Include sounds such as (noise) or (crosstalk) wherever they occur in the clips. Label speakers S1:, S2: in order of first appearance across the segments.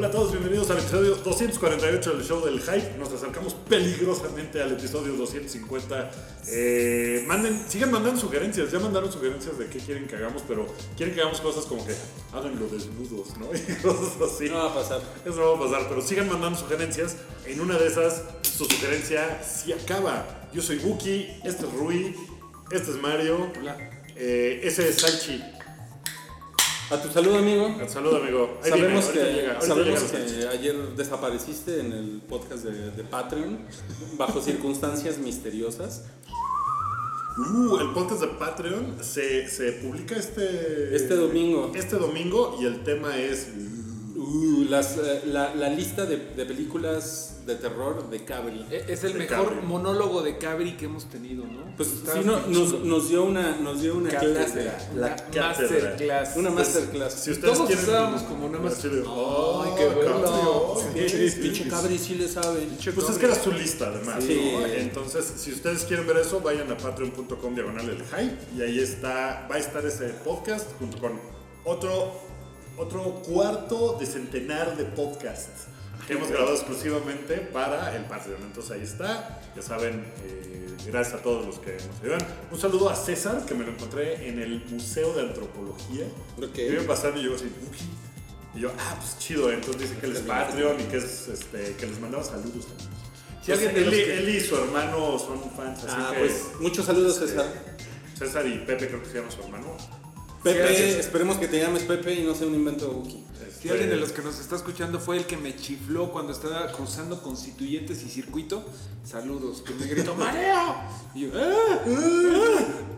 S1: Hola a todos, bienvenidos al episodio 248 del show del hype. Nos acercamos peligrosamente al episodio 250. Eh, manden, sigan mandando sugerencias. Ya mandaron sugerencias de qué quieren que hagamos, pero quieren que hagamos cosas como que háganlo desnudos, ¿no? (laughs) Y cosas así.
S2: No va a pasar.
S1: Eso no va a pasar, pero sigan mandando sugerencias. En una de esas, su sugerencia sí acaba. Yo soy Buki, este es Rui, este es Mario. Eh, ese es Salchi.
S2: A tu salud, amigo.
S1: Saludos, amigo. Ahí
S2: Sabemos,
S1: viene, ahorita
S2: que,
S1: llega,
S2: sabemos que ayer desapareciste en el podcast de, de Patreon bajo circunstancias misteriosas.
S1: Uh, el podcast de Patreon se, se publica este...
S2: Este domingo.
S1: Este domingo y el tema es...
S2: Uh, las, eh, la, la lista de, de películas de terror de Cabri.
S3: E- Es el
S1: De
S3: mejor
S1: Cabri.
S3: monólogo de Cabri que hemos tenido, ¿no?
S2: Pues
S3: Está
S2: sí, no,
S3: bien
S2: nos, nos dio una, nos dio una
S3: Cátedra.
S2: clase.
S3: Una
S1: La cátedra.
S3: masterclass.
S2: Una
S1: Pues,
S2: masterclass.
S1: Si ustedes
S3: Todos
S1: quieren...
S3: estábamos como más,
S1: así de,
S3: "Ay, qué
S1: Cabri,
S3: bueno".
S1: sí,
S2: Pinche. Cabri sí le sabe.
S1: Pues es que era su lista además.
S2: Sí.
S1: ¿no? Entonces, si ustedes quieren ver eso, vayan a patreon.com diagonal el hype y ahí está, va a estar ese podcast junto con otro, otro cuarto de centenar de podcasts que hemos grabado exclusivamente para el Patreon. Entonces ahí está, ya saben, eh, gracias a todos los que nos ayudan. Un saludo a César, que me lo encontré en el Museo de Antropología.
S2: Ok.
S1: Y iba pasando y yo así, "Uy". y yo, ah, pues chido, entonces dice que él es Patreon y que, es, este, que les mandaba saludos también.
S3: Si alguien de
S1: él, y-
S3: que-
S1: él y su hermano son fans, así
S2: Ah,
S1: que
S2: pues muchos saludos, César.
S1: César y Pepe creo que se llama su hermano.
S2: Pepe, esperemos que te llames Pepe y no sea un invento de Wookiee.
S3: Si alguien de los que nos está escuchando fue el que me chifló cuando estaba cruzando constituyentes y circuito, saludos, que me gritó ¡Mareo! Y yo, ¡ah!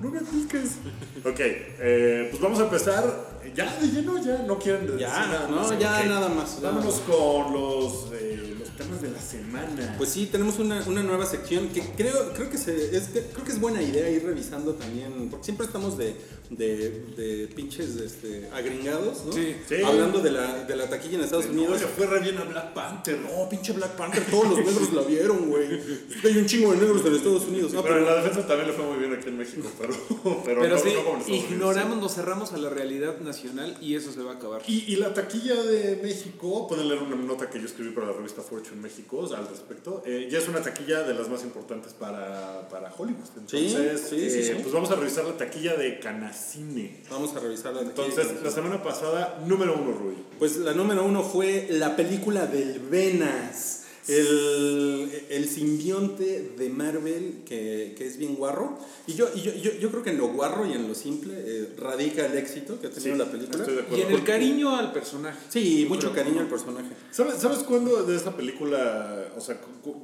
S1: No me piques. Ok, eh, pues vamos a empezar. Ya de lleno, ya no quieren decir
S2: Ya,
S1: nada
S2: no, ya nada más.
S1: Vámonos con los, eh, los temas de la semana.
S2: Pues sí, tenemos una, una nueva sección que creo, creo, que se, es, creo que es buena idea ir revisando también, porque siempre estamos de, de, de pinches este, agringados, ¿no?
S3: Sí.
S1: Sí.
S2: Hablando de la, de la taquilla en Estados Unidos.
S1: Oye, fue re bien a Black Panther.
S2: No, pinche Black Panther, todos los negros la vieron, güey. Hay un chingo de negros en Estados Unidos. No,
S1: pero en la defensa también le fue muy bien aquí en México, pero, (laughs) pero,
S3: Pero
S1: no,
S3: sí,
S1: no como en Estados Unidos,
S3: ignoramos,
S1: sí.
S3: nos cerramos a la realidad nacional y eso se va a acabar.
S1: Y, y la taquilla de México, pueden leer una nota que yo escribí para la revista Fortune México al respecto, eh, ya es una taquilla de las más importantes para, para Hollywood. Entonces,
S2: Sí, sí, sí,
S1: eh,
S2: sí.
S1: pues vamos a revisar la taquilla de Canacine.
S2: vamos a revisar la taquilla.
S1: Entonces, la semana pasada, número uno, Rui.
S2: Pues la número uno fue la película del Venas. El, el simbionte de Marvel que, que es bien guarro. Y yo, y yo, yo, yo creo que en lo guarro y en lo simple eh, radica el éxito que ha tenido
S1: Sí,
S2: la película.
S1: estoy de
S3: Y en el cariño al personaje.
S2: Sí, mucho cariño al personaje.
S1: ¿Sabes, ¿Sabes cuándo de esta película, o sea,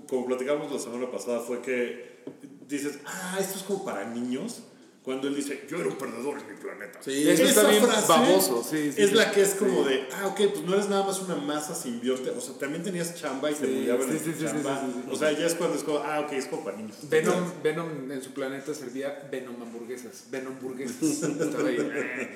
S1: como platicamos la semana pasada, fue que dices, ah, esto es como para niños? Cuando él dice, yo era un perdedor en mi planeta.
S2: Sí,
S3: Eso
S1: Esa
S3: está bien
S1: frase
S3: baboso, sí, sí,
S1: es
S3: sí.
S1: la que es como de, ah, ok, pues no eres nada más una masa simbionte, o sea, también tenías chamba y te bullaban
S3: sí,
S1: en
S3: sí,
S1: tu
S3: sí, sí,
S1: chamba.
S3: sí, sí, sí.
S1: O sea, ya es cuando es como, ah, ok, es como para niños.
S3: Venom, Venom en su planeta servía Venom hamburguesas. Venom hamburguesas. (laughs) Estaba ahí. eh,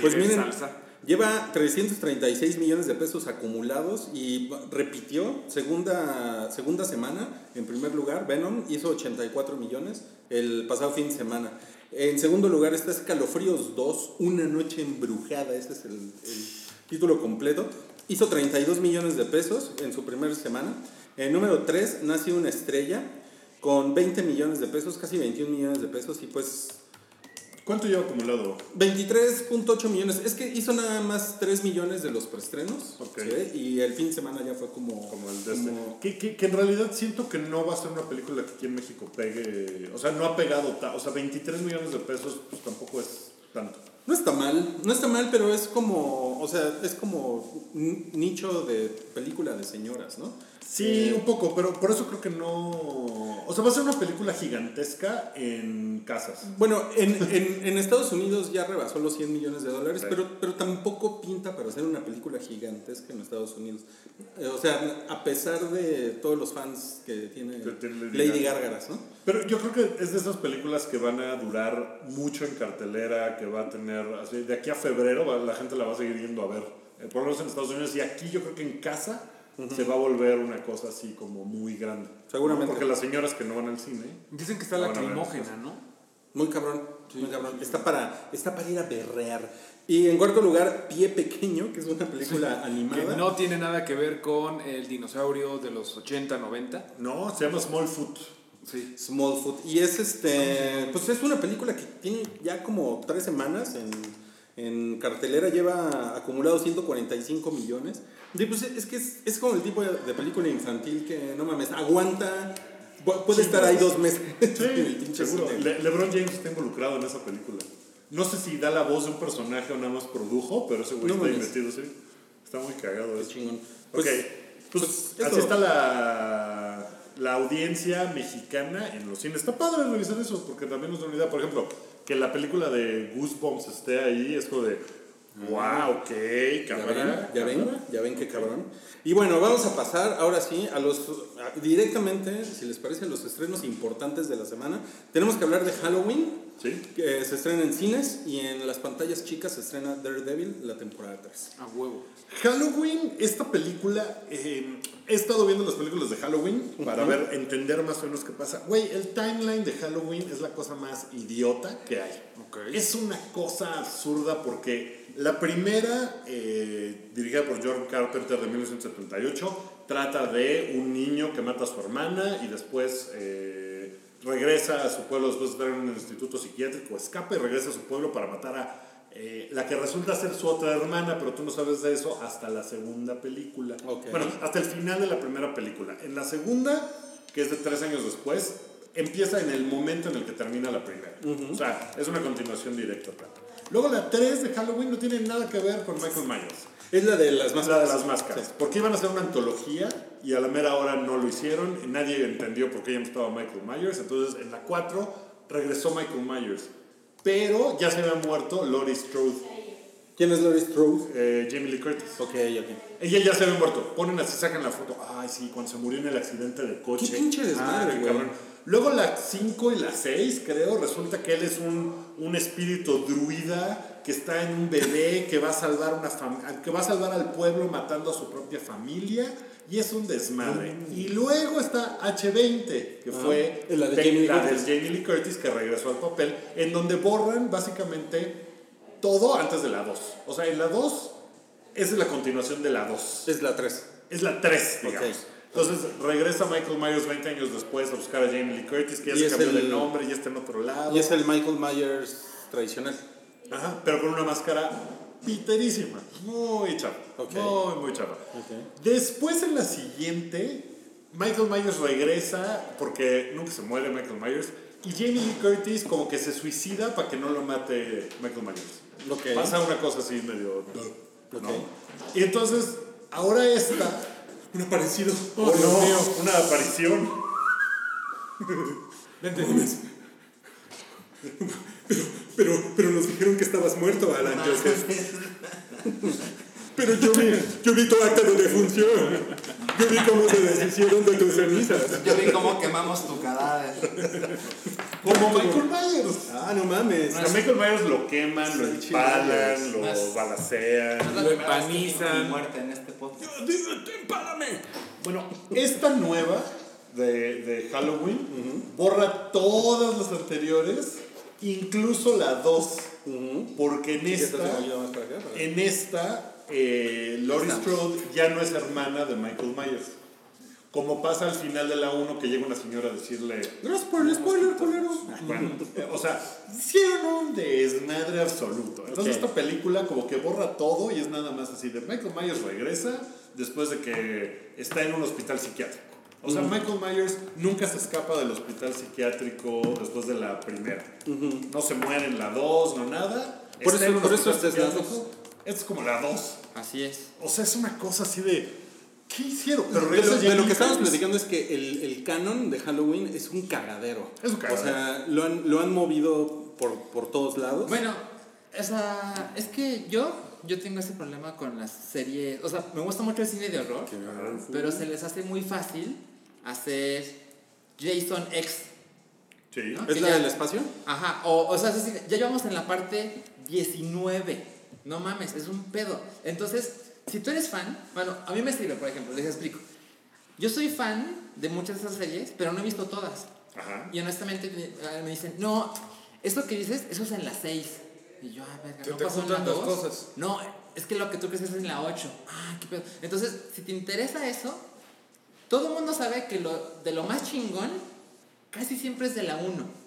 S2: Pues
S3: es
S2: miren,
S3: salsa.
S2: lleva 336 millones de pesos acumulados y repitió segunda, segunda semana. En primer lugar, Venom hizo 84 millones el pasado fin de semana. En segundo lugar está Escalofríos 2, Una noche embrujada. Este es el, el título completo. Hizo 32 millones de pesos en su primera semana. En número 3, Nace una estrella con 20 millones de pesos, casi 21 millones de pesos. Y pues
S1: ¿Cuánto lleva acumulado?
S2: 23.8 millones. Es que hizo nada más 3 millones de los preestrenos.
S1: Ok.
S2: ¿sí? Y el fin de semana ya fue como.
S1: Como el de este.
S2: como-
S1: Que, que, que en realidad siento que no va a ser una película que aquí en México pegue. O sea, no ha pegado. O sea, 23 millones de pesos, pues tampoco es tanto.
S2: No está mal, no está mal, pero es como. O sea, es como un nicho de película de señoras, ¿no?
S1: Sí,
S2: Eh,
S1: un poco, pero por eso creo que no. O sea, va a ser una película gigantesca en casas.
S2: Bueno, en, en, en Estados Unidos ya rebasó los 100 millones de dólares,
S1: Sí.
S2: pero, pero tampoco pinta para hacer una película gigantesca en Estados Unidos. Eh, O sea, a pesar de todos los fans que tiene
S1: Lady.
S2: Gárgaras, ¿no?
S1: Pero yo creo que es de esas películas que van a durar mucho en cartelera, que va a tener así, de aquí a febrero la gente la va a seguir yendo a ver. Eh, por lo menos en Estados Unidos y aquí yo creo que en casa se va a volver una cosa así como muy grande.
S2: Seguramente.
S1: ¿no? Porque las señoras que no van al cine.
S3: Dicen que está
S1: la
S3: lacrimógena, ¿no?
S2: Muy cabrón, muy cabrón. Está para, está para ir a berrear. Y en cuarto lugar, Pie Pequeño, que es una película
S3: Que
S2: animada.
S3: no tiene nada que ver con el dinosaurio de los 80, 90.
S1: No, se llama Smallfoot.
S3: Sí.
S2: Smallfoot. Y es este. Pues es una película que tiene ya como tres semanas en, en cartelera. Lleva acumulado 145 millones. Y pues es que es, es como el tipo de, de película infantil que no mames, aguanta. pu- Puede
S1: Sí,
S2: estar ahí
S1: pues.
S2: dos meses.
S1: Sí, (laughs) seguro.
S2: cine.
S1: Le- LeBron James está involucrado en esa película. No sé si da la voz de un personaje o nada más produjo, pero ese güey
S2: No
S1: está ahí metido, sí. Está muy cagado
S2: Qué
S1: eso.
S2: chingón.
S1: Ok,
S2: Pues,
S1: pues,
S2: pues,
S1: así está la, la audiencia mexicana en los cines. Está padre revisar eso, porque también nos da una idea. Por ejemplo, que la película de Goosebumps esté ahí, es como de, wow, ok,
S2: ¿Ya ven? ¿Ya ven?
S1: cámara".
S2: ¿Ya ven qué cabrón? Y bueno, vamos a pasar ahora sí a los a- directamente, si les parece, a los estrenos importantes de la semana. Tenemos que hablar de Halloween,
S1: Sí.
S2: que se estrena en cines y en las pantallas chicas se estrena Daredevil la temporada 3.
S3: A huevo.
S1: Halloween, esta película, eh, he estado viendo las películas de Halloween para ver, entender más o menos qué pasa. Güey, el timeline de Halloween es la cosa más idiota que hay.
S3: Ok.
S1: Es una cosa absurda porque la primera, eh, dirigida por John Carpenter de 1978, trata de un niño que mata a su hermana y después eh, regresa a su pueblo después de estar en un instituto psiquiátrico, escapa y regresa a su pueblo para matar a eh, la que resulta ser su otra hermana, pero tú no sabes de eso hasta la segunda película. Bueno, hasta el final de la primera película. En la segunda, que es de tres años después, empieza en el momento en el que termina la primera. O sea, es una continuación directa. Luego la 3 de Halloween no tiene nada que ver con Michael Myers.
S2: Es la de las
S1: Es
S2: más
S1: la de las máscaras. Porque iban a hacer una antología y a la mera hora no lo hicieron. y Nadie entendió por qué ya no estaba Michael Myers. Entonces en la 4 regresó Michael Myers. Pero ya se había muerto Laurie Strode,
S2: ¿Quién es Laurie Strode?
S1: eh, Jamie Lee Curtis.
S2: Ok, ok.
S1: Ella ya se había muerto. Ponen así, sacan la foto. Ay, sí, cuando se murió en el accidente de coche.
S2: Qué pinche desmadre,
S1: Ah, qué
S2: güey.
S1: cabrón. Luego la 5 y la 6, creo, resulta que él es un, un espíritu druida que está en un bebé que va a salvar una que va a salvar al pueblo matando a su propia familia y es un desmadre. Y luego está H20, que
S2: Ah,
S1: fue
S2: la de Jamie Lee
S1: de
S2: Curtis.
S1: Jamie Lee Curtis que regresó al papel, en donde borran básicamente todo antes de la 2. O sea, en la 2 esa es la continuación de la 2.
S2: Es la 3.
S1: Es la 3, digamos. Entonces regresa Michael Myers 20 años después a buscar a Jamie Lee Curtis, que ya
S2: Y
S1: se cambió de
S2: el-
S1: nombre y está en otro lado.
S2: Y es el Michael Myers tradicional.
S1: Ajá, pero con una máscara piterísima. Muy chapa. Muy, muy chapa. Después en la siguiente, Michael Myers regresa, porque nunca se muere Michael Myers, y Jamie Lee Curtis como que se suicida para que no lo mate Michael Myers.
S2: Ok.
S1: Pasa una cosa así medio... ¿no? Y entonces, ahora esta...
S2: Un aparecido.
S1: Oh, no, una aparición.
S2: Pero, pero nos dijeron que estabas muerto, Alan Joseph. Pero yo vi, yo vi tu acta de defunción. Yo vi cómo se deshicieron de tus cenizas.
S4: Yo vi cómo quemamos tu cadáver.
S1: Como Michael Myers.
S2: Ah, no mames.
S1: A Michael Myers lo queman, lo empalan, lo
S4: No es-
S1: balacean.
S3: Lo empanizan.
S4: muerte en este podcast.
S1: Bueno, esta nueva de, de Halloween borra todas las anteriores, incluso la 2. Porque en esta, en esta, eh, Laurie Strode ya no es hermana de Michael Myers. Como pasa al final de la 1 que llega una señora a decirle...
S2: No, spoiler, spoiler, culero.
S1: Bueno, (laughs) o sea, hicieron un desmadre absoluto. Entonces
S2: Ok.
S1: esta película como que borra todo y es nada más así de Michael Myers regresa después de que está en un hospital psiquiátrico. O sea, Michael Myers nunca se escapa del hospital psiquiátrico después de la primera. No se muere en la 2, no nada.
S2: Por
S1: Está
S2: eso- por eso es la
S1: Esta es como la 2.
S4: Así es.
S1: O sea, es una cosa así de... ¿Qué hicieron? Pero
S2: de, lo, de que estamos platicando es que el, el canon de Halloween es un cagadero.
S1: Es un cagadero.
S2: O sea, lo han, lo han movido por, por todos lados.
S4: Bueno, esa, es que yo, yo tengo ese problema con las series. O sea, me gusta mucho el cine de horror, pero se les hace muy fácil hacer Jason X.
S1: Sí.
S4: ¿no?
S2: ¿Es
S4: que
S2: la
S4: ya-
S2: del espacio?
S4: Ajá, o, o sea, es decir, ya llevamos en la parte 19. No mames, es un pedo. Entonces, si tú eres fan, bueno, a mí me sirve, por ejemplo, les explico. Yo soy fan de muchas de esas series, pero no he visto todas.
S1: Ajá.
S4: Y honestamente me- me dicen, no, eso que dices, eso es en la 6. Y yo, ah, verga, ¿no pasó en la
S3: dos
S4: 2?
S3: cosas.
S4: No, es que lo que tú crees es en la 8. Ah, qué pedo. Entonces, si te interesa eso, todo el mundo sabe que lo, de lo más chingón casi siempre es de la 1.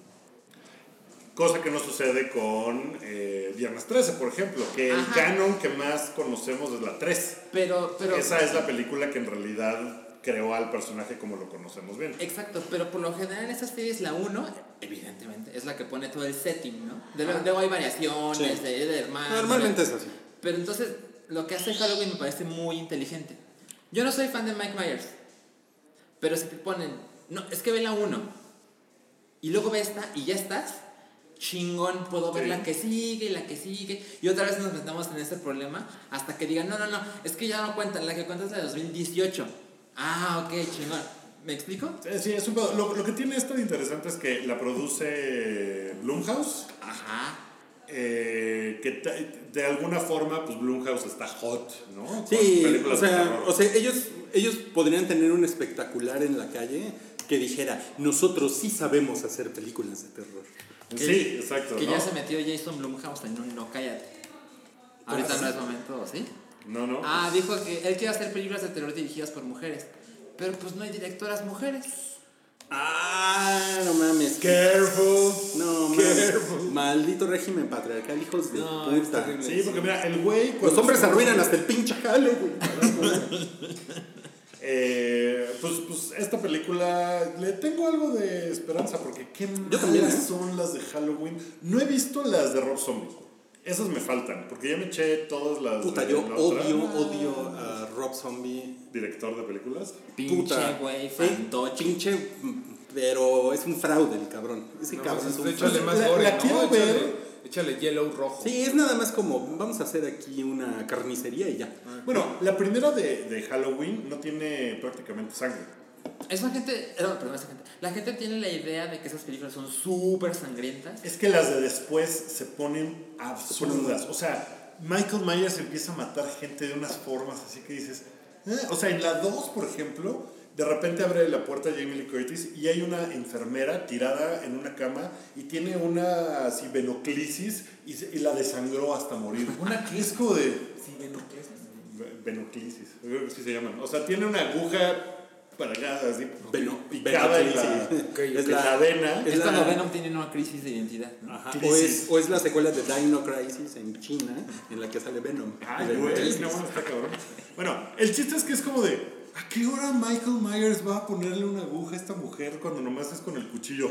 S1: Cosa que no sucede con eh, Viernes 13, por ejemplo, que el canon que más conocemos es la 3.
S4: Pero, pero.
S1: Esa es la película que en realidad creó al personaje como lo conocemos bien.
S4: Exacto, pero por lo general en estas series la 1, evidentemente, es la que pone todo el setting, ¿no? De, luego hay variaciones
S2: Sí.
S4: de, de hermanos.
S2: Normalmente es así.
S4: Pero entonces, lo que hace Halloween me parece muy inteligente. Yo no soy fan de Mike Myers, pero si te ponen, no, es que ve la 1 y luego ve esta y ya estás, chingón, puedo ver
S1: Sí.
S4: la que sigue y la que sigue. Y otra vez nos metemos en ese problema hasta que digan, no, no, no, es que ya no cuentan, la que cuenta es de 2018. Ah, ok, chingón. ¿Me explico?
S1: Sí, es un pedo. Lo, lo que tiene esto de interesante es que la produce Blumhouse.
S4: Ajá.
S1: eh, que de alguna forma, pues Blumhouse está hot, ¿no?
S2: Sí, o sea, o sea ellos, ellos podrían tener un espectacular en la calle que dijera, nosotros sí sabemos hacer películas de terror.
S1: Sí, exacto.
S4: Que
S1: ¿no?
S4: ya se metió Jason Blumhouse en un no cállate. Ahorita no es momento, ¿sí?
S1: No, no.
S4: Ah, dijo que él quiere hacer películas de terror dirigidas por mujeres. Pero pues no hay directoras mujeres.
S2: Ah, no mames.
S1: Careful.
S2: No mames. Maldito régimen patriarcal, hijos de
S3: No,
S2: puta.
S1: Sí, porque mira, el güey.
S2: Los hombres arruinan hasta el pinche Halloween. (laughs)
S1: Eh, pues, pues esta película le tengo algo de esperanza porque qué
S2: Yo también,
S1: malas
S2: ¿eh?
S1: son las de Halloween. No he visto las de Rob Zombie. Esas me faltan porque ya me eché todas las
S2: Puta,
S1: de
S2: yo
S1: la otra.
S2: odio, odio a Rob Zombie.
S1: Director de películas.
S4: Pinche güey,
S2: Eh,
S4: fantoche.
S2: Pinche, pero es un fraude el cabrón. Ese
S3: No,
S2: cabrón
S3: pues,
S2: es un fraude.
S1: La- la
S3: ¿no?
S1: quiero
S3: Échale-
S1: ver.
S3: Échale yellow rojo.
S2: Sí, es nada más como, vamos a hacer aquí una carnicería y ya.
S1: Bueno, la primera de, de Halloween no tiene prácticamente sangre.
S4: Esa gente, eh, no, perdón, esa gente. La gente tiene la idea de que esas películas son súper sangrientas.
S1: Es que las de después se ponen absurdas. O sea, Michael Myers empieza a matar gente de unas formas así que dices. "Eh". O sea, en la 2, por ejemplo, de repente abre la puerta Jamie Lee Curtis y hay una enfermera tirada en una cama y tiene una así venoclisis y, se- y la desangró hasta morir. Una como de. Ve- Venoclisis, creo que sí se llaman. O sea, tiene una aguja para acá, así
S2: Veno-
S1: picada en la,
S2: venoclisis.
S3: Ok,
S2: Es
S1: la
S2: la-
S1: vena.
S2: es
S4: Es
S2: la-
S4: Venom tiene una crisis de identidad. ¿no?
S2: Ajá,
S1: Crisis.
S2: O, es, o es la secuela de Dino Crisis en China, en la que sale Venom.
S1: Ay, güey, no, está cabrón. Bueno, el chiste es que es como de, ¿a qué hora Michael Myers va a ponerle una aguja a esta mujer cuando nomás es con el cuchillo?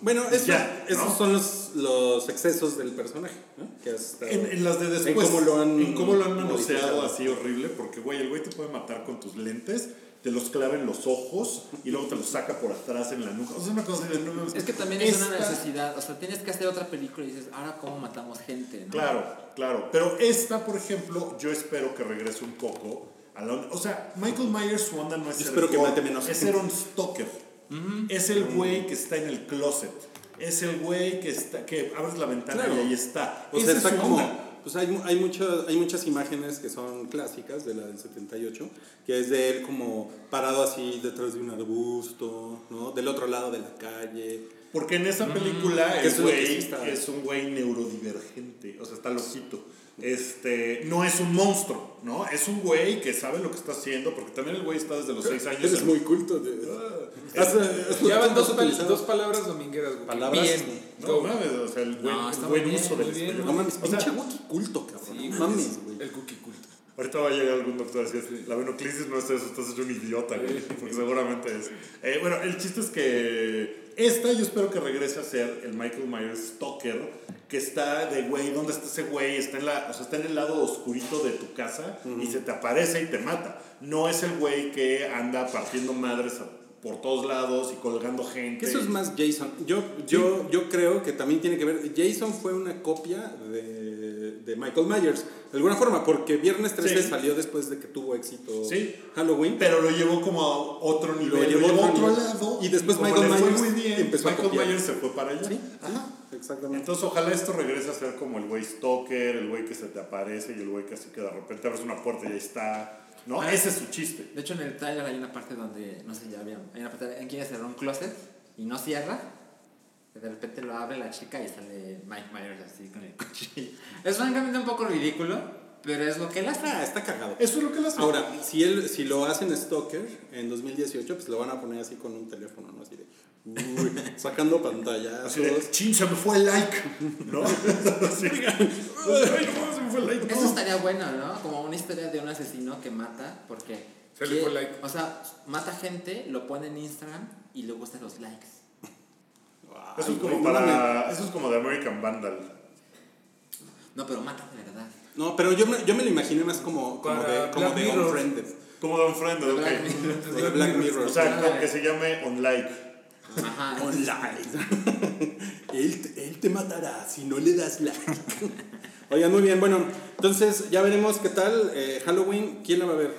S2: Bueno, eso-
S1: Ya,
S2: esos
S1: ¿no?
S2: son los, los excesos del personaje, ¿no? Que
S1: En, en las de después,
S2: En cómo lo han
S1: en cómo lo han manoseado así horrible, porque güey, el güey te puede matar con tus lentes, te los clava en los ojos y luego te los saca por atrás en la nuca. O sea, una cosa de no.
S4: Es que también es una necesidad. O sea, tienes que hacer otra película y dices, ahora cómo matamos gente, ¿no?
S1: Claro, claro. Pero esta, por ejemplo, yo espero que regrese un poco a la onda. O sea, Michael Myers, su onda no es
S2: Yo
S1: ser
S2: espero que mate menos
S1: Es ser un stalker. Es el güey que está en el closet. Es el güey que está que abres la ventana
S2: Claro.
S1: y ahí está.
S2: O sea,
S1: es
S2: está como.
S1: onda.
S2: Pues hay, hay, mucho- hay muchas imágenes que son clásicas de la del 78, que es de él como parado así detrás de un arbusto, ¿no? Del otro lado de la calle.
S1: Porque en esa película
S2: que
S1: el
S2: es
S1: güey
S2: está-
S1: es un güey neurodivergente, o sea, está loquito. Este, no es un monstruo, ¿no? Es un güey que sabe lo que está haciendo, porque también el güey está desde los seis años.
S2: Eres
S1: en-
S2: muy culto. de-
S1: Ah,
S3: Ya van dos, pal- dos palabras domingueras, güey.
S2: Palabras.
S3: Bien.
S1: No
S3: Go.
S1: mames, o sea, el buen,
S4: No,
S1: el buen
S4: bien,
S1: uso del español.
S2: No mames,
S1: O sea,
S2: pinche Wookiee culto, cabrón.
S3: Sí,
S2: mames,
S3: es
S2: güey.
S3: El cookie culto.
S1: Ahorita va a llegar algún doctor así, es, la venoclisis no es eso, estás hecho un idiota, güey, porque seguramente es. Eh, bueno, el chiste es que esta yo espero que regrese a ser el Michael Myers Stalker, que está de, güey, ¿dónde está ese güey? Está en, la, o sea, está en el lado oscurito de tu casa y se te aparece y te mata. No es el güey que anda partiendo madres por todos lados y colgando gente.
S2: Eso es más Jason. Yo, yo, yo creo que también tiene que ver. Jason fue una copia de, de Michael Myers, de alguna forma, porque Viernes 13
S1: Sí.
S2: salió después de que tuvo éxito
S1: Sí.
S2: Halloween.
S1: Pero lo llevó como a otro nivel, lo
S2: llevó
S1: llevó,
S2: a
S1: a
S2: otro
S1: otro
S2: nivel.
S1: lado.
S2: Y después Michael Myers
S1: muy bien,
S2: empezó a
S1: Michael
S2: copiar.
S1: Myers se fue para allá.
S2: Sí,
S1: Ajá.
S2: exactamente.
S1: Entonces ojalá esto regrese a ser como el güey stalker, el güey que se te aparece y el güey que así que de repente abres una puerta y ahí está. ¿No?
S4: Ah.
S1: Ese es su chiste.
S4: De hecho, en el trailer hay una parte donde, no sé, ya vieron, hay una parte en que ella cerró un closet y no cierra. De repente lo abre la chica y sale Mike Myers así con el cuchillo. (laughs) Es francamente un poco ridículo, pero es lo que él hace.
S2: Ah, está cagado.
S1: Eso es lo que le hace.
S2: Ahora, si, él, si lo hacen Stalker en 2018, pues lo van a poner así con un teléfono, ¿no? Así de. uy, (laughs) sacando pantallazos.
S1: Chin, se me fue el like. ¿No? (laughs) Así. Ay, no, se me fue el like.
S4: Eso estaría bueno, ¿no? Como una historia de un asesino que mata porque...
S3: Se le fue like.
S4: O sea, mata gente, lo pone en Instagram y le gustan los likes.
S1: Eso es como
S2: güey, no
S1: para. Eso es como de American Vandal.
S4: No, pero mata de verdad.
S2: No, pero yo me, yo me lo imaginé más como, como
S3: Para
S2: de, como
S3: Black
S2: de
S3: Mirror.
S2: Unfriended.
S1: Como de Unfriended, ok.
S4: Black Mirror.
S2: De Black Mirror.
S1: O sea, como que se llame Unlike.
S4: Ajá. (laughs)
S2: Online. él, te- él te matará si no le das like. (laughs) Oigan, muy bien. Bueno, entonces ya veremos qué tal. eh, Halloween, ¿quién la va a ver?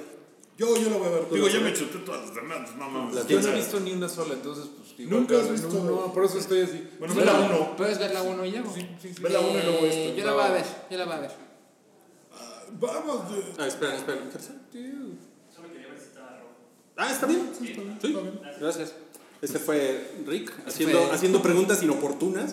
S1: Yo, yo lo voy a ver.
S2: ¿Tú
S1: Digo, ya me
S2: ver?
S1: chuté todas las demás. No mames.
S2: Las
S3: Yo no he
S1: ¿Quién
S3: visto ni una sola, entonces pues igual
S1: Nunca has visto-
S3: No, no, por eso estoy así.
S1: Bueno,
S4: Sí,
S1: ve la
S4: la-
S1: uno.
S4: Puedes ver la 1 y luego.
S3: Sí, sí, sí.
S1: Ve la uno y luego
S4: Eh,
S1: esto.
S4: Yo la voy a ver, yo la voy a ver.
S1: Vamos. de-
S2: Ah, espera, espera. ¿qué pasa? Ah, está bien. Sí, gracias. Ese fue Rick haciendo,
S4: fue-
S2: haciendo preguntas inoportunas.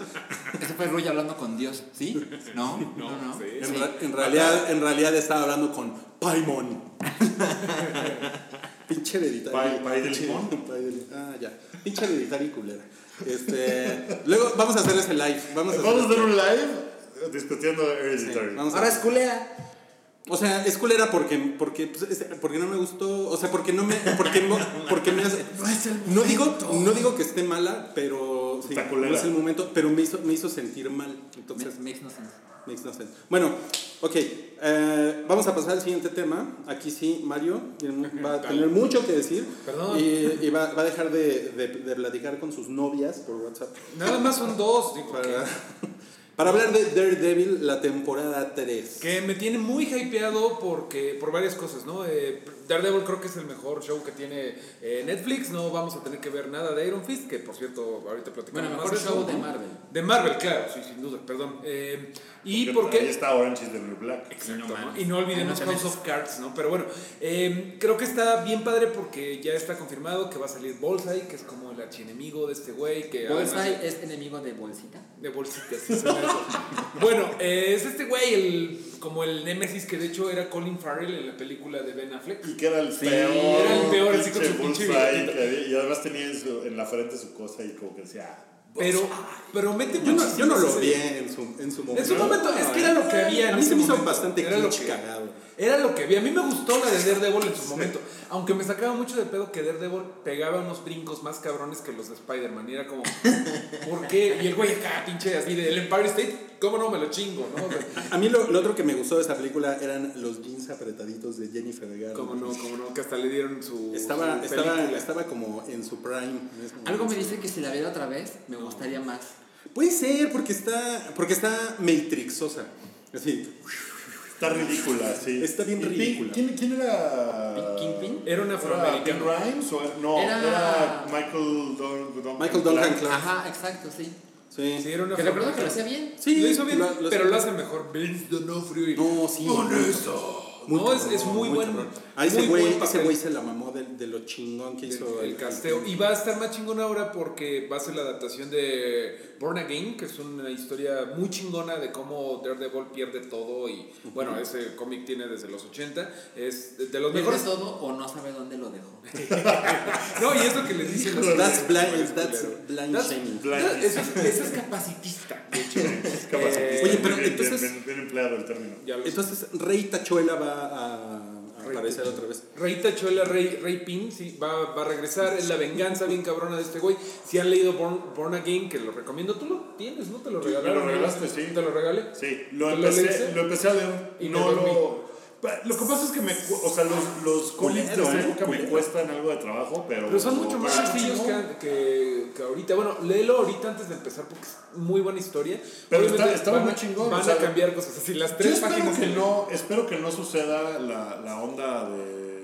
S4: Ese fue Ruy hablando con Dios, ¿sí? No, no, no.
S3: sí.
S2: En,
S4: Sí.
S2: ra- en realidad, en realidad estaba hablando con Paimon. (laughs) Pinche hereditario.
S1: ¿Pay- pay de limón? (laughs)
S2: Ah, ya. Pinche hereditario y culera. Este, luego vamos a hacer ese live. Vamos a hacer,
S1: Vamos a hacer un live discutiendo Hereditary.
S2: Sí,
S4: Ahora es culea.
S2: O sea, es culera porque, porque, pues, es- porque no me gustó, o sea, porque no me, porque, (laughs) porque me hace, no digo, no digo que esté mala, pero sí,
S1: Está culera.
S2: no es el momento, pero me hizo, me hizo sentir mal, entonces,
S4: Makes no sense.
S2: makes no sense. Bueno, ok, eh, vamos a pasar al siguiente tema, aquí sí, Mario (laughs) va a tener mucho que decir,
S3: Perdón.
S2: y, y va, va a dejar de, de, de platicar con sus novias por WhatsApp.
S3: Nada más son dos, digo,
S2: Para, (laughs) para hablar de Daredevil, la temporada 3.
S3: que me tiene muy hypeado porque, por varias cosas, ¿no? Eh, Daredevil creo que es el mejor show que tiene eh, Netflix, no vamos a tener que ver nada de Iron Fist, que por cierto, ahorita platicamos
S4: Bueno, mejor show de. Marvel.
S3: De Marvel, claro, sí, sin duda, perdón. Eh, y
S1: Ahí
S3: porque...
S1: está Orange is the New Black.
S3: Exacto. Y no olvidemos House of Cards, ¿no? Pero bueno, eh, creo que está bien padre porque ya está confirmado que va a salir Bullseye, que es como el archienemigo de este güey. que además-
S4: Bullseye es enemigo de Bolsita.
S3: De bolsitas. sí, bueno, eh, es este güey, el, como el Nemesis, que de hecho era Colin Farrell en la película de Ben Affleck.
S1: Y que era el peor.
S3: era el peor, así con su pinche
S1: había- Y además tenía en, su- en la frente su cosa y como que decía.
S3: Pero, pero mete
S2: Yo no, yo no lo odié en su, en su momento.
S3: En su momento, es que era lo que había
S2: A mí se me hizo bastante cagado.
S3: Era lo que vi. A mí me gustó la de Daredevil en su momento. Aunque me sacaba mucho de pedo que Daredevil pegaba unos brincos más cabrones que los de Spider-Man. Y era como, ¿por qué? Y el güey acá, pinche así del Empire State, ¿cómo no me lo chingo? ¿no? O sea,
S2: A mí lo, lo otro que me gustó de esa película eran los jeans apretaditos de Jennifer Garner.
S3: ¿Cómo no? ¿Cómo no? Que hasta le dieron su.
S2: Estaba,
S3: su
S2: estaba, estaba como en su prime. en.
S4: Algo me dice que si la viera otra vez, me gustaría más.
S2: Puede ser, porque está, porque está matrixosa. Así.
S1: Está ridícula, sí.
S2: Está bien
S1: ¿Y Pink-
S2: ridícula.
S1: ¿Quién, quién era?
S4: ¿Kingpin?
S3: Era un
S1: ¿Era
S3: afroamericano.
S1: Rhymes? O, no,
S4: Era-
S1: era, Michael Don-
S2: Michael Duncan Clark.
S4: Ajá, exacto, sí.
S2: Sí.
S3: Sí, era un
S4: Que recuerdo que lo hacía bien.
S2: Sí,
S3: lo hizo bien,
S2: lo- lo
S3: pero lo hace mejor. Vince D'Onofrio y...
S2: No, sí. Muy
S3: No, es, es muy, buen.
S2: cabrón. A ese
S3: muy
S2: güey, ese güey se la mamó de, de lo chingón que hizo
S3: el, el casteo. Y va a estar más chingón ahora porque va a ser la adaptación de Born Again, que es una historia muy chingona de cómo Daredevil pierde todo. Y bueno, ese cómic tiene desde los 80. Es de de los
S4: ¿Pierde
S3: mejores.
S4: todo o no sabe dónde lo dejó? (laughs)
S3: No, y es lo que les dicen los
S2: That's blind, that's blind
S3: That's-
S2: shaming.
S1: Blind.
S3: Eso es, eso es capacitista, de hecho. (laughs)
S1: Es capaz.
S3: Eh,
S2: Oye, pero
S1: bien,
S2: entonces-
S1: Bien, bien- empleado el término.
S2: Entonces, Rey Tachuela va a, aparecer otra vez.
S3: Rey Tachuela, Rey, Rey Pin, sí, va, va a regresar. Es la venganza bien cabrona de este güey. Si han leído Born, Born Again, que lo recomiendo, tú lo tienes, ¿no? Te lo regalaron.
S1: lo
S3: ¿no?
S1: regalaste, sí.
S3: ¿Te lo regalé?
S1: Sí, lo
S3: ¿Tú lo
S1: empecé, lo empecé a leer
S3: Y
S1: no
S3: dormí.
S1: lo... Lo que pasa es que me, o sea, los, los cómics de esa época me cuestan algo de trabajo, pero...
S3: Pero son mucho más sencillos que, que, que ahorita. Bueno, léelo ahorita antes de empezar porque es muy buena historia.
S1: Pero está- estaba muy chingón,
S3: Van
S1: o sea,
S3: a cambiar cosas. Así las tres
S1: espero
S3: páginas
S1: que, no, espero que no suceda la, la onda de...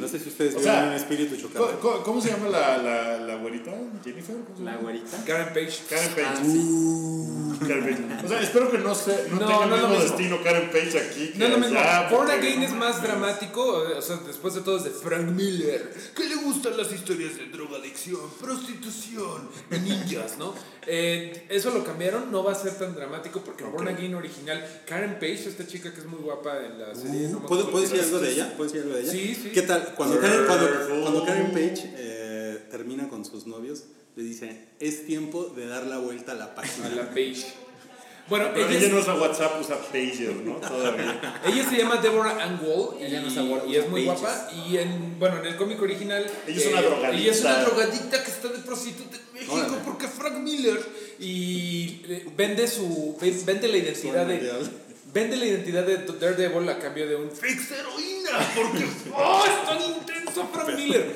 S2: No sé si ustedes
S1: O
S2: vieron
S1: sea,
S2: un espíritu
S1: ¿Cómo,
S2: chocante.
S1: cómo- cómo se llama la, la, la güerita? ¿Jennifer? ¿Cómo se
S4: La güerita.
S3: Karen Page.
S1: Karen Page.
S4: Ah, sí.
S1: Karen Page. O sea, espero que no, se, no,
S3: No,
S1: tenga
S3: no
S1: el mismo
S3: mismo.
S1: destino Karen Page aquí.
S3: No es lo
S1: que
S3: mismo.
S1: allá,
S3: Born Again es más dramático. O sea, después de todo es de Frank Miller. Que le gustan las historias de drogadicción, prostitución y ninjas, ¿no? Eh, eso lo cambiaron. No va a ser tan dramático porque en Born. Again original, Karen Page, esta chica que es muy guapa en la serie. no
S2: Uh, ¿Puedo,
S3: acuerdo
S2: ¿puedo
S3: qué
S2: decir algo de ella? ¿Puedo decir algo de ella?
S3: Sí, sí.
S2: ¿Qué tal? Cuando Karen, cuando,
S1: Careful.
S2: cuando Karen Page eh, termina con sus novios, le dice, es tiempo de dar la vuelta a la página.
S3: A la Page. Bueno,
S1: Pero
S3: ella,
S1: ella
S3: es-
S1: no usa WhatsApp, usa Pager, ¿no? Todavía. (laughs)
S3: ella se llama Deborah Ann Wall y,
S4: Ella no usa Word,
S3: y es muy
S4: Pages.
S3: guapa. Y en, bueno, en el cómic original. eh,
S1: Ella es una drogadicta.
S3: Ella es una drogadicta que está de prostituta en México
S2: Órale.
S3: porque Frank Miller. Y eh, vende su. Vende la identidad de. Vende la identidad de Daredevil a cambio de un fix heroína. Porque. (laughs) ¡Oh, es tan intenso Frank Miller!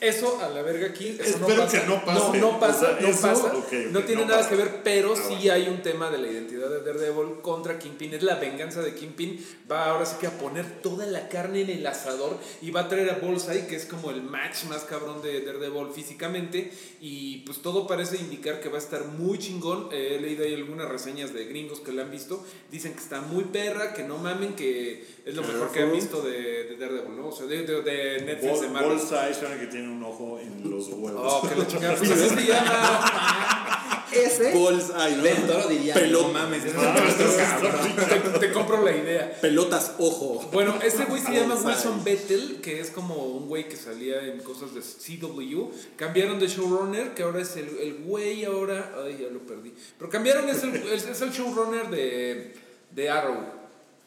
S3: Eso a la verga aquí. Eso
S1: Espero
S3: no pasa.
S1: que no pase.
S3: No, no pasa.
S1: O sea,
S3: no
S1: eso,
S3: pasa. no tiene
S1: no
S3: nada
S1: pasa.
S3: que ver, pero
S1: Ah,
S3: sí hay un tema de la identidad de Daredevil contra Kingpin. Es la venganza de Kingpin. Va ahora sí que a poner toda la carne en el asador y va a traer a Bullseye, que es como el match más cabrón de Daredevil físicamente. Y pues todo parece indicar que va a estar muy chingón. Eh, he leído ahí algunas reseñas de gringos que la han visto. Dicen que está muy perra, que no mamen, que es lo mejor que han visto de, de Daredevil, ¿no? O sea, de, de- de Netflix, de Marvel.
S1: Bullseye suena que tiene un ojo en los huevos.
S3: Oh, que la chingada. Pues así se llama.
S4: Ese.
S2: Bullseye, ¿no?
S4: Del Toro diría.
S2: Pelota.
S4: No mames. ese es el
S1: esto-
S4: cabrón.
S3: te, te compro la idea.
S2: Pelotas, ojo.
S3: Bueno, este güey se llama. (laughs) Wilson Bettel, que es como un güey que salía en cosas de CW. Cambiaron de showrunner, que ahora es el, el güey ahora... Ay, ya lo perdí. Pero cambiaron, es el, es, es el showrunner de, de Arrow.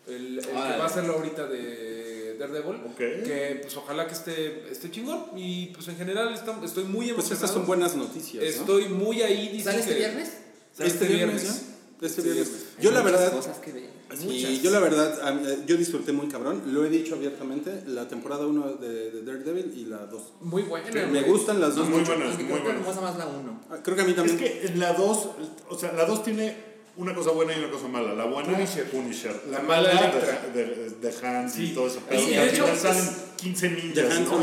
S3: El, el que va a hacerlo ahorita de Daredevil.
S1: Ok.
S3: Que pues ojalá que esté, esté chingón. Y pues en general está- estoy muy emocionado.
S2: Pues estas son buenas noticias, ¿no?
S3: Estoy muy ahí. dicen
S4: ¿Sale este
S3: que-
S4: viernes?
S3: Sale
S2: Este viernes, ¿ya? Este
S3: Este
S2: viernes.
S3: viernes.
S2: Yo
S4: Hay
S2: la verdad,
S4: cosas que ver.
S2: sí, yo la verdad, eh, yo disfruté muy cabrón. Lo he dicho abiertamente, la temporada 1 de, de Daredevil y la 2.
S3: Muy buena.
S2: Me
S3: güey.
S2: gustan las dos
S1: Muy
S2: mucho.
S1: buenas, muy
S4: creo que me
S1: buenas.
S4: gusta más la 1.
S2: Ah, Creo que a mí
S1: Es
S2: también.
S1: que en la 2, o sea, la 2 tiene una cosa buena y una cosa mala. La buena
S3: Punisher.
S1: Punisher. La
S3: La mala
S1: de, de, de Hans y
S3: Sí.
S1: todo eso.
S3: Y
S1: Pero y al
S3: hecho,
S1: final salen 15 ninjas, ¿no?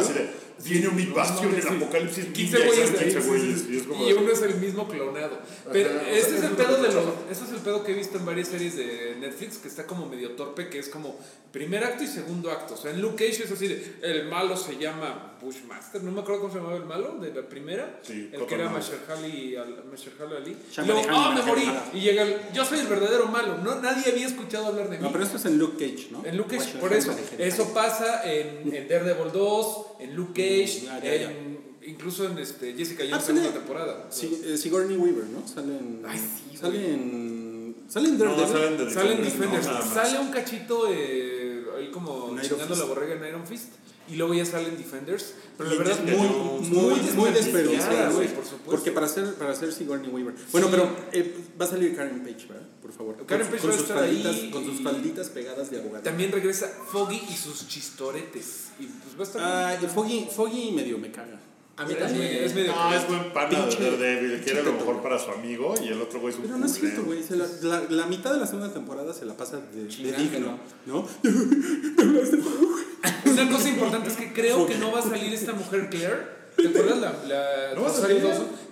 S1: Viene un invasión
S3: No,
S1: en
S3: sí.
S1: apocalipsis
S3: 15
S1: ninja y
S3: güeyes
S1: son
S3: de
S1: 15
S3: ahí, sí,
S1: güeyes.
S3: sí,
S1: Y
S3: uno es el mismo clonado. Pero
S1: Ajá.
S3: ese es el pedo de los. Ese es el pedo que he visto en varias series de Netflix que está como medio torpe, que es como primer acto y segundo acto. O sea, en Luke Cage es así de el malo se llama Bushmaster, no me acuerdo cómo se llamaba el malo de la primera.
S1: Sí,
S3: el que era. Mahershala Ali. Y luego, ah, me morí. Y llega el, yo soy el verdadero malo. No, nadie había escuchado hablar de mí.
S2: No, pero esto es en Luke Cage, ¿no?
S3: En Luke Cage, por eso. Eso pasa en, en Daredevil 2, en Luke Cage,
S2: Ya, ya, ya.
S3: en- incluso en este, Jessica
S2: Ah,
S3: Jones
S2: sale-
S3: segunda temporada.
S2: Sí, eh, Sigourney Weaver, ¿no? Sale en.
S3: Ay, sí,
S2: Sale
S3: güey.
S2: en. Sale en
S1: No, Defenders. no.
S3: Sale un cachito eh, ahí como chingando la borrega en Iron Fist. Y luego ya salen Defenders. Pero la
S1: Y
S3: verdad, muy,
S2: muy, muy
S3: desperdiciada, güey, por supuesto.
S2: Porque para ser, para ser Sigourney Weaver. Bueno,
S3: Sí.
S2: pero eh, va a salir Karen Page, ¿verdad? Por favor.
S3: Karen
S2: con,
S3: Page
S2: con
S3: va a estar ahí
S2: con sus falditas pegadas de abogado.
S3: También regresa Foggy y sus chistoretes. Y pues va a estar.
S2: Ah, Foggy, Foggy medio me caga.
S4: A mí
S3: Es
S4: también.
S3: medio- es medio-
S1: No, es buen pana de Daredevil. Quiere lo mejor para su amigo y el otro güey es un
S2: Pero no es cierto, güey. La, la, la mitad de la segunda temporada se la pasa de, de digno, ¿no? (laughs)
S3: Una cosa importante es que creo que no va a salir esta mujer Claire. ¿Te acuerdas la, la
S1: ¿No va a salir?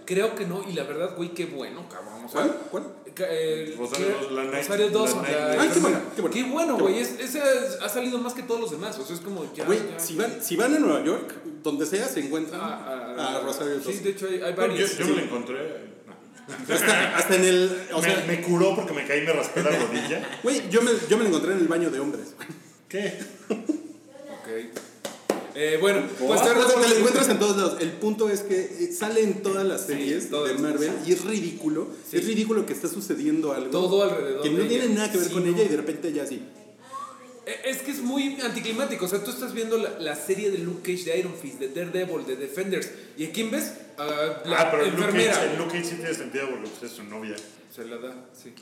S3: Creo que no, y la verdad, güey, qué bueno, cabrón. O sea,
S2: ¿Cuál? ¿Cuál?
S3: Eh,
S1: Rosario
S3: Claire-
S1: Dawson, la Night-
S3: Rosario
S1: la.
S2: Ay, qué bueno,
S3: enfermera.
S2: qué bueno.
S3: Qué bueno,
S2: Qué
S3: güey. es- Ese es- ha salido más que todos los demás. O sea, es como ya.
S2: Güey, si van, si van a Nueva York, donde sea, se encuentran
S3: Ah,
S2: a,
S3: ah,
S2: Rosario
S3: Sí,
S2: Dawson.
S3: de hecho, hay, varios.
S1: yo, yo me la encontré. no. (laughs)
S2: Hasta, hasta en el. O
S1: me,
S2: sea,
S1: me curó porque me caí y me raspé la rodilla. (laughs)
S2: güey, yo me, yo me la encontré en el baño de hombres.
S1: ¿Qué?
S3: Ok. Eh, bueno, pues
S2: te la encuentras en todos lados. El punto es que eh, sale en todas las series de Marvel y es ridículo.
S3: Sí.
S2: Es ridículo que está sucediendo algo
S3: Todo alrededor
S2: que no
S3: de
S2: tiene
S3: ella.
S2: nada que ver
S3: Sí,
S2: con
S3: no.
S2: ella y de repente ya así.
S3: Eh, Es que es muy anticlimático. O sea, tú estás viendo la, la serie de Luke Cage, de Iron Fist, de Daredevil, de Defenders. ¿Y a quién ves? La
S1: ah, pero el Luke,
S3: enfermera.
S1: Cage, Luke Cage sí tiene sentido porque pues, es su novia.
S3: Se la da, sí.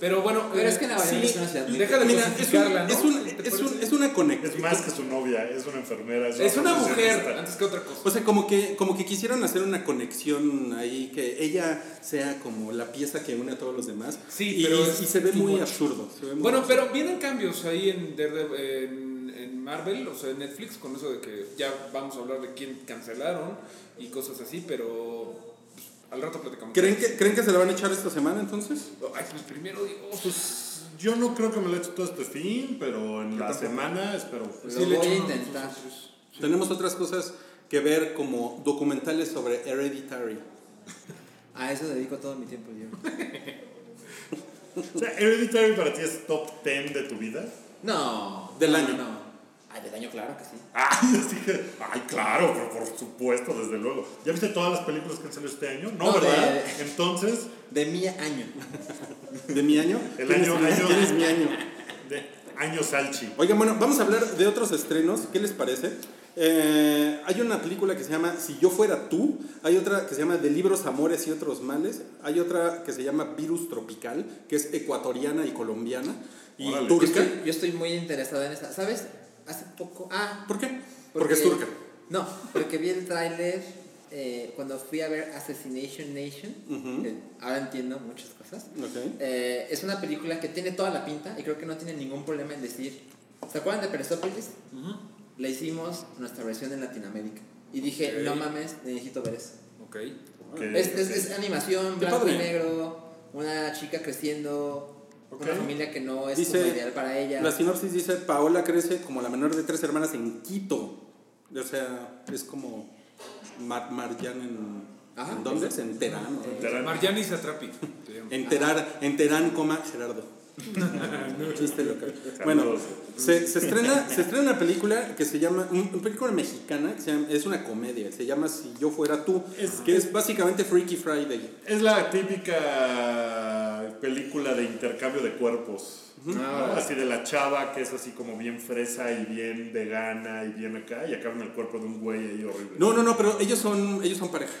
S3: Pero bueno,
S4: Pero
S3: eh,
S4: es que Nueva York es una ciudad muy-
S2: Mira, es, un-
S3: cosificarla, ¿no?
S2: es, un-
S3: ¿Te
S2: es, un-
S3: parece?
S2: es una conexión.
S1: Es más que su novia, es una enfermera.
S3: Es una mujer antes que otra cosa.
S2: O sea, como que, como que quisieron hacer una conexión ahí, que ella sea como la pieza que une a todos los demás.
S3: Sí,
S2: y,
S3: pero
S2: y- y se ve muy absurdo. se ve muy
S3: Bueno,
S2: absurdo.
S3: pero vienen cambios ahí en, en, en Marvel, o sea, en Netflix, con eso de que ya vamos a hablar de quién cancelaron y cosas así, pero al rato platicamos.
S2: ¿Creen que, ¿Creen que se la van a echar esta semana entonces?
S3: Ay, pues primero digo,
S1: Pues yo no creo que me lo eche todo este fin, pero en la semana espero.
S4: Lo
S3: le
S4: voy a intentar.
S2: Tenemos otras cosas que ver como documentales sobre Hereditary. (laughs)
S4: A eso dedico todo mi tiempo yo. (laughs)
S1: O sea, Hereditary para ti es top 10 de tu vida.
S4: No.
S2: Del
S4: no,
S2: año.
S4: No. Ay, del año, claro que sí. (laughs)
S1: Ah, dije, ay, claro, pero por supuesto, desde luego. ¿Ya viste todas las películas que han salido este año? No,
S4: No,
S1: ¿verdad?
S4: de-
S1: Entonces,
S4: De mi año. (laughs)
S2: ¿De mi año?
S1: El
S2: ¿Quién es
S1: año-
S2: mi-
S1: año-
S2: quién es mi año?
S1: de año Salchi.
S2: Oigan, bueno, vamos a hablar de otros estrenos. ¿Qué les parece? Eh, hay una película que se llama Si yo fuera tú. Hay otra que se llama De libros, amores y otros males. Hay otra que se llama Virus Tropical, que es ecuatoriana y colombiana. Y.
S4: Yo
S2: turca.
S4: estoy, yo estoy muy interesado en esa. ¿Sabes? Hace poco. Ah,
S2: ¿Por qué? Porque, es turca.
S4: No, porque vi el tráiler eh, cuando fui a ver Assassination Nation. Ahora entiendo muchas cosas. Eh, es una película que tiene toda la pinta y creo que no tiene ningún problema en decir. ¿Se acuerdan de Persepolis? La hicimos nuestra versión en Latinoamérica. Y dije, no mames, necesito ver eso.
S3: ok.
S4: Es, es,
S1: ok.
S4: es animación, blanco y negro, una chica creciendo, Una familia que no es
S2: Dice-
S4: como ideal para ella.
S2: La sinopsis dice, Paola crece como la menor de tres hermanas en Quito. O sea, es como Mar Marjan en...
S4: Ajá.
S2: ¿En dónde? En Terán. ¿no?
S1: Terán.
S3: Marjani Satrapi. te llamo.
S2: En Terán, en Terán, coma Gerardo. Chiste local. Bueno, se, se estrena, se estrena una película que se llama, un- una película mexicana, que se llama- es una comedia, se llama Si yo fuera tú,
S1: Es-
S2: que es básicamente Freaky Friday.
S1: Es la típica película de intercambio de cuerpos. ¿no?
S4: Ah.
S1: Así de la chava que es así como bien fresa y bien vegana y bien acá y acaba en el cuerpo de un güey ahí horrible.
S2: No, no, no, pero ellos son, ellos son pareja.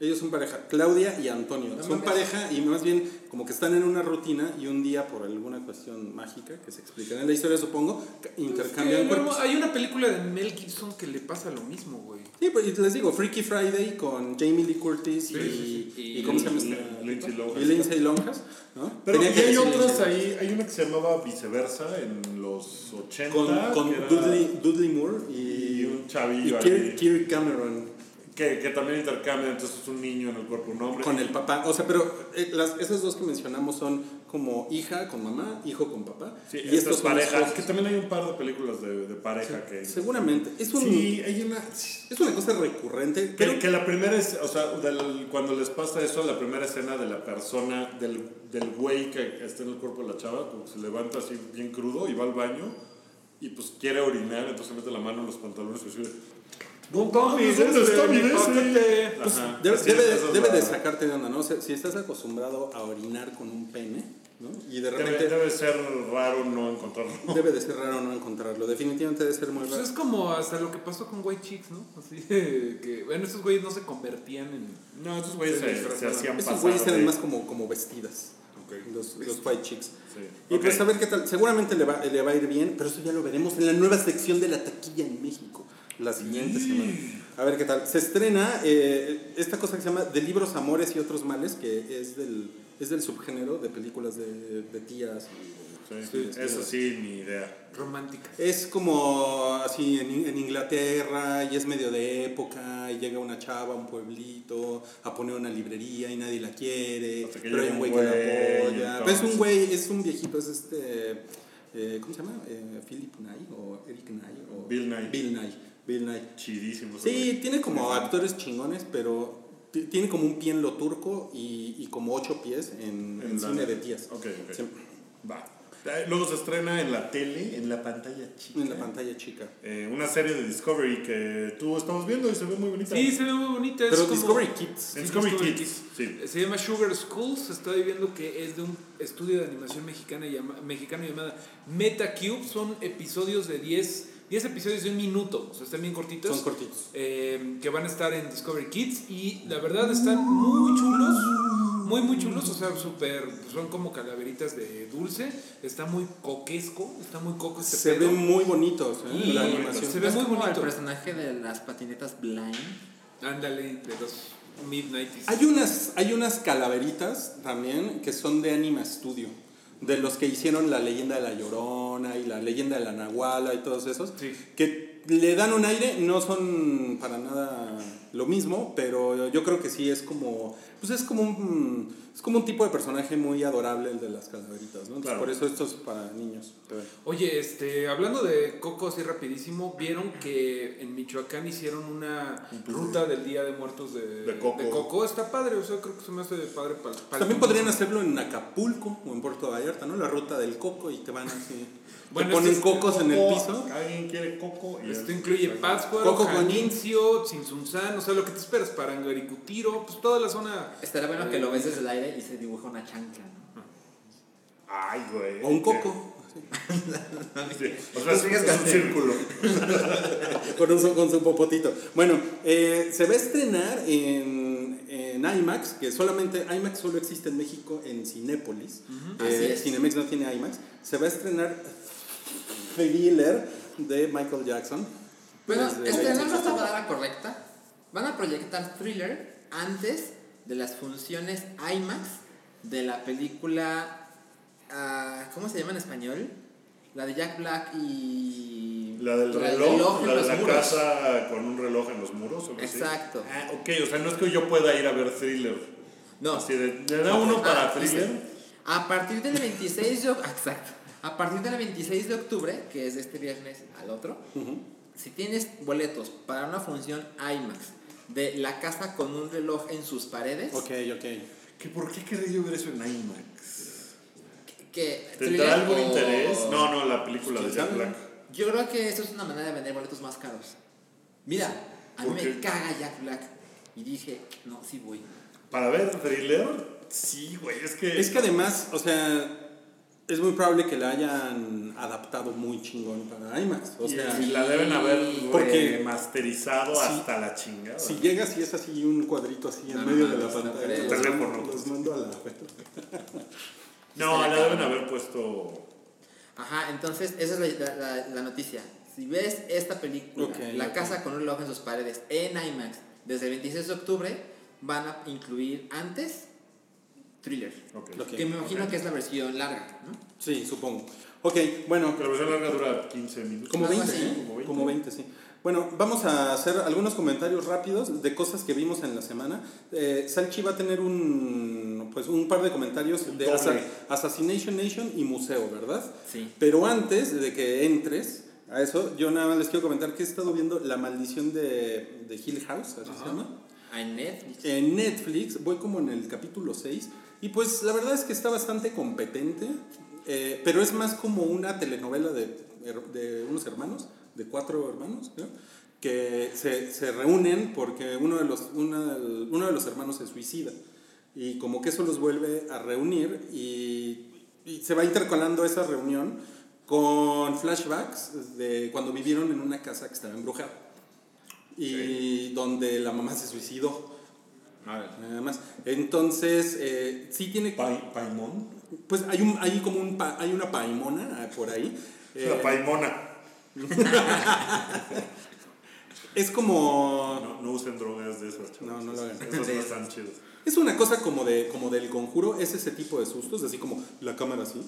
S2: Ellos son pareja, Claudia y Antonio.
S4: No
S2: son pareja y más bien como que están en una rutina y un día por alguna cuestión mágica que se explica en la historia, supongo, intercambian
S3: que,
S2: cuerpos.
S3: no, hay una película de Mel Gibson que le pasa lo mismo, güey.
S2: Sí, pues y les digo, Freaky Friday con Jamie Lee Curtis y,
S3: sí, sí.
S2: y, ¿cómo se llama
S1: Y
S2: esta?
S1: Lindsay Lohan.
S2: Y Lindsay Lonjas, ¿no?
S1: Pero
S2: Tenía
S1: y
S2: que
S1: hay otras ahí, hay una que se llamaba Viceversa en los 80.
S2: Con, Dudley, Dudley Moore y,
S1: y un
S2: y
S1: chavillo
S2: Kirk,
S1: ahí,
S2: Kirk Cameron
S1: que, que también intercambian, entonces es un niño en el cuerpo un hombre.
S2: con el papá. O sea, pero eh, las, esas dos que mencionamos son como hija con mamá, hijo con papá.
S1: Sí,
S2: y
S1: estas parejas, que también hay un par de películas de, de pareja que...
S2: Seguramente. Es, un,
S1: Sí, hay una...
S2: es una cosa recurrente.
S1: Que,
S2: Creo
S1: que la primera es, o sea, del- cuando les pasa eso, la primera escena de la persona, del, del güey que está en el cuerpo de la chava, como que se levanta así bien crudo y va al baño y pues quiere orinar, entonces mete la mano en los pantalones y dice,
S3: No
S1: ¿dónde está mi
S3: paquete?
S2: Pues, debe, debe, debe de sacarte de onda, ¿no? O sea, si estás acostumbrado a orinar con un pene, ¿no? Y de
S1: Debe,
S2: repente
S1: debe ser raro no encontrarlo. (laughs)
S2: debe de ser raro no encontrarlo. Definitivamente debe ser muy
S3: Pues
S2: raro.
S3: es como hasta lo que pasó con White Chicks, ¿no? Así de (laughs) que, bueno, esos güeyes no se convertían en...
S1: No, estos güeyes
S3: Se
S1: se, se hacían
S2: Esos
S1: pasar
S2: güeyes eran
S1: de-
S2: más como, como vestidas.
S1: Ok.
S2: Los, los white chicks.
S1: Sí.
S2: Y
S1: Ok.
S2: pues a ver qué tal. Seguramente le va, le va a ir bien, pero eso ya lo veremos en la nueva sección de la taquilla en México. La siguiente semana. A ver qué tal. Se estrena eh, esta cosa que se llama De libros, amores y otros males, que es del, es del subgénero de películas de, de tías.
S1: Sí,
S2: Sí,
S1: eso
S2: sí.
S1: ni idea.
S3: románticas.
S2: Es como así en, en Inglaterra y es medio de época y llega una chava a un pueblito a poner una librería y nadie la quiere, pero hay un güey que la apoya. Pero es un güey, es un viejito, es este, eh, ¿cómo se llama? Eh, Philip Nye o Eric Nye o
S1: Bill Nye.
S2: Bill Nye. Bill Nye.
S1: Chidísimo.
S2: Sí,
S1: güey.
S2: tiene como actores chingones, pero ti- tiene como un pie en lo turco y, y como ocho pies en, en cine de tías.
S1: Ok, ok.
S2: Sí,
S1: Va. Eh, Luego se estrena en la tele, en la pantalla chica.
S2: en la pantalla chica.
S1: eh, una serie de Discovery que tú estamos viendo y se ve muy bonita.
S3: Sí, se ve muy bonita. es
S2: Pero
S3: como-
S2: Discovery Kids.
S1: En Discovery,
S3: Discovery
S1: Kids. Sí.
S3: Se llama Sugar Schools, estoy viendo que es de un estudio de animación mexicana llama, mexicano llamada MetaCube, son episodios de 10, 10 episodios de un minuto, o sea, están bien cortitos.
S2: Son cortitos.
S3: eh, que van a estar en Discovery Kids y la verdad están muy chulos, Muy, muy chulos, o sea, súper, son como calaveritas de dulce, está muy coquesco, está muy coco este
S2: Se
S3: pedo.
S2: ven muy bonitos, ¿eh?
S3: Y
S2: la animación.
S3: se ve
S4: Es
S3: muy
S4: como
S3: bonito.
S4: el personaje de las patinetas blind.
S3: Ándale, de los mid-90s.
S2: Hay unas, hay unas calaveritas también que son de Anima Studio. De los que hicieron la leyenda de la Llorona y la leyenda de la Nahuala y todos esos.
S3: Sí.
S2: Que le dan un aire, no son para nada lo mismo, pero yo creo que sí es como. Pues es como un. Es como un tipo de personaje muy adorable el de las calaveritas, ¿no? Entonces,
S1: Claro.
S2: Por eso esto es para niños.
S3: Oye, este, hablando de Coco así rapidísimo, vieron que en Michoacán hicieron una ruta del Día de Muertos de,
S1: De Coco.
S3: Está padre, o sea, creo que se me hace padre para
S2: También podrían hacerlo en Acapulco o en Puerto Vallarta, ¿no? La ruta del coco y te van así.
S3: Bueno,
S2: te ponen
S3: este es
S2: cocos en el piso.
S1: Alguien quiere coco y
S3: Esto incluye Pátzcuaro,
S2: Coco con-
S3: Janincio, Tzintzuntzán, o sea, lo que te esperas, Parangaricutiro, pues toda la zona.
S4: Estaría bueno que lo ves desde el aire y se dibuja una chancla, ¿no?
S1: Ay, güey.
S2: O un coco.
S1: Sí, O sea, es, es un círculo. (laughs)
S2: con, un, con su popotito. Bueno, eh, se va a estrenar en, en IMAX, que solamente IMAX solo existe en México en Cinépolis.
S4: Así
S2: Eh,
S4: es.
S2: Cinemex no tiene IMAX. Se va a estrenar Thriller de Michael Jackson.
S4: Bueno,
S2: el-
S4: la palabra correcta. Van a proyectar Thriller antes de las funciones IMAX de la película. ah, ¿Cómo se llama en español? La de Jack Black y.
S1: La del reloj,
S4: en
S1: la de la
S4: muros.
S1: casa con un reloj en los muros. ¿o?
S4: Exacto.
S1: Ah, ok, o sea, no es que yo pueda ir a ver thriller.
S4: No.
S1: Así de, ¿me da uno para
S4: Ah,
S1: thriller?
S4: dice, A partir del 26 de oc- Exacto. A partir del 26 de octubre, que es de este viernes al otro, si tienes boletos para una función IMAX de la casa con un reloj en sus paredes,
S2: Ok, ok.
S1: ¿Que ¿Por qué querría yo ver eso en IMAX?
S4: que
S1: ¿Tendrá algún
S4: o-
S1: interés? No, no, la película de
S2: ¿Quién
S1: Jack? Black.
S4: Yo creo que eso es una manera de vender boletos más caros. Mira, a mí
S1: ¿Por
S4: me caga Jack Black. Y dije, no, sí voy.
S1: Para ver thriller, sí, güey, es que...
S2: Es que además, o sea, es muy probable que la hayan adaptado muy chingón para IMAX. O sea,
S1: y la deben haber
S2: porque-
S1: masterizado hasta la chingada.
S2: si llegas y es así un cuadrito así en
S4: No,
S2: medio
S4: no,
S2: de la pantalla, los,
S1: Teléfono.
S2: mando- los mando a la...
S1: no, la deben haber puesto...
S4: Ajá, entonces esa es la, la- la noticia. Si ves esta película, La casa con un reloj en sus paredes, en IMAX, desde el 26 de octubre, van a incluir antes Thriller.
S1: Ok.
S2: Ok.
S4: Que me imagino que es la versión larga, ¿no?
S2: Sí, supongo. Ok, bueno,
S1: la versión larga dura 15 minutos.
S2: como
S4: Algo
S2: 20,
S4: así.
S2: ¿eh?
S1: Como 20.
S2: Como 20, sí. Bueno, vamos a hacer algunos comentarios rápidos de cosas que vimos en la semana. Eh, Salchi va a tener un, pues, un par de comentarios de. Assa- Assassination Nation y Museo, ¿verdad?
S4: Sí.
S2: Pero antes de que entres a eso, yo nada más les quiero comentar que he estado viendo La Maldición de, de Hill House, así se llama.
S4: En Netflix.
S2: En Netflix, voy como en el capítulo 6, y pues la verdad es que está bastante competente, eh, pero es más como una telenovela de, de unos hermanos, de cuatro hermanos, creo, que se, se reúnen porque uno de, los, una- uno de los hermanos se suicida, y como que eso los vuelve a reunir, y, y se va intercalando esa reunión con flashbacks de cuando vivieron en una casa que estaba embrujada y donde la mamá se suicidó. Nada más. Entonces, eh, sí tiene.
S1: Pa- Paimón.
S2: Pues hay, un, hay como un pa- hay una paimona ah, por ahí. Eh,
S1: La paimona. (laughs)
S2: es como.
S1: No, no usen drogas de esas, chavos.
S2: No, no lo hagan.
S1: Esas no están chidas.
S2: Es una cosa como, de, como del conjuro, es ese tipo de sustos, así como la cámara así,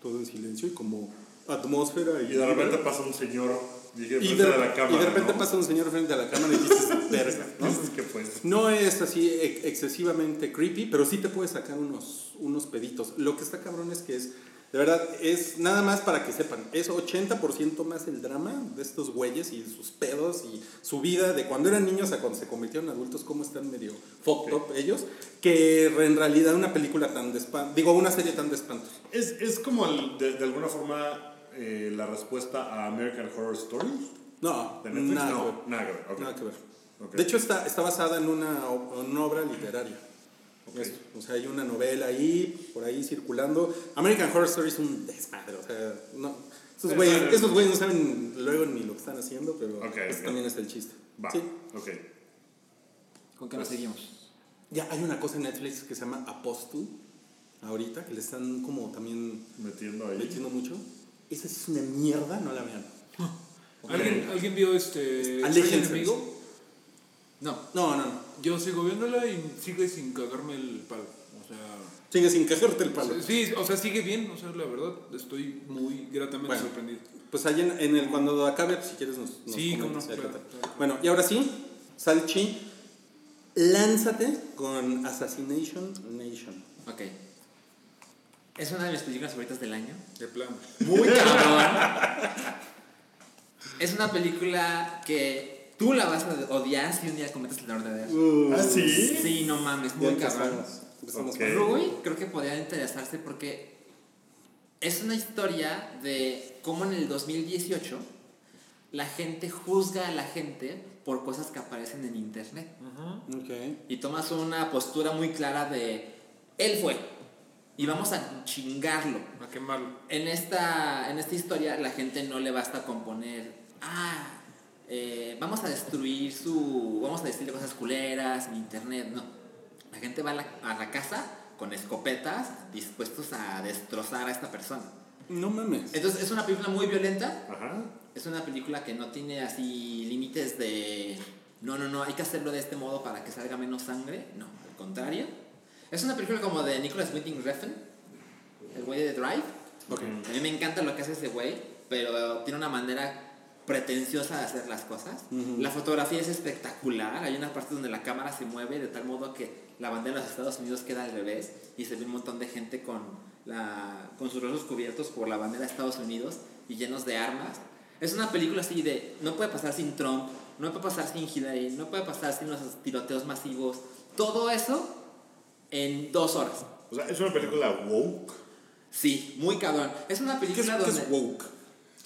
S2: todo en silencio y como atmósfera. Y,
S1: Y de repente pasa un señor y de, la cámara.
S2: y repente
S1: ¿no?
S2: pasa un señor frente a la cámara y dices, verga, ¿no? (laughs)
S1: Que pues.
S2: No es así ex- excesivamente creepy, pero sí te puede sacar unos, unos peditos. Lo que está cabrón es que es, de verdad, es nada más para que sepan, es 80% más el drama de estos güeyes y sus pedos y su vida de cuando eran niños a cuando se convirtieron en adultos, cómo están medio fucked up ellos, que en realidad una película tan de espanto, digo, una serie tan de espantos.
S1: Es, es como el- de, de alguna forma eh, la respuesta a American Horror Story
S2: No,
S1: de Netflix.
S2: nada,
S1: no,
S2: que
S1: nada que ver. ok.
S2: nada que ver.
S1: Ok.
S2: De hecho, está, está basada en una, en una obra literaria.
S1: Ok.
S2: Es- o sea, hay una novela ahí, por ahí circulando. American Horror Story es un desmadre, o sea, no. Esos
S1: Es
S2: güeyes, no saben luego ni lo que están haciendo, pero ese también es el chiste.
S1: Va,
S2: Sí.
S1: ok.
S4: ¿Con qué nos seguimos?
S2: Ya hay una cosa en Netflix que se llama Apostle, ahorita, que le están como también
S1: Metiendo ahí.
S2: metiendo mucho. Esa es una mierda, no la vean.
S3: ¿Alguien, ¿Alguien vio este
S2: Aléjense.
S3: Soy enemigo?
S4: No.
S2: No, no, no.
S3: Yo sigo viéndola y sigue sin cagarme el palo. O sea,
S2: Sigue sin cagarte el palo.
S3: sí, o sea, sigue bien. O sea, la verdad, estoy muy gratamente
S2: Bueno.
S3: sorprendido.
S2: Pues ahí en, en el cuando acabe, pues, si quieres nos, nos
S3: Sí, cómo no, claro, claro.
S2: Bueno, y ahora sí, Salchi, lánzate con Assassination Nation.
S4: Ok. Es una de mis películas favoritas del año.
S3: De plano.
S4: Muy (laughs) cabrón. es una película que tú la vas a odiar si un día cometes el error de ver.
S1: ¿Ah, sí?
S4: Sí, no mames,
S2: Ya
S4: muy cabrón. Rui creo que podría interesarse porque es una historia de cómo en el 2018 la gente juzga a la gente por cosas que aparecen en internet.
S2: Ok.
S4: Y tomas una postura muy clara de él fue y vamos a chingarlo.
S3: A quemarlo.
S4: En esta, en esta historia la gente no le basta con poner, ah, eh, vamos a destruir su, vamos a decirle cosas culeras internet, no. La gente va a la, a la casa con escopetas dispuestos a destrozar a esta persona.
S2: No mames.
S4: Entonces es una película muy violenta,
S1: Ajá.
S4: es una película que no tiene así límites de, no, no, no, hay que hacerlo de este modo para que salga menos sangre, no, al contrario. Es una película como de Nicholas Winding Refn, el güey de Drive.
S2: Ok.
S4: A mí me encanta lo que hace ese güey, pero tiene una manera pretenciosa de hacer las cosas.
S2: Ujú.
S4: La fotografía es espectacular. Hay una parte donde la cámara se mueve de tal modo que la bandera de los Estados Unidos queda al revés y se ve un montón de gente con, la, con sus rostros cubiertos por la bandera de Estados Unidos y llenos de armas. Es una película así de no puede pasar sin Trump, no puede pasar sin Hillary, no puede pasar sin los tiroteos masivos. Todo eso en dos horas.
S1: O sea, es una película woke.
S4: Sí, muy cabrón. Es una
S2: ¿Qué es,
S4: película
S2: qué
S4: donde...
S2: es woke?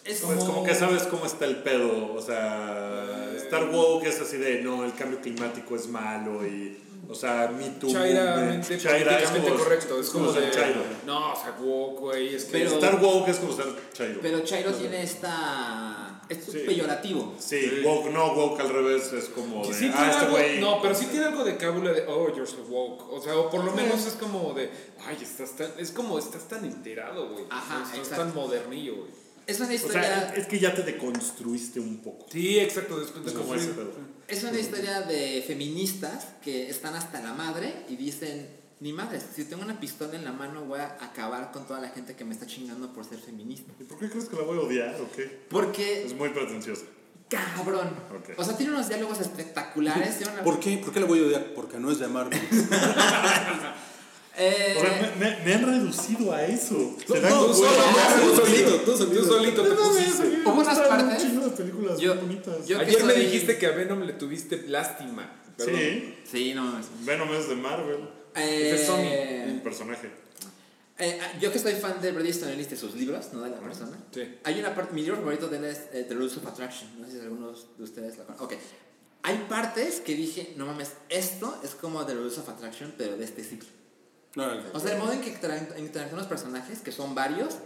S4: es
S1: Pues como que sabes cómo está el pedo. O sea, estar woke es así de no, el cambio climático es malo y. O sea, Me Too.
S3: Chairamente,
S1: es
S3: políticamente correcto. Es como
S1: ser
S3: de.
S1: chairo.
S3: No, o sea, woke, güey. Es que.
S4: Pero-
S1: Estar woke es como ser chairo.
S4: Pero Chairo tiene esta... Es
S1: Sí.
S4: peyorativo.
S1: Sí,
S3: Sí.
S1: woke, no, woke al revés es como de.
S3: Sí
S1: ah, este güey.
S3: no, pero sí tiene algo de cábula de, oh, you're so woke. O sea, o por lo menos es como de, ay, estás tan, es como, estás tan enterado, güey.
S4: Ajá,
S3: Estás
S4: exacto.
S3: tan modernillo, güey.
S4: Es una
S1: O
S4: historia...
S1: sea, es que ya te deconstruiste un poco.
S3: Sí, exacto, después de
S1: Es como ese pedo.
S4: Es una historia de feministas que están hasta la madre y dicen, ni madres, si tengo una pistola en la mano voy a acabar con toda la gente que me está chingando por ser feminista.
S1: ¿Y por qué crees que la voy a odiar o qué?
S4: Porque,
S1: Es muy pretenciosa.
S4: cabrón. O sea, tiene unos diálogos espectaculares.
S2: ¿Por qué? ¿Por qué la voy a odiar? Porque no es llamarme. (laughs) (laughs)
S4: Eh,
S1: O sea, me, me- me han reducido a eso. Se
S2: No,
S1: dan
S2: tú solo, tú solito, tú
S3: Tú
S2: solito.
S3: solito te pusiste.
S4: Hubo unas partes-
S1: Un chingo de películas
S4: Yo-
S1: muy bonitas.
S4: yo-
S3: Ayer me
S4: soy-
S3: dijiste que a Venom le tuviste lástima. Perdón.
S1: sí,
S4: Sí, no mames.
S1: Venom es de Marvel.
S4: Eh,
S3: Es de Sony.
S1: El personaje.
S4: eh, yo que soy fan de Bret Easton Ellis de sus libros, no de la persona.
S3: Sí.
S4: Hay una parte, mi libro favorito de él es eh, The Rules of Attraction. No sé si algunos de ustedes la conocen. Ok. Hay partes que dije, no mames, esto es como The Rules of Attraction, pero de este ciclo. O sea, el modo en que intera- interactúan los personajes, que son varios,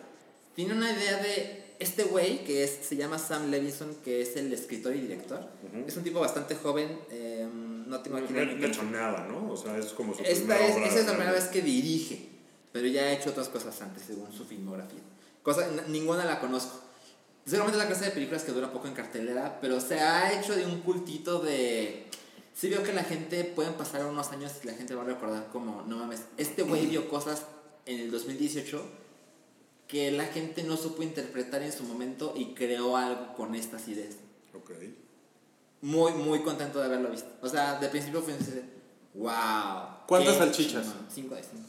S4: tiene una idea de este güey que es, se llama Sam Levinson, que es el escritor y director. Es un tipo bastante joven, eh, no tengo aquí
S1: No, ha hecho nada, ¿no? O sea, es como su
S4: Esta es,
S1: obra.
S4: esa es la primera vez que dirige, pero ya ha hecho otras cosas antes, según su filmografía. Cosa, ninguna la conozco. Seguramente es la clase de películas que dura poco en cartelera, pero se ha hecho de un cultito de... Sí veo que la gente, pueden pasar unos años y la gente va a recordar como, no mames, este güey vio cosas en el 2018 que la gente no supo interpretar en su momento y creó algo con estas ideas.
S1: Ok.
S4: Muy, muy contento de haberlo visto. O sea, de principio fue wow.
S2: ¿Cuántas salchichas?
S4: chingón". Cinco de cinco.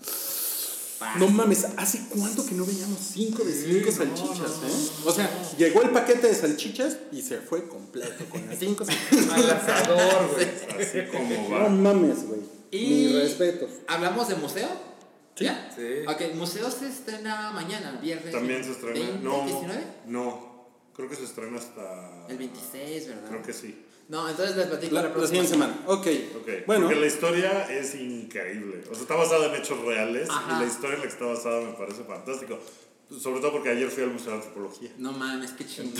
S2: No mames, ¿hace cuánto que no veíamos 5 de 5
S3: no,
S2: salchichas,
S3: no,
S2: eh? O sea, llegó el paquete de salchichas y se fue completo con las 5 salchichas. (laughs)
S3: Al asador, güey.
S1: Así como
S2: No
S1: va.
S2: mames, güey.
S4: Y-
S2: Mis respetos.
S4: ¿Hablamos de museo? ¿Ya?
S3: Sí.
S4: Ok, museo se estrena mañana, viernes.
S1: También se estrena.
S4: 20,
S1: no,
S4: 19?
S1: no. Creo que se estrena hasta.
S4: El 26, ¿verdad?
S1: Creo que sí.
S4: No, entonces les platico
S2: La,
S4: la,
S2: la
S4: próxima
S2: siguiente semana. Ok.
S1: Ok.
S2: Bueno,
S1: Porque la historia es increíble. O sea, está basada en hechos reales
S4: Ajá.
S1: y la historia en la que está basada me parece fantástico. Sobre todo porque ayer fui al Museo de Antropología.
S4: No mames, qué chingón.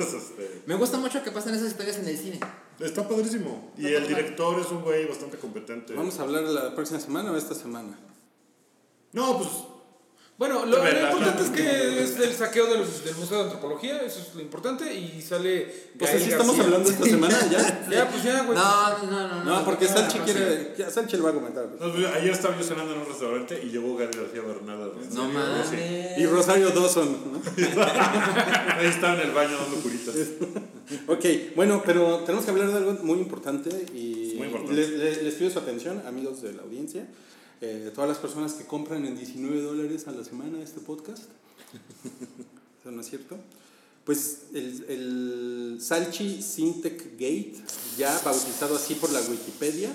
S1: Este,
S4: Me gusta mucho que pasen esas historias en el cine.
S1: está padrísimo. Y el director es un güey bastante competente.
S2: Vamos a hablar la próxima semana o esta semana.
S1: No, pues
S3: Bueno, lo, importante es que (laughs) es el saqueo del, del Museo de Antropología, eso es lo importante, y sale.
S2: Pues así estamos hablando esta semana ya. (laughs)
S3: Ya, pues ya, güey.
S4: No, no, no.
S2: No, porque
S4: no,
S2: Salchi
S4: no,
S2: quiere. Ya, Salchi lo va a comentar.
S1: No, pues, ayer estaba yo cenando en un restaurante y llegó Gary García Bernal. al restaurante.
S4: No mames.
S2: Y Rosario Dawson, ¿no? (laughs)
S1: Ahí estaba en el baño dando curitas.
S2: Ok, bueno, pero tenemos que hablar de algo muy importante y
S1: Muy importante.
S2: Les, les- les pido su atención, amigos de la audiencia, eh, todas las personas que compran en 19 dólares a la semana este podcast. (laughs) ¿Eso no es cierto? Pues el, el Salchi Syntec Gate, ya bautizado así por la Wikipedia.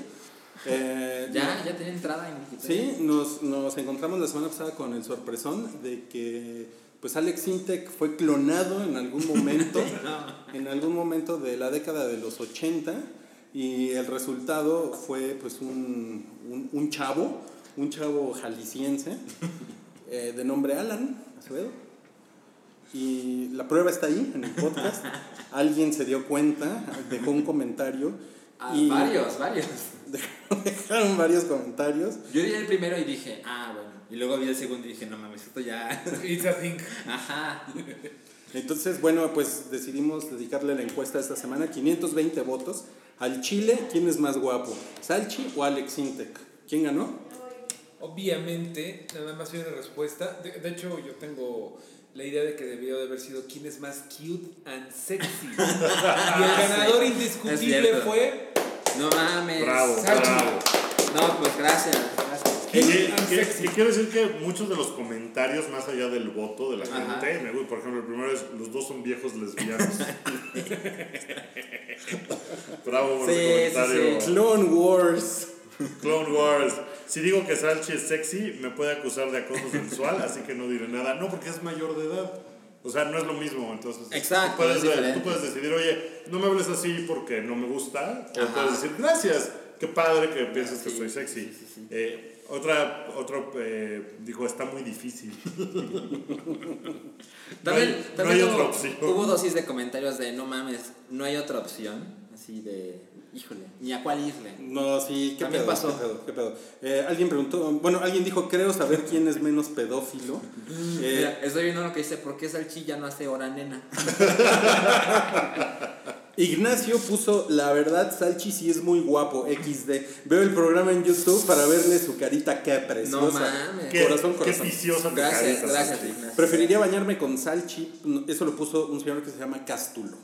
S2: eh,
S4: Ya, ya tenía entrada en Wikipedia.
S2: Sí, nos, nos encontramos la semana pasada con el sorpresón de que pues Alex Intec fue clonado en algún momento, (laughs) en algún momento de la década de los 80 y el resultado fue pues un, un, un chavo, un chavo jalisciense (laughs) eh, de nombre Alan Acevedo. Y la prueba está ahí en el podcast. (laughs) Alguien se dio cuenta, dejó un comentario.
S4: Ah,
S2: y
S4: varios, varios. (laughs)
S2: Dejaron varios comentarios.
S4: Yo vi el primero y dije, ah, bueno. Y luego vi el segundo y dije, no mames, esto ya.
S3: It's a thing.
S4: Ajá.
S2: Entonces, bueno, pues decidimos dedicarle la encuesta esta semana, 520 votos. Al Chile, ¿quién es más guapo? ¿Salchi o Alex Intec? ¿Quién ganó?
S3: Obviamente, nada más hay una respuesta. De, de hecho, yo tengo la idea de que debió de haber sido quién es más cute and sexy. (laughs) y el ganador indiscutible fue.
S4: No mames.
S1: Bravo, bravo.
S4: No, pues gracias, gracias.
S1: Y, y-
S3: and
S1: y-
S3: sexy.
S1: y quiero decir que muchos de los comentarios, más allá del voto de la
S4: Ajá.
S1: gente, me gusta, por ejemplo, el primero es: los dos son viejos lesbianos. (laughs) Bravo por
S4: Sí, sí,
S1: comentario.
S4: sí.
S2: Clone Wars.
S1: Clone Wars. Si digo que Salchi es sexy, me puede acusar de acoso sensual, así que no diré nada. No, porque es mayor de edad. O sea, no es lo mismo. Entonces,
S4: Exacto,
S1: tú puedes,
S4: es diferente.
S1: tú puedes decidir, oye, no me hables así porque no me gusta. O
S4: Ajá.
S1: puedes decir, gracias, qué padre que pienses que
S4: sí,
S1: soy sexy.
S4: sí.
S1: Eh, otra, otro eh, dijo, está muy difícil. (laughs)
S4: También,
S1: No hay- no
S4: también
S1: hay
S4: hubo,
S1: otra opción.
S4: hubo dosis de comentarios de no mames, no hay otra opción. Así de, híjole, ni a cuál irle.
S2: No, sí, ¿qué
S4: También
S2: pedo?
S4: pasó.
S2: ¿Qué pedo? ¿Qué pedo? Eh, alguien preguntó, bueno, alguien dijo, creo saber quién es menos pedófilo. Eh,
S4: Mira, estoy viendo lo que dice, ¿por qué Salchi ya no hace hora nena? (laughs)
S2: Ignacio puso, la verdad, Salchi sí es muy guapo, XD. Veo el programa en YouTube para verle su carita, qué preciosa.
S4: No mames.
S1: Qué,
S2: Corazón,
S1: qué
S2: corazón.
S1: viciosa
S4: Gracias,
S1: carita,
S4: gracias,
S1: Salchi.
S4: Ignacio.
S2: Preferiría bañarme con Salchi, eso lo puso un señor que se llama Cástulo.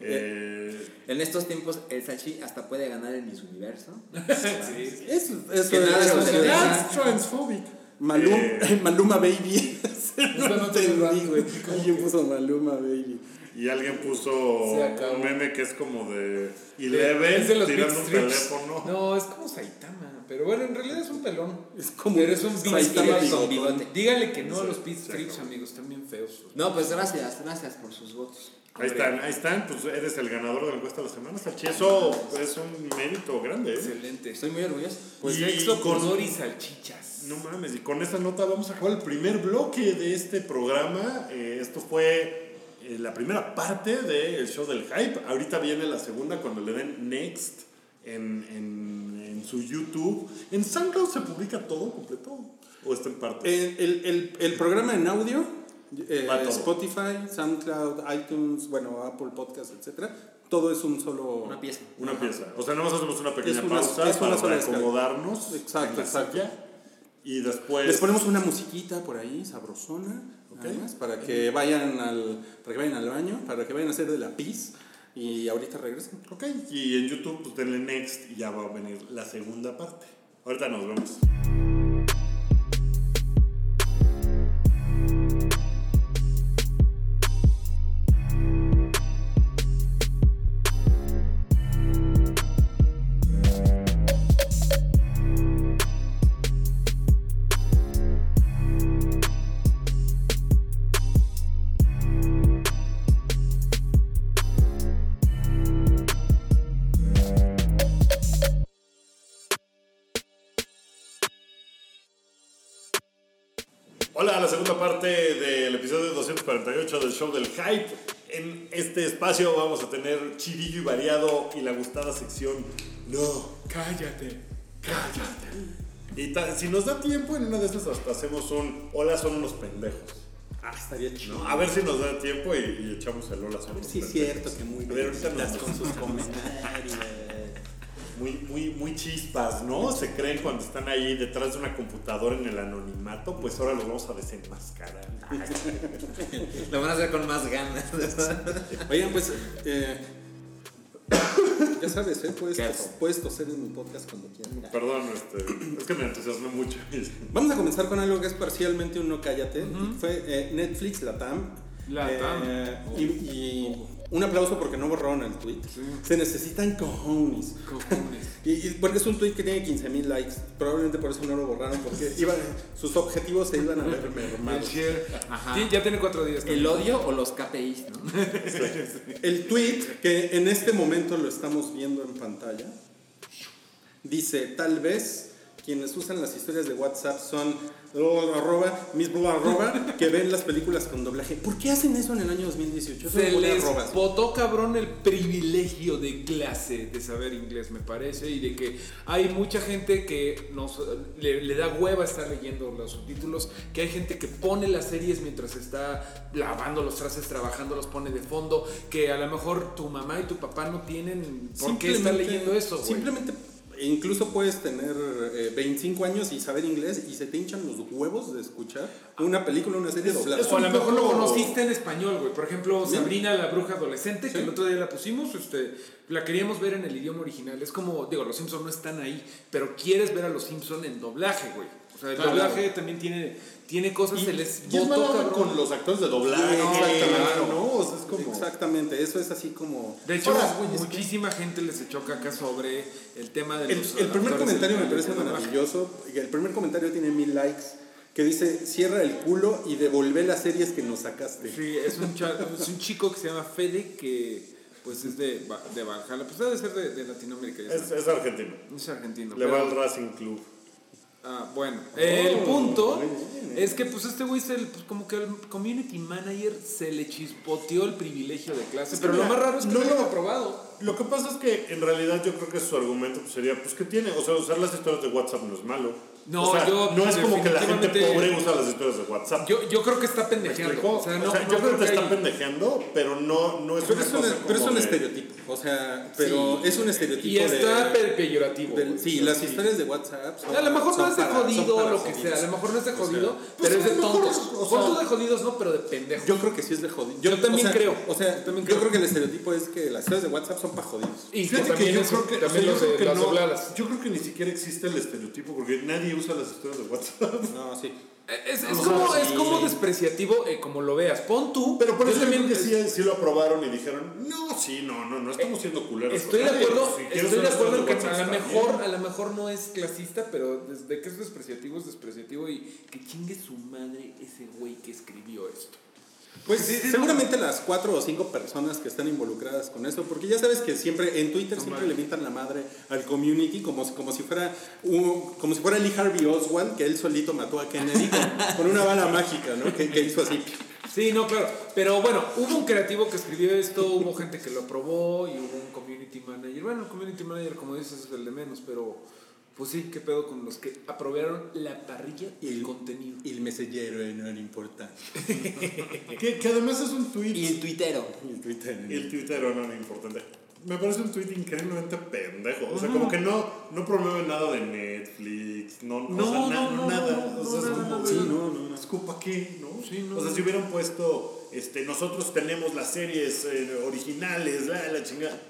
S1: Eh,
S4: En estos tiempos, el Salchi hasta puede ganar el Miss Universo. (laughs)
S3: Sí.
S2: Eso, eso,
S4: Que nada
S2: eso
S1: that's transphobic.
S2: Malum-
S1: Eh. (laughs)
S2: Maluma Baby. (laughs) no
S3: no te
S2: entendí, güey. Alguien puso Maluma Baby.
S1: Y alguien puso un meme que es como de
S3: Es
S1: Eleven tirando un teléfono.
S3: No, es como Saitama. Pero bueno, en realidad es un pelón.
S2: Es como
S3: Pero es un
S2: Saitama
S4: con bigote.
S3: Díganle que no a los
S1: se
S3: Strips, amigos, están bien feos.
S4: No, pues gracias, gracias por sus votos.
S1: Ahí están, ahí están, pues eres el ganador de la encuesta de la semana, Salchi. Eso es un mérito grande, ¿eh?
S3: Excelente.
S4: Estoy muy orgulloso.
S3: Pues
S1: Y
S3: sexo,
S1: con-
S3: y salchichas.
S1: No mames, y con esta nota vamos a acabar el primer bloque de este programa. Eh, esto fue eh, la primera parte del show del hype. Ahorita viene la segunda cuando le den next en, en, en su YouTube. ¿En SoundCloud se publica todo completo? ¿O está en parte?
S2: El, el, el, el programa en audio, eh. Spotify, SoundCloud, iTunes, bueno, Apple Podcast, etcétera, todo es un solo.
S4: Una pieza.
S1: Una pieza. O sea, nada más hacemos una pequeña
S2: Es una-
S1: pausa
S2: es una
S1: para
S2: descarga.
S1: acomodarnos.
S2: Exacto,
S1: en la
S2: exacto.
S1: Y después.
S2: Les ponemos una musiquita por ahí, sabrosona, nada
S1: Ok.
S2: más, para que vayan al, para que vayan al baño, para que vayan a hacer de la pis y ahorita regresen.
S1: Ok, y en YouTube, pues denle next y ya va a venir la segunda parte. Ahorita nos vemos. En este espacio vamos a tener chidillo y variado y la gustada sección No.
S3: Cállate, cállate.
S1: Y si nos da tiempo, en una de estas hasta hacemos un Hola, son unos pendejos.
S2: Ah, estaría chido.
S1: ¿no? A ver si nos da tiempo y, y echamos el Hola, son unos
S2: Sí, es cierto que muy
S1: A ver, ahorita nos-
S2: con sus (laughs) comentarios.
S1: Muy, muy, muy chispas, ¿no? Se creen cuando están ahí detrás de una computadora en el anonimato, pues ahora los vamos a desenmascarar. (laughs)
S4: Lo van a hacer con más ganas. (laughs)
S2: Oigan, pues, eh, (coughs) ya sabes, ¿eh? Puedes, puedes toser en mi podcast cuando quieras.
S1: Perdón, este, es que me entusiasmé mucho. (laughs)
S2: Vamos a comenzar con algo que es parcialmente un no cállate. Fue eh, Netflix, Latam.
S3: Latam.
S2: Eh, y, y un aplauso porque no borraron el tweet. Se necesitan cojones.
S3: Cojones. (laughs)
S2: Y, y porque es un tweet que tiene 15 mil likes. Probablemente por eso no lo borraron, porque iban- sus objetivos se iban a ver (laughs) mermados.
S3: Sí, ya tiene cuatro días.
S4: ¿El odio o los KPIs, no? (laughs)
S2: El tweet, que en este momento lo estamos viendo en pantalla, dice, tal vez quienes usan las historias de WhatsApp son arroba, mis arroba, (laughs) que ven las películas con doblaje. ¿Por qué hacen eso en el año 2018? Eso
S3: Se les botó cabrón el privilegio de clase de saber inglés, me parece, y de que hay mucha gente que nos le, le da hueva estar leyendo los subtítulos, que hay gente que pone las series mientras está lavando los trastes, trabajando, los pone de fondo, que a lo mejor tu mamá y tu papá no tienen por qué estar leyendo eso.
S2: Simplemente, incluso puedes tener eh, 25 años y saber inglés y se te hinchan los huevos de escuchar una película, una serie doblada.
S1: es
S3: O a lo mejor lo conociste en español, güey. Por ejemplo,
S2: Sí.
S3: Sabrina la bruja adolescente, que
S2: Sí.
S3: el otro día la pusimos, este, la queríamos ver en el idioma original. Es como, digo, los Simpsons no están ahí, pero quieres ver a los Simpsons en doblaje, güey. O sea, el
S2: Claro.
S3: doblaje también tiene, tiene cosas, se les
S1: Y es con los actores de doblaje,
S2: No, exactamente.
S1: ¿no? O sea, es como...
S2: Exactamente, eso es así como...
S3: De hecho,
S2: Hola, güey, es que-
S3: muchísima gente les echó caca sobre el tema de
S2: El,
S3: los
S2: el primer comentario me parece maravilloso. El primer comentario tiene mil likes. Que dice: Cierra el culo y devolvé las series que nos sacaste.
S3: Sí, es un, es un chico que se llama Fede, que pues es de, Ba- de Valhalla. Pues debe ser de, de Latinoamérica, ya
S1: Es,
S3: sabes.
S1: es argentino.
S3: Es argentino.
S1: Le
S3: pero-
S1: va al Racing Club.
S3: Ah, bueno. el punto
S2: muy bien.
S3: es que pues este güey, se- pues, como que el community manager se le chispoteó el privilegio de clase.
S1: Es que
S3: pero lo más raro es que
S1: no
S3: lo ha aprobado.
S1: Lo que pasa es que en realidad yo creo que su argumento pues, sería, pues que tiene, o sea, usar las historias de WhatsApp no es malo.
S3: No,
S1: O sea,
S3: yo
S1: no es como que la gente pobre usa las historias de WhatsApp.
S3: Yo, yo creo que está
S1: ¿Me
S3: pendejeando. O sea,
S1: O
S3: no,
S1: sea,
S3: no
S1: yo creo que
S3: hay-
S1: está pendejeando, pero no, no es
S2: Pero
S1: una
S2: es, un,
S1: cosa
S2: pero es
S1: como
S2: un
S1: de-
S2: estereotipo. O sea, pero es un estereotipo.
S3: Y está
S2: de,
S3: pe- peyorativo.
S2: del- sí, las historias de WhatsApp. son-
S3: A lo mejor no es de
S2: para-
S3: jodido lo que sea, a lo mejor no es de
S2: O sea,
S3: jodido,
S1: pues,
S3: pero es de
S1: mejor,
S3: tontos.
S1: o
S3: tú de jodidos no, pero de pendejos.
S2: Yo creo que sí es de jodido.
S3: Yo también
S2: o sea,
S3: creo.
S2: O sea, yo creo que el estereotipo es que las historias de WhatsApp son para jodidos.
S3: y que
S1: Fíjate que
S3: también,
S1: yo
S3: es-
S1: creo que, o
S3: también
S1: que no-
S3: dobladas.
S1: yo creo que ni siquiera existe el estereotipo porque nadie usa las historias de WhatsApp.
S2: No, sí.
S3: Es, es
S2: No,
S3: como,
S2: sí.
S3: es como despreciativo, eh, como lo veas. Pon tú.
S1: Pero por eso
S3: también
S1: que sí, sí lo aprobaron y dijeron, no, sí, no, no, no estamos siendo culeros.
S3: Estoy de acuerdo,
S1: Si
S3: estoy de acuerdo en que a lo mejor, a lo mejor no es clasista, pero desde que es despreciativo es despreciativo y que chingue su madre ese güey que escribió esto.
S2: Pues seguramente las cuatro o cinco personas que están involucradas con esto, porque ya sabes que siempre en Twitter siempre le mientan la madre al community como, si- como si fuera un- como si fuera Lee Harvey Oswald, que él solito mató a Kennedy con, con una bala mágica, ¿no? Que, que hizo así.
S3: Sí, no, claro. Pero bueno, hubo un creativo que escribió esto, hubo gente que lo aprobó y hubo un community manager. Bueno, el community manager, como dices, es el de menos, pero pues sí, qué pedo con los que aprobaron la parrilla y el contenido.
S2: Y el mesellero no era importante. (laughs)
S1: Que, que además es un tweet.
S4: Y el tuitero.
S2: Y el Twitter
S1: no era importante. Me parece un tweet increíblemente pendejo. O sea, como que no, no promueve nada de Netflix. No, o
S3: No,
S1: sea,
S3: no,
S1: na-
S3: no,
S1: nada.
S3: no,
S1: o sea,
S3: no,
S1: es
S3: no,
S1: como.
S2: Sí, no, no, no.
S1: ¿Es culpa qué? ¿no?
S3: Sí, no.
S1: O sea, si hubieran puesto. Este, nosotros tenemos las series eh, originales, la, la chingada.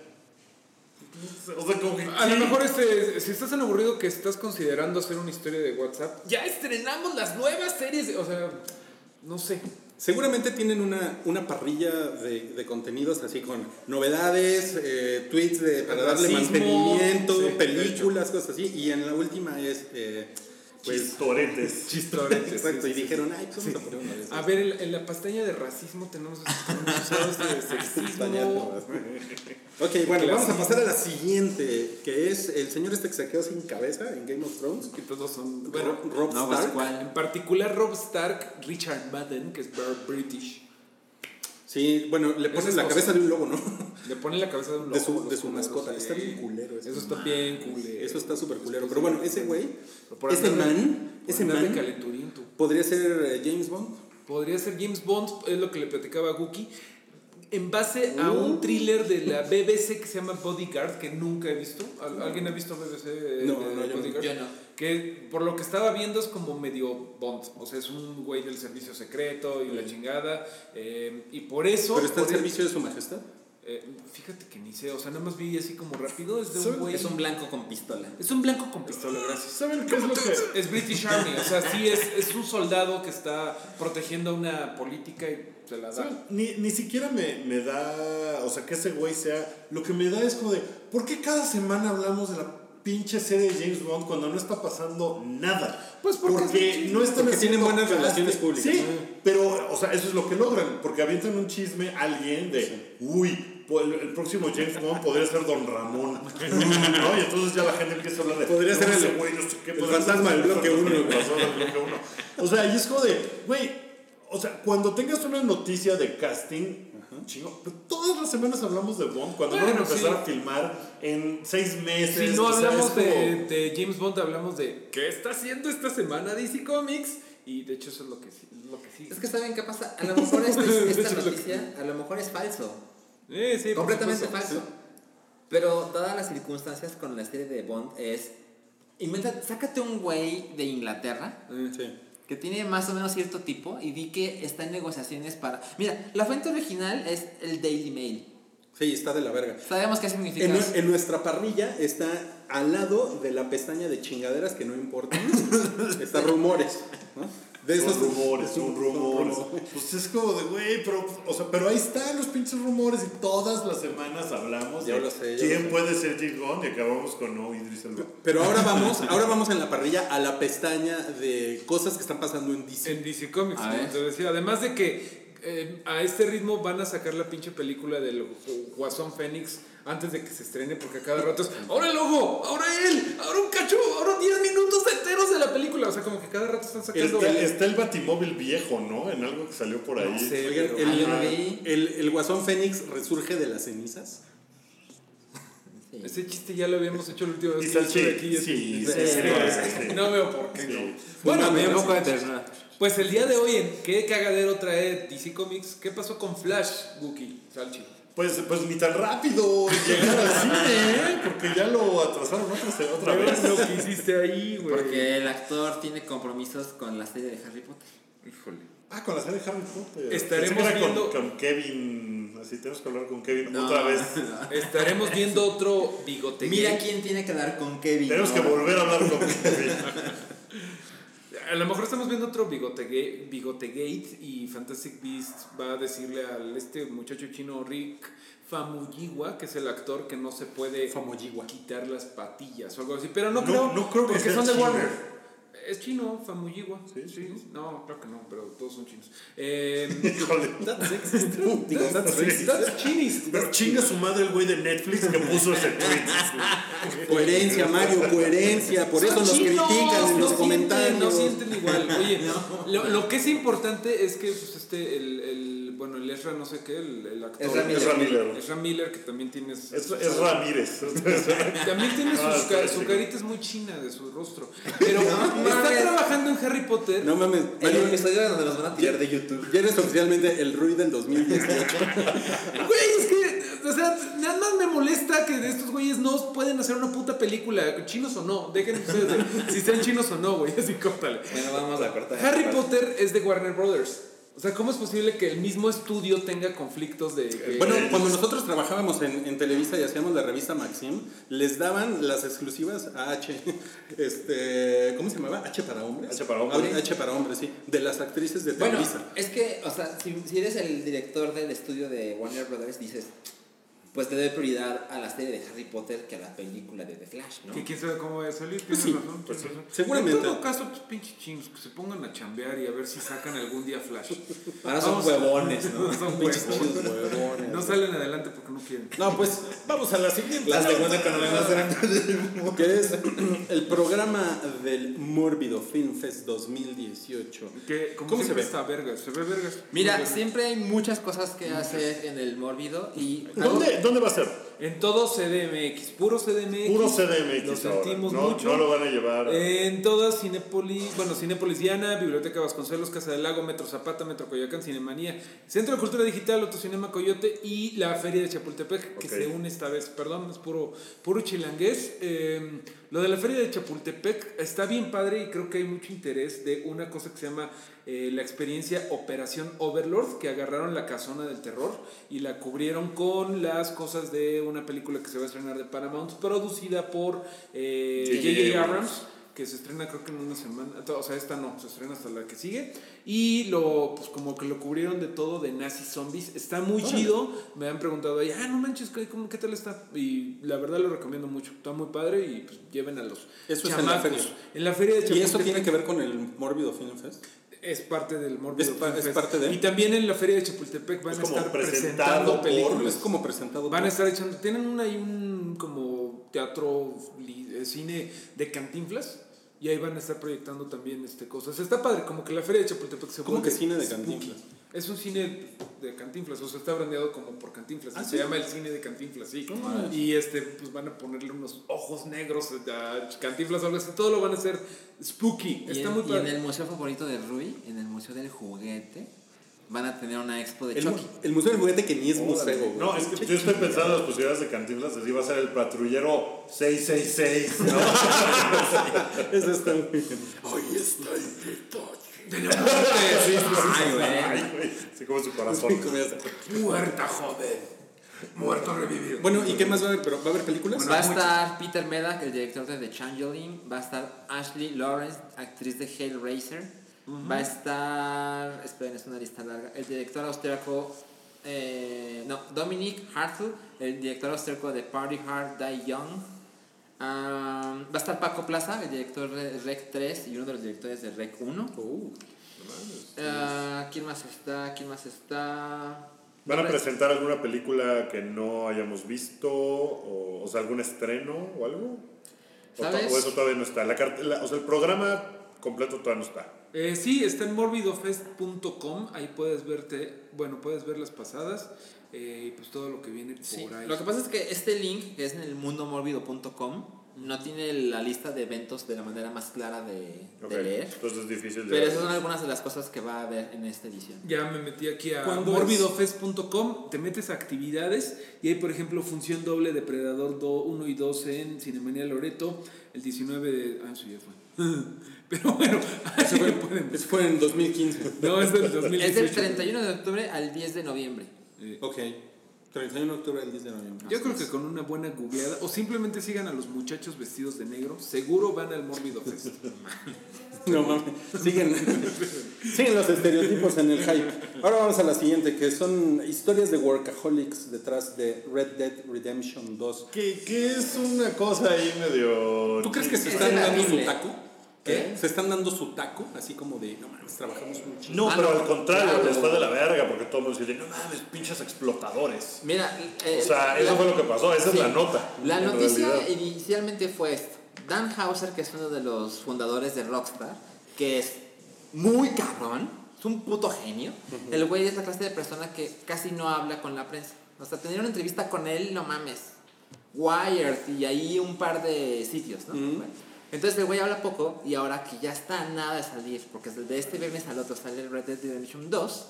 S1: O sea, como que.
S3: A lo mejor este, si estás tan aburrido que estás considerando hacer una historia de WhatsApp, ya estrenamos las nuevas series, de- o sea, no sé.
S2: Seguramente tienen una, una parrilla de, de contenidos así con novedades, eh, tweets de, para darle mantenimiento,
S3: sí,
S2: películas, cosas así. Y en la última es, eh,
S1: Chistoretes.
S3: Chistoretes.
S2: Exacto,
S3: sí,
S2: y
S3: sí,
S2: dijeron, ay, pues vamos a poner una esas.
S3: A ver, en, en la pestaña de racismo tenemos estos de (laughs) sexismo.
S2: Ok, bueno, vamos a pasar a la siguiente, que es el señor este que se quedó sin cabeza en Game of Thrones.
S3: Que todos son.
S2: Bueno, Rob
S4: No, pues,
S2: Stark.
S4: ¿cuál?
S3: en particular Rob Stark, Richard Madden, que es very British.
S2: Sí, bueno, le ponen
S3: Esa
S2: la cabeza de un lobo, ¿no?
S3: Le ponen la cabeza de un
S2: De
S3: lobo,
S2: su,
S3: los
S2: de su mascota.
S3: sí.
S2: Está bien culero eso.
S3: Eso está bien culero.
S2: Eso está súper culero. Pero bueno, ese güey, ese
S3: de-
S2: man, ese
S3: de
S2: man podría ser eh, James Bond.
S3: Podría ser James Bond, es lo que le platicaba a Guki. En base a
S2: Uh.
S3: un thriller de la BBC que se llama Bodyguard, que nunca he visto. ¿Al- ¿Alguien ha visto BBC? eh,
S2: No,
S3: de
S2: no, yo no.
S3: Bodyguard?
S4: Yo no.
S3: Que por lo que estaba viendo es como medio Bond. O sea, es un güey del servicio secreto y la chingada. eh, y por eso.
S2: Pero está al
S3: por e-
S2: servicio de su majestad.
S3: eh, fíjate que ni sé, o sea, nada más vi así como rápido. Es un güey.
S4: Es un blanco con pistola.
S3: Es un blanco con pistola, gracias.
S1: ¿Saben qué es lo que.?
S3: Es British Army, o sea, sí es, es un soldado que está protegiendo una política y
S1: Ni, ni siquiera me, me da, o sea, que ese güey sea, lo que me da es como de, ¿por qué cada semana hablamos de la pinche serie de James Bond cuando no está pasando nada?
S3: Pues porque
S1: porque
S3: es
S1: no están
S2: Porque tienen buenas relaciones públicas.
S1: Sí, pero, o sea, eso es lo que logran, porque avientan un chisme a alguien de, uy, pues, el, próximo James Bond podría ser Don Ramón, (laughs) ¿no? Y entonces ya la gente empieza a hablar de,
S2: Podría
S1: "No,
S2: ser el-
S1: güey, no sé qué,
S2: el fantasma del bloque uno, (laughs)
S1: el
S2: güey.
S1: fantasma del bloque uno". O sea, y es como de, güey, o sea, cuando tengas una noticia de casting, chingo, pero todas las semanas hablamos de Bond, cuando van a empezar
S3: sí.
S1: a filmar en seis meses.
S3: Si no hablamos
S1: como-
S3: de, de James Bond, hablamos de ¿qué está haciendo esta semana DC Comics? Y de hecho eso es lo que, sí- lo que sigue.
S4: Es que ¿saben qué pasa? A lo mejor esta,
S3: Eso (laughs)
S4: esta
S3: es lo que-
S4: noticia, a lo mejor es falso.
S3: Eh, sí,
S4: completamente
S3: supuesto.
S4: falso. Pero dadas las circunstancias con la serie de Bond es... Inventa, sácate un güey de Inglaterra
S2: Sí.
S4: Que tiene más o menos cierto tipo y di que está en negociaciones para... Mira, la fuente original es el Daily Mail.
S2: Sí, está de la verga.
S4: Sabemos qué significa.
S2: En, en nuestra parrilla está al lado de la pestaña de chingaderas que no importan. (laughs) está rumores. ¿no? De
S1: Son
S2: esos
S1: rumores, son (laughs)
S2: son
S1: rumores.
S2: rumores.
S1: Pues es como de, güey, pero, o sea, pero ahí están los pinches rumores y todas las semanas hablamos
S2: Yo
S1: de
S2: lo sé,
S1: quién
S2: lo sé.
S1: puede ser Bond y acabamos con no Idris Elba.
S2: Pero ahora (laughs) vamos, ahora vamos en la parrilla a la pestaña de cosas que están pasando en DC.
S3: En DC Comics,
S4: A
S3: como te decía. Además de que eh, a este ritmo van a sacar la pinche película del Gu- Guasón Fénix antes de que se estrene, porque a cada rato es ahora el logo, ahora él, ahora un cacho, ahora 10 minutos enteros de la película. O sea, como que cada rato están sacando.
S1: Está, está el Batimóvil viejo, ¿no? En algo que salió por ahí.
S3: No sé,
S2: Oigan,
S3: pero-
S2: el,
S4: Ah,
S2: el- el guasón Fénix resurge de las cenizas.
S4: Sí.
S3: Ese chiste ya lo habíamos hecho la última vez
S1: Y
S3: que
S1: Salchi,
S3: aquí.
S1: sí,
S4: sí,
S1: sí,
S4: sí, (laughs)
S1: sí.
S3: No veo por qué
S1: Sí.
S3: no.
S4: Bueno,
S3: Bueno,
S4: me dio un
S3: pues,
S4: poco de ternura.
S3: Pues el día de hoy, ¿en qué cagadero trae DC Comics? ¿Qué pasó con Flash, Wookie, Salchi?
S1: Pues, pues ni tan rápido llegar al cine, ¿eh? Porque ya lo atrasaron otra, otra vez.
S3: lo que hiciste ahí, güey.
S4: Porque el actor tiene compromisos con la serie de Harry Potter.
S3: Híjole.
S1: Ah, con la serie de Harry Potter.
S3: Estaremos viendo-
S1: con, con Kevin. Así tenemos que hablar con Kevin
S4: No.
S1: otra vez.
S3: Estaremos viendo otro bigote.
S4: Mira quién tiene que hablar con Kevin.
S1: Tenemos que volver a hablar con Kevin.
S3: A lo mejor estamos viendo otro bigote, bigote gate y Fantastic Beasts va a decirle al este muchacho chino Rick Famuyiwa, que es el actor que no se puede
S2: Famuyiwa.
S3: quitar las patillas o algo así. Pero no,
S1: No-
S3: creo,
S1: no creo que
S3: porque
S1: sea
S3: son de. Warner. Es chino, Famuyiwa.
S1: Sí, sí.
S3: No, creo que no, pero todos son chinos. Eh, (laughs)
S1: Híjole.
S2: That's (laughs)
S3: Chinese.
S1: Pero chinga su madre el güey de Netflix que puso ese tweet. (laughs)
S2: Coherencia, Mario, coherencia. Por eso nos critican en los comentarios.
S3: No sienten igual. Oye, lo, lo que es importante es que pues, este, el, el, bueno, el Ezra no sé qué, el, el actor.
S4: Ezra Miller.
S1: Ezra Miller.
S3: Ezra Miller, que también tiene...
S1: Es, es Ramírez. (laughs)
S3: También tiene sus
S1: Ah,
S3: ca-
S1: sí,
S3: su carita es muy china de su rostro. Pero (laughs)
S4: No,
S3: está
S4: mames.
S3: trabajando en Harry Potter.
S2: No mames,
S4: El
S2: Mario,
S4: episodio donde nos van a tirar de YouTube.
S2: ya eres oficialmente el Rui del 2018. (laughs)
S3: Güey, es que, o sea, nada más me molesta que de estos güeyes no pueden hacer una puta película, chinos o no. Dejen ustedes de si sean chinos o no, güey, así córtale.
S4: Bueno, vamos a cortar.
S3: Harry Potter es de Warner Brothers. O sea, ¿cómo es posible que el mismo estudio tenga conflictos de... que-
S2: Bueno, cuando nosotros trabajábamos en, en Televisa y hacíamos la revista Maxim, les daban las exclusivas a H. (laughs) Este, ¿Cómo se llamaba? H para hombres.
S1: H para hombres.
S2: H para hombres, sí. De las actrices de
S4: Bueno,
S2: Televisa.
S4: es que, o sea, si, si eres el director del estudio de Warner Brothers, dices, pues le doy prioridad a la serie de Harry Potter que a la película de The Flash, ¿no?
S3: Que quién sabe cómo va a salir,
S2: Pues
S3: tienes
S2: sí,
S3: razón,
S1: pues
S3: tienes
S1: sí.
S3: razón.
S2: Seguramente.
S3: En todo caso, pues pinches chingos, que se pongan a chambear y a ver si sacan algún día Flash. (laughs)
S4: Ahora son
S3: Vamos
S4: huevones, ¿no? (laughs)
S3: son
S2: chidos huevones.
S3: No salen adelante porque no quieren.
S2: No, pues vamos a la siguiente.
S4: La segunda economía más grande.
S2: Que es (laughs) el programa del Mórbido Film Fest 2018.
S3: Que, como
S2: ¿Cómo se ve?
S3: está vergas, se ve vergas.
S4: Mira, siempre hay muchas cosas que hacer en el mórbido y
S1: ¿Dónde, ¿Dónde va a ser?
S3: En todo CDMX, puro CDMX.
S1: Puro CDMX
S3: Lo
S1: ahora.
S3: sentimos
S1: no,
S3: mucho.
S1: no lo van a llevar.
S3: En todas Cinépolis, bueno, Cinépolis Diana, Biblioteca Vasconcelos, Casa del Lago, Metro Zapata, Metro Coyoacán, Cinemanía, Centro de Cultura Digital, Autocinema Coyote y la Feria de Chapultepec, que se une esta vez. Perdón, es puro, puro chilangués. Eh, lo de la Feria de Chapultepec está bien padre y creo que hay mucho interés de una cosa que se llama eh, la experiencia Operación Overlord, que agarraron la casona del terror y la cubrieron con las cosas de una película que se va a estrenar de Paramount, producida por eh,
S1: J.J. Abrams.
S3: Que se estrena creo que en una semana, o sea, esta no, se estrena hasta la que sigue. Y lo, pues como que lo cubrieron de todo de nazi zombies. Está muy chido. Me han preguntado ahí, ah, no manches, ¿qué, cómo- qué tal está? Y la verdad lo recomiendo mucho. Está muy padre y pues lleven a los
S2: Eso es en la feria.
S3: En la feria de
S2: ¿Y eso
S3: Chapultepec.
S2: tiene que ver con el Mórbido Film Fest?
S3: Es parte del Morbido
S2: Es pa- parte de-
S3: Y también en la feria de Chapultepec van
S1: Es
S3: a
S1: como
S3: estar presentando
S1: por-
S3: películas.
S2: Es como presentado.
S3: Van a estar echando. Tienen un, ahí un como teatro, eh, cine de cantinflas. Y ahí van a estar proyectando también este cosas. Está padre, como que la feria de Chapultepec se
S2: ¿Cómo
S3: vuelve
S2: que cine de. Cantinflas?
S3: Es un cine de cantinflas, o sea, está brandeado como por cantinflas.
S2: Ah,
S3: se
S2: ¿sí?
S3: llama el cine de cantinflas, sí.
S2: mames.
S3: Y este, pues van a ponerle unos ojos negros a cantinflas o algo así. Todo lo van a hacer spooky.
S4: Y
S3: Está
S4: en,
S3: muy
S4: y en el museo favorito de Rui, en el museo del juguete, van a tener una expo de
S2: El,
S4: Chucky.
S2: el Museo del Juguete que ni es museo. güey.
S1: No, es que yo estoy pensando en las posibilidades de Cantinflas, así va a ser el patrullero 666, ¿no? (laughs)
S2: Eso está muy bien.
S3: De la (laughs) muerte, sí, sí, sí.
S4: Ay, güey.
S1: Ay, güey, así como su corazón.
S3: Muerta, joven. Muerto revivido.
S2: Bueno, ¿y qué más va a haber? ¿Pero va a haber películas?
S4: Va a estar Peter Medak, el director de The Changeling. Va a estar Ashley Lawrence, actriz de Hellraiser. Va a estar. Esperen, es una lista larga. El director austríaco. eh, no, Dominic Hartle, el director austríaco de Party Hard Die Young. Ah, va a estar Paco Plaza, el director de Rec 3 y uno de los directores de Rec 1.
S2: Uh,
S4: Ah, ¿Quién más está? ¿Quién más está?
S1: ¿Van a presentar alguna película que no hayamos visto? O, o sea, algún estreno o algo? O,
S4: ¿Sabes?
S1: o eso todavía no está. La, la- o sea, el programa completo todavía no está.
S3: Eh, sí, está en morbidofest.com. Ahí puedes verte, bueno, puedes ver las pasadas eh, y pues todo lo que viene
S4: Sí,
S3: por ahí.
S4: Lo que pasa es que este link, que es en el mundomorbido.com, no tiene la lista de eventos de la manera más clara de, de
S1: Ok,
S4: leer.
S1: Entonces es difícil de
S4: Pero esas son algunas de las cosas que va a haber en esta edición.
S3: Ya me metí aquí a
S2: ¿Cuándo
S3: morbidofest.com, te metes a actividades y hay, por ejemplo, función doble Depredador 1 y 2 en Cinemanía Loreto, el 19 de... Ah, eso ya fue. (laughs) Pero bueno,
S2: eso, fue,
S3: ver.
S2: eso fue en 2015.
S3: No, es del
S4: Es
S3: 2018.
S4: del 31 de octubre al 10 de noviembre.
S3: Eh,
S2: Ok. 31 de octubre al 10 de noviembre.
S3: Yo creo que con una buena googleada o simplemente sigan a los muchachos vestidos de negro, seguro van al Morbido Fest. (laughs)
S2: No mames. Siguen, (laughs) siguen los estereotipos en el hype. Ahora vamos a la siguiente, que son historias de workaholics detrás de Red Dead Redemption 2.
S1: Que, que es una cosa ahí medio...
S2: ¿Tú crees que se
S4: Es
S2: están dando su taco?
S4: ¿Qué?
S2: ¿Se están dando su taco? Así como de, no mames, trabajamos mucho.
S1: No,
S4: Ah,
S1: pero
S4: no,
S1: al contrario,
S4: claro.
S1: les fue de la verga porque todo el mundo dice, no mames, pinches explotadores.
S4: Mira, eh,
S1: O sea, eso
S4: la-
S1: fue lo que pasó, esa
S4: sí.
S1: es la nota.
S4: La noticia
S1: realidad.
S4: inicialmente fue esto. Dan Hauser, que es uno de los fundadores de Rockstar, que es muy cabrón, es un puto genio. El güey es la clase de persona que casi no habla con la prensa. O sea, tener una entrevista con él, no mames. Wired y ahí un par de sitios, ¿no? Bueno, entonces el güey habla poco y ahora que ya está nada de salir, porque de este viernes al otro sale el Red Dead Redemption 2,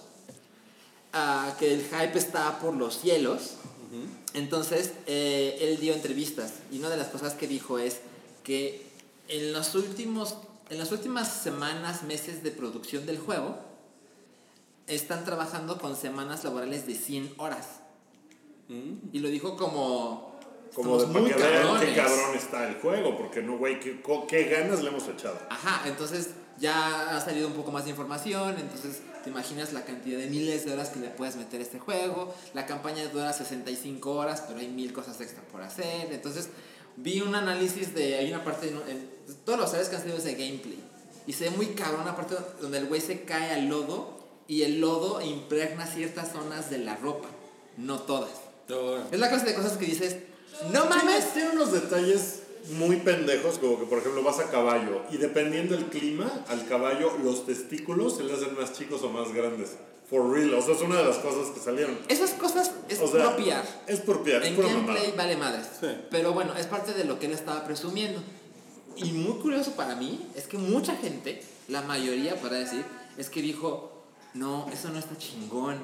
S4: ah, que el hype está por los cielos. Entonces, eh, él dio entrevistas y una de las cosas que dijo es que en los últimos, en las últimas semanas, meses de producción del juego, están trabajando con semanas laborales de 100 horas. Y lo dijo como...
S1: Como de
S4: "Estamos
S1: para que vean qué
S4: cabrones".
S1: cabrón está el juego, porque no, güey, qué, qué ganas le hemos echado.
S4: Ajá, entonces ya ha salido un poco más de información, entonces te imaginas la cantidad de miles de horas que le puedes meter a este juego. La campaña dura 65 horas, pero hay mil cosas extra por hacer. Entonces vi un análisis de, hay una parte, en, en- todos los sabes que han salido de gameplay. Y se ve muy cabrón una parte donde el güey se cae al lodo y el lodo impregna ciertas zonas de la ropa, no todas. Es la clase de cosas que dices, no mames.
S1: Tiene, unos detalles muy pendejos, como que por ejemplo vas a caballo y dependiendo del clima, al caballo los testículos se le hacen más chicos o más grandes. For real, o sea, es una de las cosas que salieron.
S4: Esas cosas es
S1: O sea,
S4: puro PR.
S1: Es por es
S4: En
S1: pura
S4: gameplay
S1: mamada.
S4: vale madres.
S2: Sí.
S4: Pero bueno, es parte de lo que él estaba presumiendo. Y muy curioso para mí es que mucha gente, la mayoría para decir, es que dijo, no, eso no está chingón.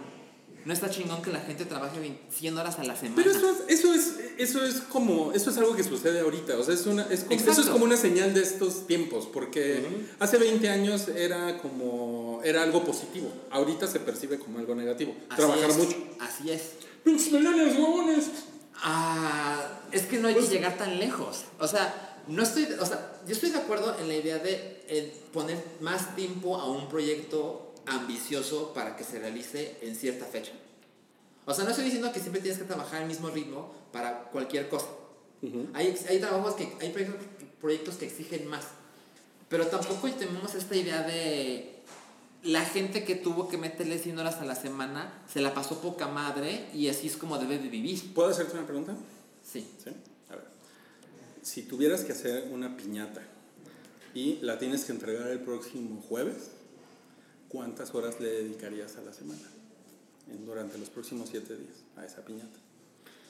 S4: No está chingón que la gente trabaje 20 100 horas a la semana.
S2: Pero eso es, eso es, eso es como, eso es algo que sucede ahorita, o sea, es una, es como, eso es como una señal de estos tiempos, porque hace 20 años era como, era algo positivo, ahorita se percibe como algo negativo,
S4: Así
S2: trabajar
S4: es,
S2: mucho.
S4: Así es.
S2: ¡Pinches millennials, huevones!
S4: Ah, es que no hay
S1: Pues-
S4: que llegar tan lejos. O sea, no estoy, o sea, yo estoy de acuerdo en la idea de eh, poner más tiempo a un proyecto ambicioso para que se realice en cierta fecha. O sea, no estoy diciendo que siempre tienes que trabajar al mismo ritmo para cualquier cosa. hay, ex- hay trabajos que, hay proyectos, proyectos que exigen más. Pero tampoco tenemos esta idea de la gente que tuvo que meterle 100 horas a la semana se la pasó poca madre y así es como debe de vivir.
S2: ¿Puedo hacerte una pregunta?
S4: Sí.
S2: ¿Sí? A ver. Si tuvieras que hacer una piñata y la tienes que entregar el próximo jueves, ¿cuántas horas le dedicarías a la semana? Durante los próximos siete días a esa piñata.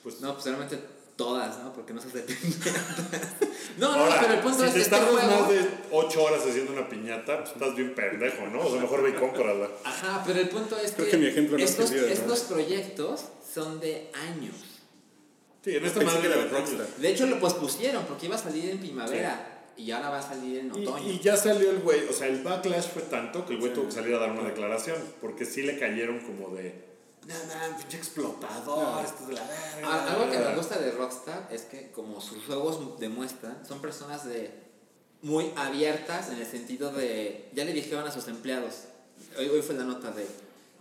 S1: Pues,
S4: No, pues realmente todas, ¿no? Porque no se hace (laughs) No, no,
S1: Ahora,
S4: pero el punto
S1: si
S4: es
S1: te
S4: que este
S1: tardas
S4: juego...
S1: más de 8 horas haciendo una piñata, pues estás bien pendejo, ¿no? O sea, mejor ve y cómprala.
S4: Ajá, pero el punto es
S2: Creo
S4: que,
S2: que mi ejemplo no
S4: estos,
S2: sirvió
S4: estos
S2: nada.
S4: proyectos son de años.
S1: Sí, en esta
S2: Pensé
S1: madre de
S2: de Rockstar.
S4: De hecho, lo pospusieron porque iba a salir en primavera y ahora va a salir en otoño.
S1: y ya salió el güey, o sea, el backlash fue tanto que el güey tuvo que salir a dar una declaración, porque sí le cayeron como de, no, no, pinche explotador, esto es de la verga.
S4: Algo que me gusta de Rockstar es que como sus juegos demuestran, son personas de muy abiertas en el sentido de, ya le dijeron a sus empleados, hoy, hoy fue la nota de,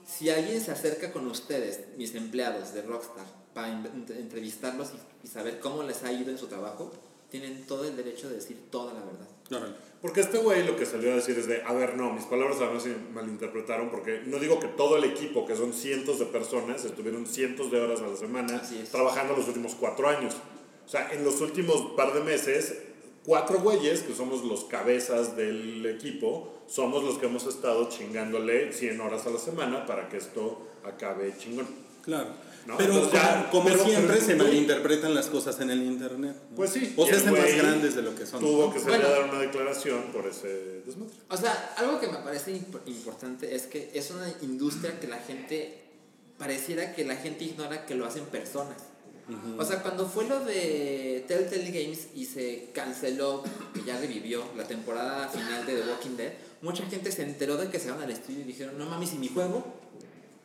S4: si alguien se acerca con ustedes, mis empleados de Rockstar, para en- entrevistarlos y, y saber cómo les ha ido en su trabajo, tienen todo el derecho de decir toda la verdad.
S1: Porque este güey lo que salió a decir es de, a ver, no, mis palabras a ver se malinterpretaron, porque no digo que todo el equipo, que son cientos de personas, estuvieron cientos de horas a la semana trabajando los últimos cuatro años. O sea, en los últimos par de meses, cuatro güeyes, que somos los cabezas del equipo, somos los que hemos estado chingándole 100 horas a la semana para que esto acabe chingón.
S2: Claro.
S1: No,
S2: Pero
S1: entonces ya-
S2: como, como
S1: pero-
S2: siempre
S1: pero-
S2: se malinterpretan las cosas en el internet. ¿no?
S1: Pues sí.
S2: O se hacen más grandes de lo que son.
S1: Tuvo que salir
S4: Bueno.
S1: a dar una declaración por ese desmadre.
S4: O sea, algo que me parece imp- importante es que es una industria que la gente, pareciera que la gente ignora que lo hacen personas. O sea, cuando fue lo de Telltale Games y se canceló, que ya revivió la temporada final de The Walking Dead, mucha gente se enteró de que se van al estudio y dijeron, no mames, ¿y mi juego?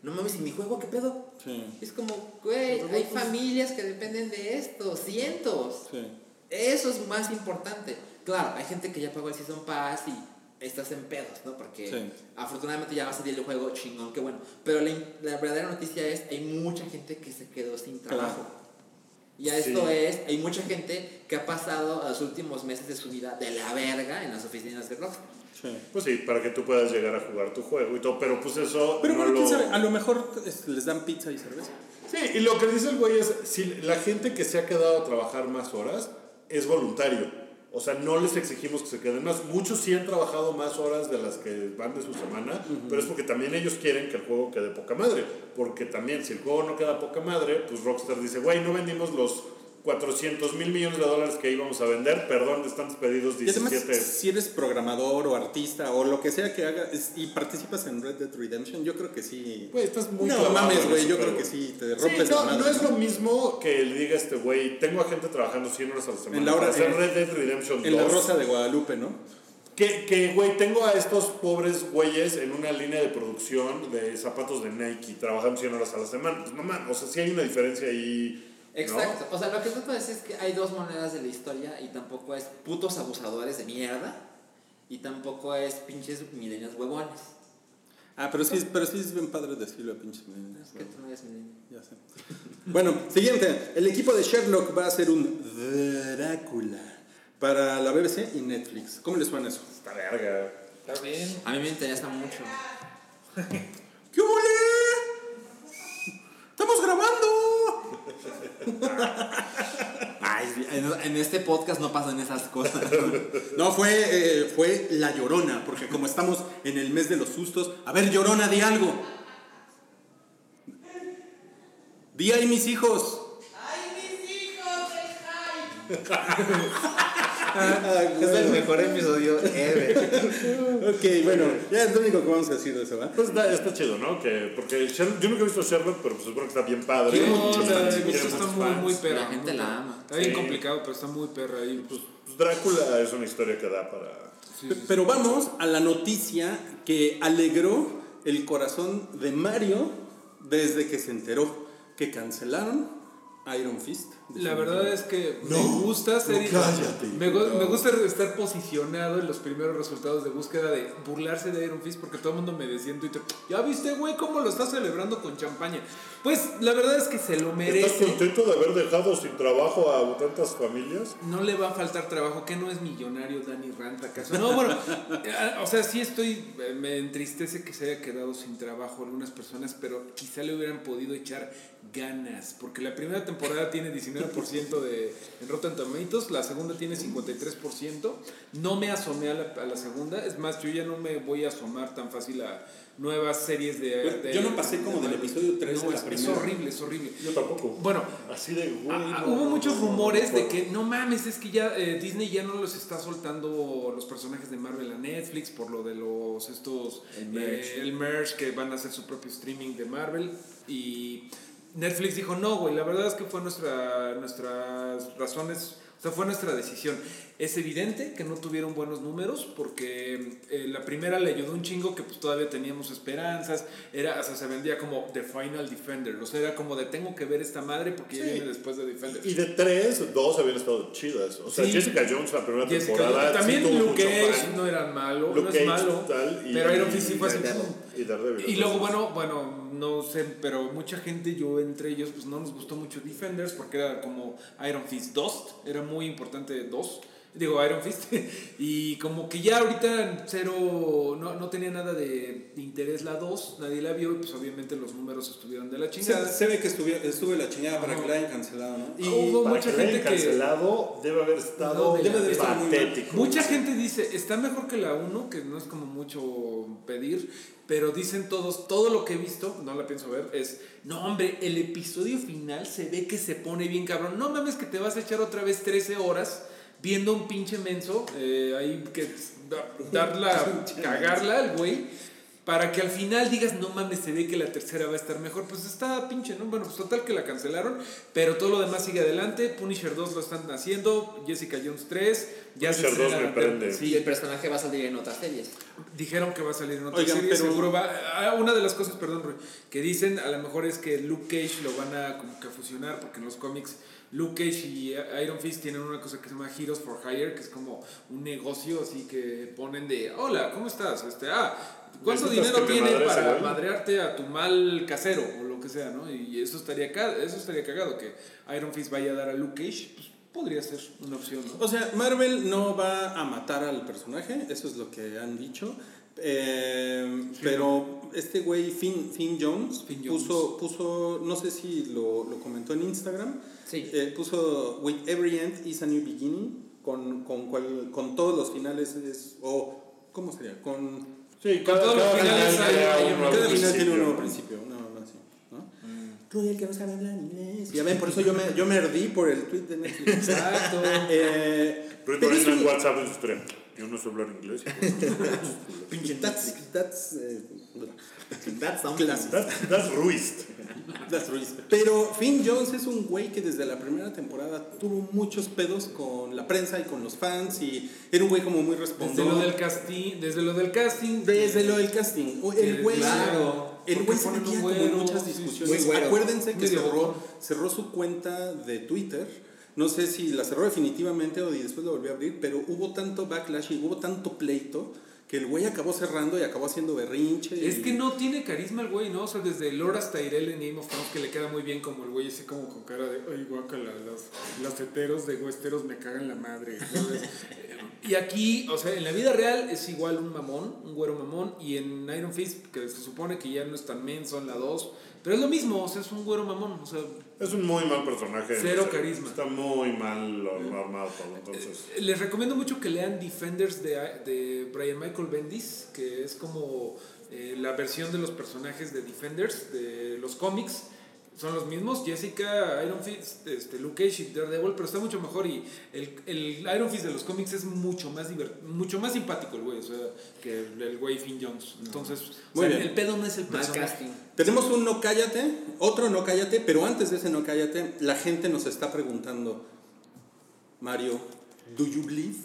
S4: No mames, ¿y mi juego? ¿Qué pedo?
S2: Sí,
S4: Es como, güey, hay familias que dependen de esto, cientos.
S2: sí.
S4: Eso es más importante. Claro, hay gente que ya pagó el Season Pass y estás en pedos, ¿no? Porque
S2: Sí.
S4: afortunadamente ya va a salir el juego chingón, qué bueno. Pero la, la verdadera noticia es, hay mucha gente que se quedó sin trabajo. Y a esto
S1: Sí.
S4: es, hay mucha gente que ha pasado los últimos meses de su vida de la verga en las oficinas de Rockstar.
S2: sí.
S1: Pues sí, para que tú puedas llegar a jugar tu juego y todo, pero pues eso
S2: Pero
S1: no
S2: bueno, quién
S1: lo...
S2: sabe, a lo mejor es- les dan pizza y cerveza.
S1: Sí, y lo que dice el güey es, si la gente que se ha quedado a trabajar más horas es voluntario. O sea, no les exigimos que se queden más. Muchos sí han trabajado más horas de las que van de su semana, pero es porque también ellos quieren que el juego quede poca madre. Porque también, si el juego no queda poca madre, pues Rockstar dice, güey, no vendimos los 400 mil millones de dólares que íbamos a vender, perdón, están despedidos
S2: Y además,
S1: 17.
S2: si eres programador o artista o lo que sea que hagas y participas en Red Dead Redemption, yo creo que sí.
S1: Güey, estás muy
S2: no mames, güey, yo creo que sí, te
S1: Sí,
S2: rompes
S1: no,
S2: la madre.
S1: no es lo mismo que le diga este güey, tengo a gente trabajando 100 horas a la semana
S2: En la hora-
S1: para hacer
S2: en-
S1: Red Dead Redemption 2.
S2: En la Rosa de Guadalupe, ¿no?
S1: Que, que, güey, tengo a estos pobres güeyes en una línea de producción de zapatos de Nike trabajando 100 horas a la semana. Pues no mames, o sea, sí hay una diferencia ahí. ¿No?
S4: Exacto. O sea, lo que trato de decir es que hay dos monedas de la historia y tampoco es putos abusadores de mierda Y tampoco es pinches milenios huevones.
S2: Ah, pero sí, pero sí es bien padre decirlo a pinches millennials,
S4: Es que tú no eres milenio.
S2: Ya sé. Bueno, siguiente. El equipo de Sherlock va a hacer un Drácula para la BBC y Netflix. ¿Cómo les suena eso?
S1: Está verga.
S3: Está bien.
S4: A mí me interesa mucho. (laughs)
S2: ¿Qué ole? ¡Estamos grabando!
S4: Ay, en, este podcast no pasan esas cosas.
S2: No, fue, eh, fue La Llorona, porque como estamos en el mes de los sustos, a ver, Llorona, di algo. Di ahí mis hijos. (laughs)
S5: Es el mejor episodio ever.
S2: Ok, bueno, ya es lo único que vamos a decir de eso, ¿va?
S1: Pues está, está chido, ¿no? Que, porque Sherlock- yo nunca he visto Sherlock, pero pues supongo que está bien padre.
S3: No, la
S1: muchos
S3: está muy,
S1: fans.
S3: muy perra.
S4: La gente la ama.
S3: Está bien
S1: Sí.
S3: complicado, pero está muy perra ahí.
S1: Pues, pues Drácula es una historia que da para...
S3: Sí, sí.
S2: Pero vamos a la noticia que alegró el corazón de Mario desde que se enteró que cancelaron Iron Fist.
S3: La verdad es que me gusta ser
S1: no, cállate.
S3: me, gu- me gusta estar posicionado en los primeros resultados de búsqueda de burlarse de Iron Fist porque todo el mundo me decía en Twitter, ya viste güey cómo lo está celebrando con champaña. Pues la verdad es que se lo
S1: ¿Estás
S3: merece.
S1: contento de haber dejado sin trabajo a tantas familias?
S3: No le va a faltar trabajo, que no es millonario Danny Rand acaso. No, bueno, eh, o sea, sí estoy, eh, me entristece que se haya quedado sin trabajo algunas personas, pero quizá le hubieran podido echar ganas, porque la primera temporada tiene 19% de en Rotten Tomatoes, la segunda tiene 53%. No me asomé a la, a la segunda, es más, yo ya no me voy a asomar tan fácil a nuevas series de... de-
S2: Yo no pasé como del episodio tres
S3: No,
S2: de la
S3: es, es
S2: primera.
S3: horrible, es horrible.
S1: Yo tampoco.
S3: Bueno,
S1: Así de, güey.
S3: Ah,
S1: no,
S3: hubo
S1: no,
S3: muchos rumores de que no mames, es que ya eh, Disney ya no los está soltando los personajes de Marvel a Netflix por lo de los estos
S4: El merch.
S3: eh, el merch que van a hacer su propio streaming de Marvel y Netflix dijo no güey la verdad es que fue nuestra nuestras razones o sea, fue nuestra decisión. Es evidente que no tuvieron buenos números porque eh, la primera le ayudó un chingo que pues todavía teníamos esperanzas. Era, o sea, se vendía como The Final Defender. O sea, era como de tengo que ver esta madre porque ya
S1: Sí.
S3: viene después de Defender.
S1: Y de tres, dos habían estado chidas. O sea,
S3: Sí.
S1: Jessica Jones la primera
S3: Jessica
S1: temporada.
S3: Jones. También
S1: sí
S3: Luke Cage no era malo,
S1: Luke
S3: no
S1: Cage,
S3: es malo.
S1: tal, y-
S3: pero Iron Fist sí fue así.
S1: Y.
S3: Y luego, bueno, bueno, no sé, pero mucha gente, yo entre ellos, pues no nos gustó mucho Defenders porque era como Iron Fist 2, era muy importante 2, digo Iron Fist, (laughs) y como que ya ahorita cero, no, no tenía nada de interés la 2, nadie la vio y pues obviamente los números estuvieron de la chingada.
S2: Se, se ve que estuvo, estuvo la chingada para
S3: Ajá.
S2: que la hayan cancelado, ¿no?
S3: Y hubo
S1: para
S3: mucha
S1: que hayan
S3: gente que...
S1: cancelado, debe haber estado
S3: No, debe de
S2: estar muy mal.
S1: patético.
S3: Mucha gente dice, está mejor que la 1, que no es como mucho pedir, pero dicen todos, todo lo que he visto, no la pienso ver, es, no hombre, el episodio final se ve que se pone bien cabrón. No mames que te vas a echar otra vez 13 horas viendo un pinche menso, eh, ahí que da- (laughs) darla, cagarla al güey. Para que al final digas, no mames, se ve que la tercera va a estar mejor. Pues está pinche, ¿no? Bueno, pues total que la cancelaron. Pero todo lo demás sigue adelante. Punisher 2 lo están haciendo. Jessica Jones 3. Ya se
S1: Punisher 2
S3: estrena-
S1: me prende.
S4: Y
S3: Sí,
S4: el personaje va a salir en otras series.
S3: dijeron que va a salir en otra
S2: Oigan,
S3: serie.
S2: pero-
S3: Seguro va. ah, Una de las cosas, perdón, que dicen a lo mejor es que Luke Cage lo van a como que fusionar. Porque en los cómics Luke Cage y Iron Fist tienen una cosa que se llama Heroes for Hire. Que es como un negocio así que ponen de: Hola, ¿cómo estás? Este, ah. ¿Cuánto
S1: ¿Necesitas
S3: dinero
S1: que me
S3: tiene
S1: madre ese
S3: para
S1: güey?
S3: madrearte a tu mal casero o lo que sea, ¿no? Y eso estaría, eso estaría cagado que Iron Fist vaya a dar a Luke Cage, pues podría ser una opción, ¿no?
S2: O sea, Marvel no va a matar al personaje, eso es lo que han dicho. Eh, pero este güey, Finn, Finn Jones,
S3: Finn Jones.
S2: Puso, puso, no sé si lo, lo comentó en Instagram,
S4: Sí.
S2: eh, puso With every end is a new beginning, con, con, cual- con todos los finales es, o, ¿cómo sería? Con,
S1: Sí,
S3: Con todos los finales
S1: final
S3: hay-
S1: crea
S3: hay
S1: un nuevo
S2: cada final tiene un nuevo
S1: principio.
S2: principio, no, no, así, ¿no? Tú el que no sabe hablar inglés. Ya ven, por eso yo me, yo me ardí por el tweet de Netflix.
S3: Exacto. (laughs)
S2: Eh,
S1: Pero
S2: pero
S1: por
S2: es
S1: ahí en WhatsApp en su historia. Yo no sé hablar inglés. (laughs)
S2: Pinche that's, that's, eh,
S4: That's something.
S1: That's, that's Ruiz.
S2: That's Ruiz. Pero Finn Jones es un güey que desde la primera temporada tuvo muchos pedos con la prensa y con los fans y era un güey como muy
S3: Desde
S2: respondón.
S3: lo del casting, desde lo del casting,
S2: Desde lo del casting. El güey,
S3: claro,
S2: el güey se metía como en muchas discusiones. Acuérdense que cerró su cuenta de Twitter No sé si la cerró definitivamente o después la volvió a abrir, pero hubo tanto backlash y hubo tanto pleito que el güey acabó cerrando y acabó haciendo berrinche.
S3: Es
S2: y-
S3: que no tiene carisma el güey, ¿no? O sea, desde Lord hasta Tyrell en Game of Thrones que le queda muy bien como el güey así como con cara de, ay, guácala, los, los heteros de Westeros me cagan la madre. y aquí, o sea, en la vida real es igual un mamón, un güero mamón, y en Iron Fist, que se supone que ya no es tan menso en la 2, pero es lo mismo, o sea, es un güero mamón, o sea,
S1: Es un muy mal personaje.
S3: Cero carisma.
S1: Está muy mal armado todo, entonces.
S3: Eh, Les recomiendo mucho que lean Defenders de, de Brian Michael Bendis, que es como eh, la versión de los personajes de Defenders de los cómics. Son los mismos, Jessica, Iron Fist, este, Luke Cage y Daredevil, pero está mucho mejor y el, el Iron Fist de los cómics es mucho más divert- mucho más simpático el güey, o sea, que el, el güey Finn Jones. Entonces, o
S2: Muy
S3: sea,
S2: bien.
S3: el pedo no es el
S4: casting.
S2: Tenemos un no cállate, otro no cállate, pero antes de ese no cállate, la gente nos está preguntando, Mario, ¿do you believe?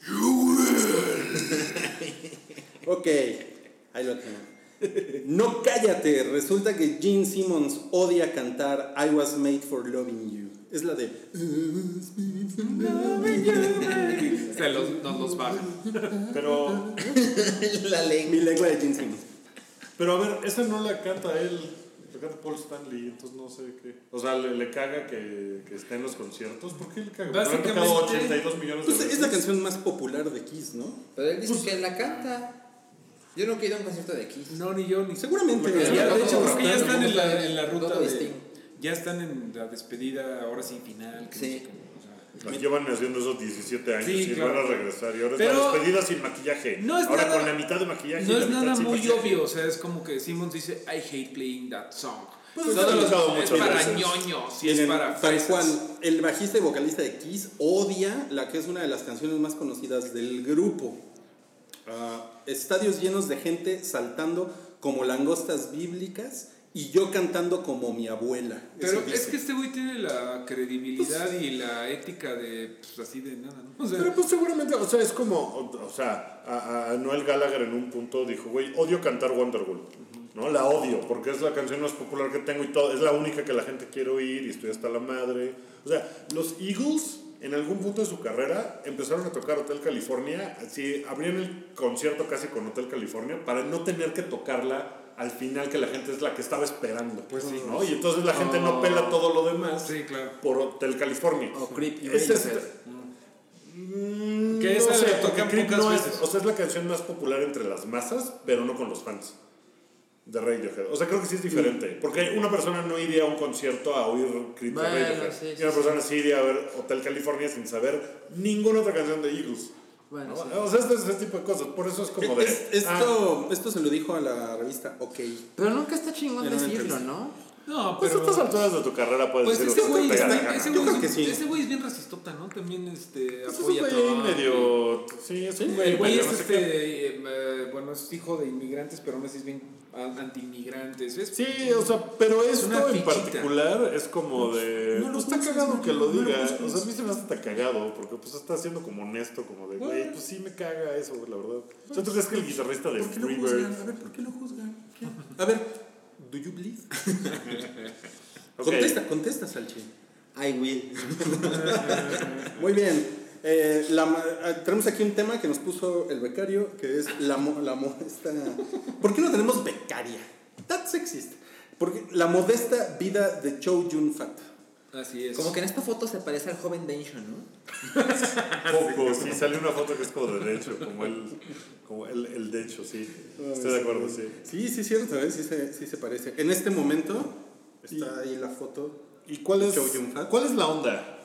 S2: (laughs) ok, ahí lo tengo. No cállate, resulta que Gene Simmons odia cantar I was made for loving you. Es la de
S3: O sea, los, nos los bajan.
S1: Pero, (laughs)
S5: La lengua.
S2: mi lengua de Gene Simmons.
S1: pero a ver, esa no la canta él. La canta Paul Stanley, entonces no sé qué. O sea, le, le caga que, que esté en los conciertos. ¿Por qué le caga? Porque le han
S3: Básicamente-
S1: tocado 82 millones de
S2: Pues
S1: veces.
S2: es la canción más popular de Kiss, ¿no?
S4: Pero él dice que la canta. Yo nunca he ido a un concierto de Kiss.
S3: No, ni yo, ni
S2: Seguramente.
S3: Ya,
S4: Ya,
S3: de hecho, creo que ya
S4: está-
S3: están en la, en la ruta de. Ya están en la despedida, ahora sí, final. que no
S4: Sí.
S3: sé.
S1: Nos llevan haciendo esos 17 años
S3: Sí,
S1: y
S3: claro.
S1: van a regresar. Y ahora
S3: Pero-
S1: es la despedida sin maquillaje.
S3: No es
S1: ahora
S3: nada-
S1: con la mitad de maquillaje.
S3: No es nada
S1: sin
S3: muy
S1: maquillaje.
S3: obvio, o sea, es como que Simmons dice, I hate playing that song.
S1: Pues
S3: Todos
S1: está
S3: los-
S1: usado
S3: es para
S1: veces.
S3: ñoños y es para
S2: tal cual, el bajista y vocalista de Kiss odia la que es una de las canciones más conocidas del grupo. Ah, estadios llenos de gente saltando como langostas bíblicas y yo cantando como mi abuela.
S3: Pero es que este güey tiene la credibilidad y la ética de, pues, así de nada, ¿no? O sea,
S1: Pero pues seguramente, o sea, es como, o, o sea, a, a Noel Gallagher en un punto dijo, güey, odio cantar Wonderwall, ¿no? La odio, porque es la canción más popular que tengo y todo, es la única que la gente quiere oír y estoy hasta la madre. O sea, los Eagles en algún punto de su carrera empezaron a tocar Hotel California, así, abrían el concierto casi con Hotel California para no tener que tocarla al final que la gente es la que estaba esperando. Pues sí. ¿no? Y entonces la gente no pela todo lo demás
S3: sí, claro.
S1: por Hotel California.
S4: O Creep y
S1: Es este- Mm,
S3: Que esa
S1: sé,
S3: la
S1: porque
S3: tocan
S1: Creep
S3: pocas
S1: no es- o sea, es la canción más popular entre las masas, pero no con los fans de Radiohead. O sea, creo que sí es diferente. Porque una persona no iría a un concierto a oír Creep de
S4: Bueno,
S1: Radiohead.
S4: sí,
S1: y
S4: sí,
S1: una
S4: sí.
S1: persona sí iría a ver Hotel California sin saber ninguna otra canción de Eagles.
S4: Bueno,
S1: ¿no?
S4: sí.
S1: O sea, este es ese tipo de cosas. Por eso es como de.
S2: Es-
S1: ah,
S2: esto, esto se lo dijo a la revista OK.
S4: Pero nunca está chingón
S2: una
S4: decirlo. ¿no?
S3: No,
S1: pues a
S3: pero...
S1: estas alturas de tu carrera puedes
S3: Pues
S1: decir
S3: ese
S1: lo que
S3: güey, es,
S2: que sí.
S3: ese güey es bien racistota, ¿no? También este,
S1: Pues es
S3: apoya
S1: un
S3: a
S1: güey medio. Sí, es un güey
S3: El güey
S1: medio
S3: es
S1: no
S3: este, eh, eh, bueno, es hijo de inmigrantes, pero así es bien a- anti-inmigrantes. Es,
S1: Sí, o sea, pero esto
S3: una
S1: en
S3: fichita.
S1: particular es como de.
S2: no lo
S1: pues está cagado
S2: no,
S1: que lo
S2: no
S1: diga. O sea, a mí se me hace hasta cagado, porque pues está siendo como honesto, como de, güey, pues sí me caga eso, la verdad. O sea, ¿tú crees que el guitarrista de
S2: ¿Por qué lo
S1: Freebird.
S2: A ver, ¿por qué lo juzgan? ¿Qué? (laughs) A ver, ¿do you believe? (laughs)
S1: Ok.
S2: Contesta, contesta, Salchi.
S5: I will. (laughs)
S2: Muy bien. Eh, la ah, tenemos aquí un tema que nos puso el becario, que es la, la modesta... ¿Por qué no tenemos becaria? That's existe. Porque la modesta vida de Cho Jun Fat.
S3: así es.
S4: Como que en esta foto se parece al joven Densho, ¿no? (laughs)
S1: Poco, sí, sale una foto que es como de derecho, como el, como el, el de hecho, sí. Estoy de acuerdo, sí.
S2: Sí, sí, cierto, ¿eh? sí, se, sí se parece. En este momento está ahí la foto.
S1: ¿Y cuál es,
S2: Chow Yun-fat.
S1: cuál es la onda?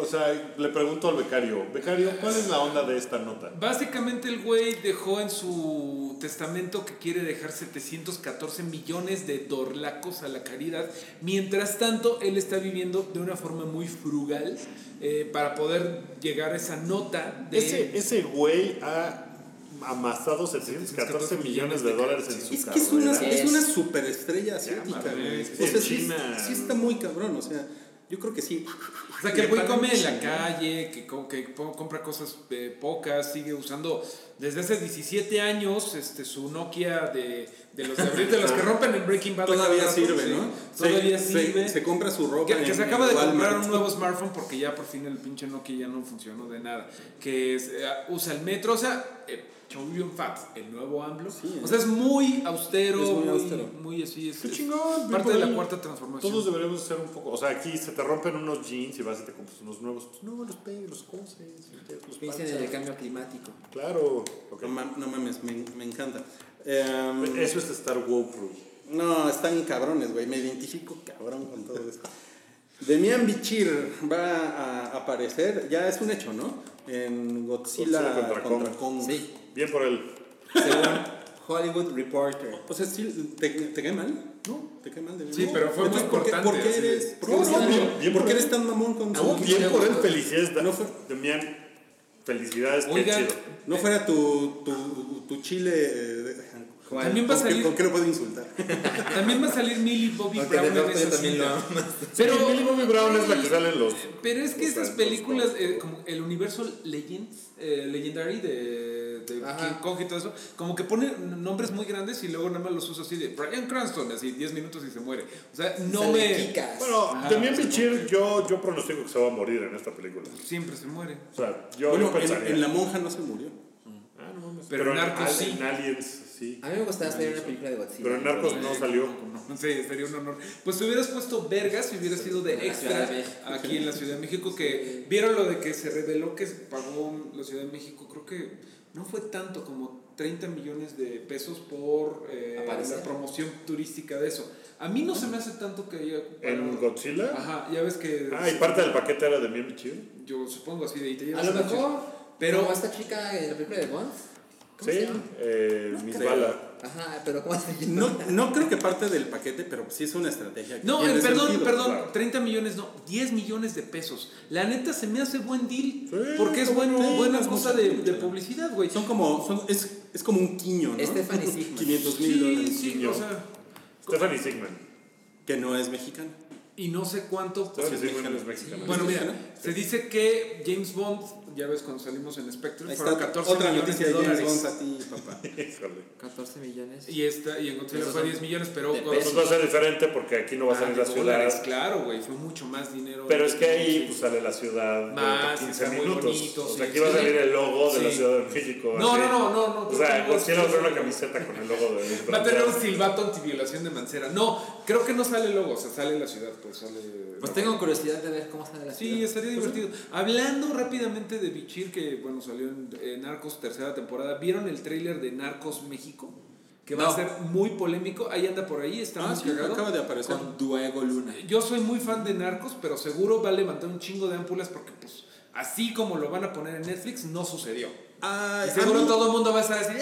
S1: O sea, le pregunto al becario, becario, ¿cuál es la onda de esta nota?
S3: Básicamente el güey dejó en su testamento que quiere dejar 714 millones de dorlacos a la caridad. Mientras tanto, él está viviendo de una forma muy frugal eh, para poder llegar a esa nota de...
S1: Ese, ese güey ha amasado 714 millones de dólares en su
S2: Es que es una, es una superestrella asiática,
S1: sí,
S2: O sea,
S1: en
S2: sí, sí está muy cabrón, o sea, Yo creo que sí. (laughs)
S3: O sea, que el güey come en la calle, que, que compra cosas eh, pocas, sigue usando desde hace 17 años este, su Nokia de, de los de abril, de los que (laughs) rompen en Breaking Bad.
S2: Todavía
S3: rato,
S2: sirve,
S3: sí.
S2: ¿no?
S3: Todavía
S2: se,
S3: sirve.
S2: Se, se compra su ropa.
S3: Que, que se acaba de comprar un nuevo smartphone porque ya por fin el pinche Nokia ya no funcionó de nada. Que es, eh, usa el metro, o sea, eh, Chow Fat, el nuevo AMLO.
S2: Sí,
S3: o sea, es muy austero,
S2: Es muy
S3: muy,
S2: austero.
S3: muy así. Es,
S1: Qué
S3: es
S1: chingón.
S3: parte de la cuarta transformación.
S1: Todos deberíamos ser un poco. O sea, aquí se te rompen unos jeans y vas y te compras unos nuevos. Pues no, los pegues, los coses, los
S4: Piensen en el cambio climático.
S1: Claro. ok.
S2: No, no mames, me, me encanta. Em,
S1: Eso es estar woke, bro.
S2: No, están cabrones, güey. Me identifico cabrón con todo esto. Demian Bichir va a aparecer, ya es un hecho, ¿no? En Godzilla,
S1: Godzilla contra
S2: contra,
S1: Kong.
S2: Kong.
S4: Sí.
S1: Bien por él.
S4: Según Hollywood Reporter.
S2: O sea, sí, ¿te, te cae mal? No. ¿Te cae mal? Demian
S3: Sí, pero fue muy
S2: Entonces, ¿por qué-
S3: importante,
S2: ¿Por qué eres,
S3: de-
S2: por qué
S1: No,
S2: eres
S1: no, bien,
S2: por
S1: por
S2: qué eres tan mamón con
S1: No,
S2: su...
S1: bien por él, felicidades.
S2: No fue-
S1: Demian, felicidades, qué
S3: Oigan,
S1: chido.
S2: No fuera tu, tu, tu chile... eh, de-
S4: ¿Cuál?
S3: También va a
S2: ¿Con qué-
S3: salir-
S2: ¿Con qué lo puedo insultar? (laughs)
S3: También va a salir Millie Bobby Brown en esa
S4: también
S3: cinta. (laughs) Pero,
S1: Sí, Millie Bobby Brown es la que sale en los.
S3: Pero es que
S1: los
S3: esas
S1: santos,
S3: películas,
S1: ¿no?
S3: eh, como el universo Legends, eh, Legendary de, de
S4: Ajá.
S3: King Kong y todo eso, como que pone nombres muy grandes y luego nada más los usa así de Brian Cranston, así 10 minutos y se muere. O sea, no
S4: Sale
S3: me.
S4: Kikas.
S1: Bueno, Demian
S3: sí,
S1: Bichir, yo, yo pronostico que se va a morir en esta película.
S3: Siempre se muere.
S1: O sea, yo,
S2: bueno,
S1: yo
S2: en,
S1: pensaría.
S2: en La Monja no se murió.
S1: Ah, no mames.
S3: Pero en Narcos sí.
S1: En Aliens, sí.
S4: A mí me gustaría salir una película de Godzilla.
S1: Pero en Narcos no salió.
S3: No sé, sería un honor. Pues te hubieras puesto vergas si hubieras sido de extra
S4: de
S3: aquí en la Ciudad de México. Que vieron lo de que se reveló que pagó la Ciudad de México. Creo que no fue tanto como 30 millones de pesos por eh, la promoción turística de eso. A mí no se me hace tanto que haya.
S1: ¿En Godzilla?
S3: Ajá, ya ves que.
S1: Ah, y parte del paquete era Demian Bichir.
S3: Yo supongo así de ahí te
S4: A
S3: llevas
S4: lo mejor,
S3: Pero-
S4: como esta chica en la película de Bond. ¿Cómo
S1: Sí,
S4: se llama?
S1: eh, Miss
S2: Sí.
S1: Bala.
S4: Ajá, pero ¿cómo se llama?
S2: No, no creo que parte del paquete, pero sí es una estrategia.
S3: No, eh, perdón,
S2: sentido.
S3: perdón,
S1: claro.
S3: 30 millones, no, 10 millones de pesos. La neta se me hace buen deal.
S1: Sí,
S3: porque es buen- buena cosa de, publicidad, güey.
S2: Son como, son, es, es como un quiño, ¿no?
S4: Stephanie (laughs) Sigman.
S2: 500 mil
S3: Sí,
S2: dólares.
S3: sí,
S1: Quiño.
S3: o sea.
S1: Stephanie Sigman.
S2: Que no es mexicano.
S3: Y no sé cuánto.
S2: Pues
S1: Stephanie
S2: es
S1: Sigman es
S2: mexicana.
S1: mexicana.
S3: Bueno,
S2: ¿Es
S3: mira,
S2: mexicana?
S3: se dice que James Bond, ya ves cuando salimos en Spectre,
S2: Ahí
S3: fueron
S2: está
S3: 14
S2: otra
S3: millones
S2: noticia
S3: de dólares.
S2: A ti, papá. (laughs)
S1: Híjole.
S4: 14 millones.
S3: Y, esta, y en Godzilla fue
S4: son
S3: 10 millones, pero
S1: Pues va a ser diferente porque aquí no va a
S3: Ah,
S1: salir la ciudad.
S3: Claro, güey, fue mucho más dinero.
S1: Pero es que ahí pues, sale la ciudad
S3: Más,
S1: de 15
S3: está muy
S1: minutos.
S3: bonito,
S1: o
S3: sí,
S1: sea, aquí va a salir el logo de la. Ciudad de México.
S3: No,
S1: así.
S3: no, no, no, no.
S1: O sea, Godzilla va a una camiseta con el logo de
S3: Va a tener un silbato antiviolación de Mancera. No, creo que no sale el logo, o sea, sale la ciudad, pues sale.
S4: Pues tengo curiosidad de ver cómo sale la
S3: Sí,
S4: ciudad.
S3: estaría divertido. Hablando rápidamente de Bichir, que bueno, salió en Narcos tercera temporada. ¿Vieron el tráiler de Narcos México? Que va a ser muy polémico. Ahí anda por ahí, está
S2: Ah,
S3: muy
S2: sí,
S3: cagado.
S2: acaba de aparecer.
S4: Con Duego Luna.
S3: Yo soy muy fan de Narcos, pero seguro va a levantar un chingo de ámpulas porque, pues, así como lo van a poner en Netflix, no sucedió.
S2: Ay,
S3: Y seguro
S2: mí-
S3: todo el mundo va a estar así, ¡ay!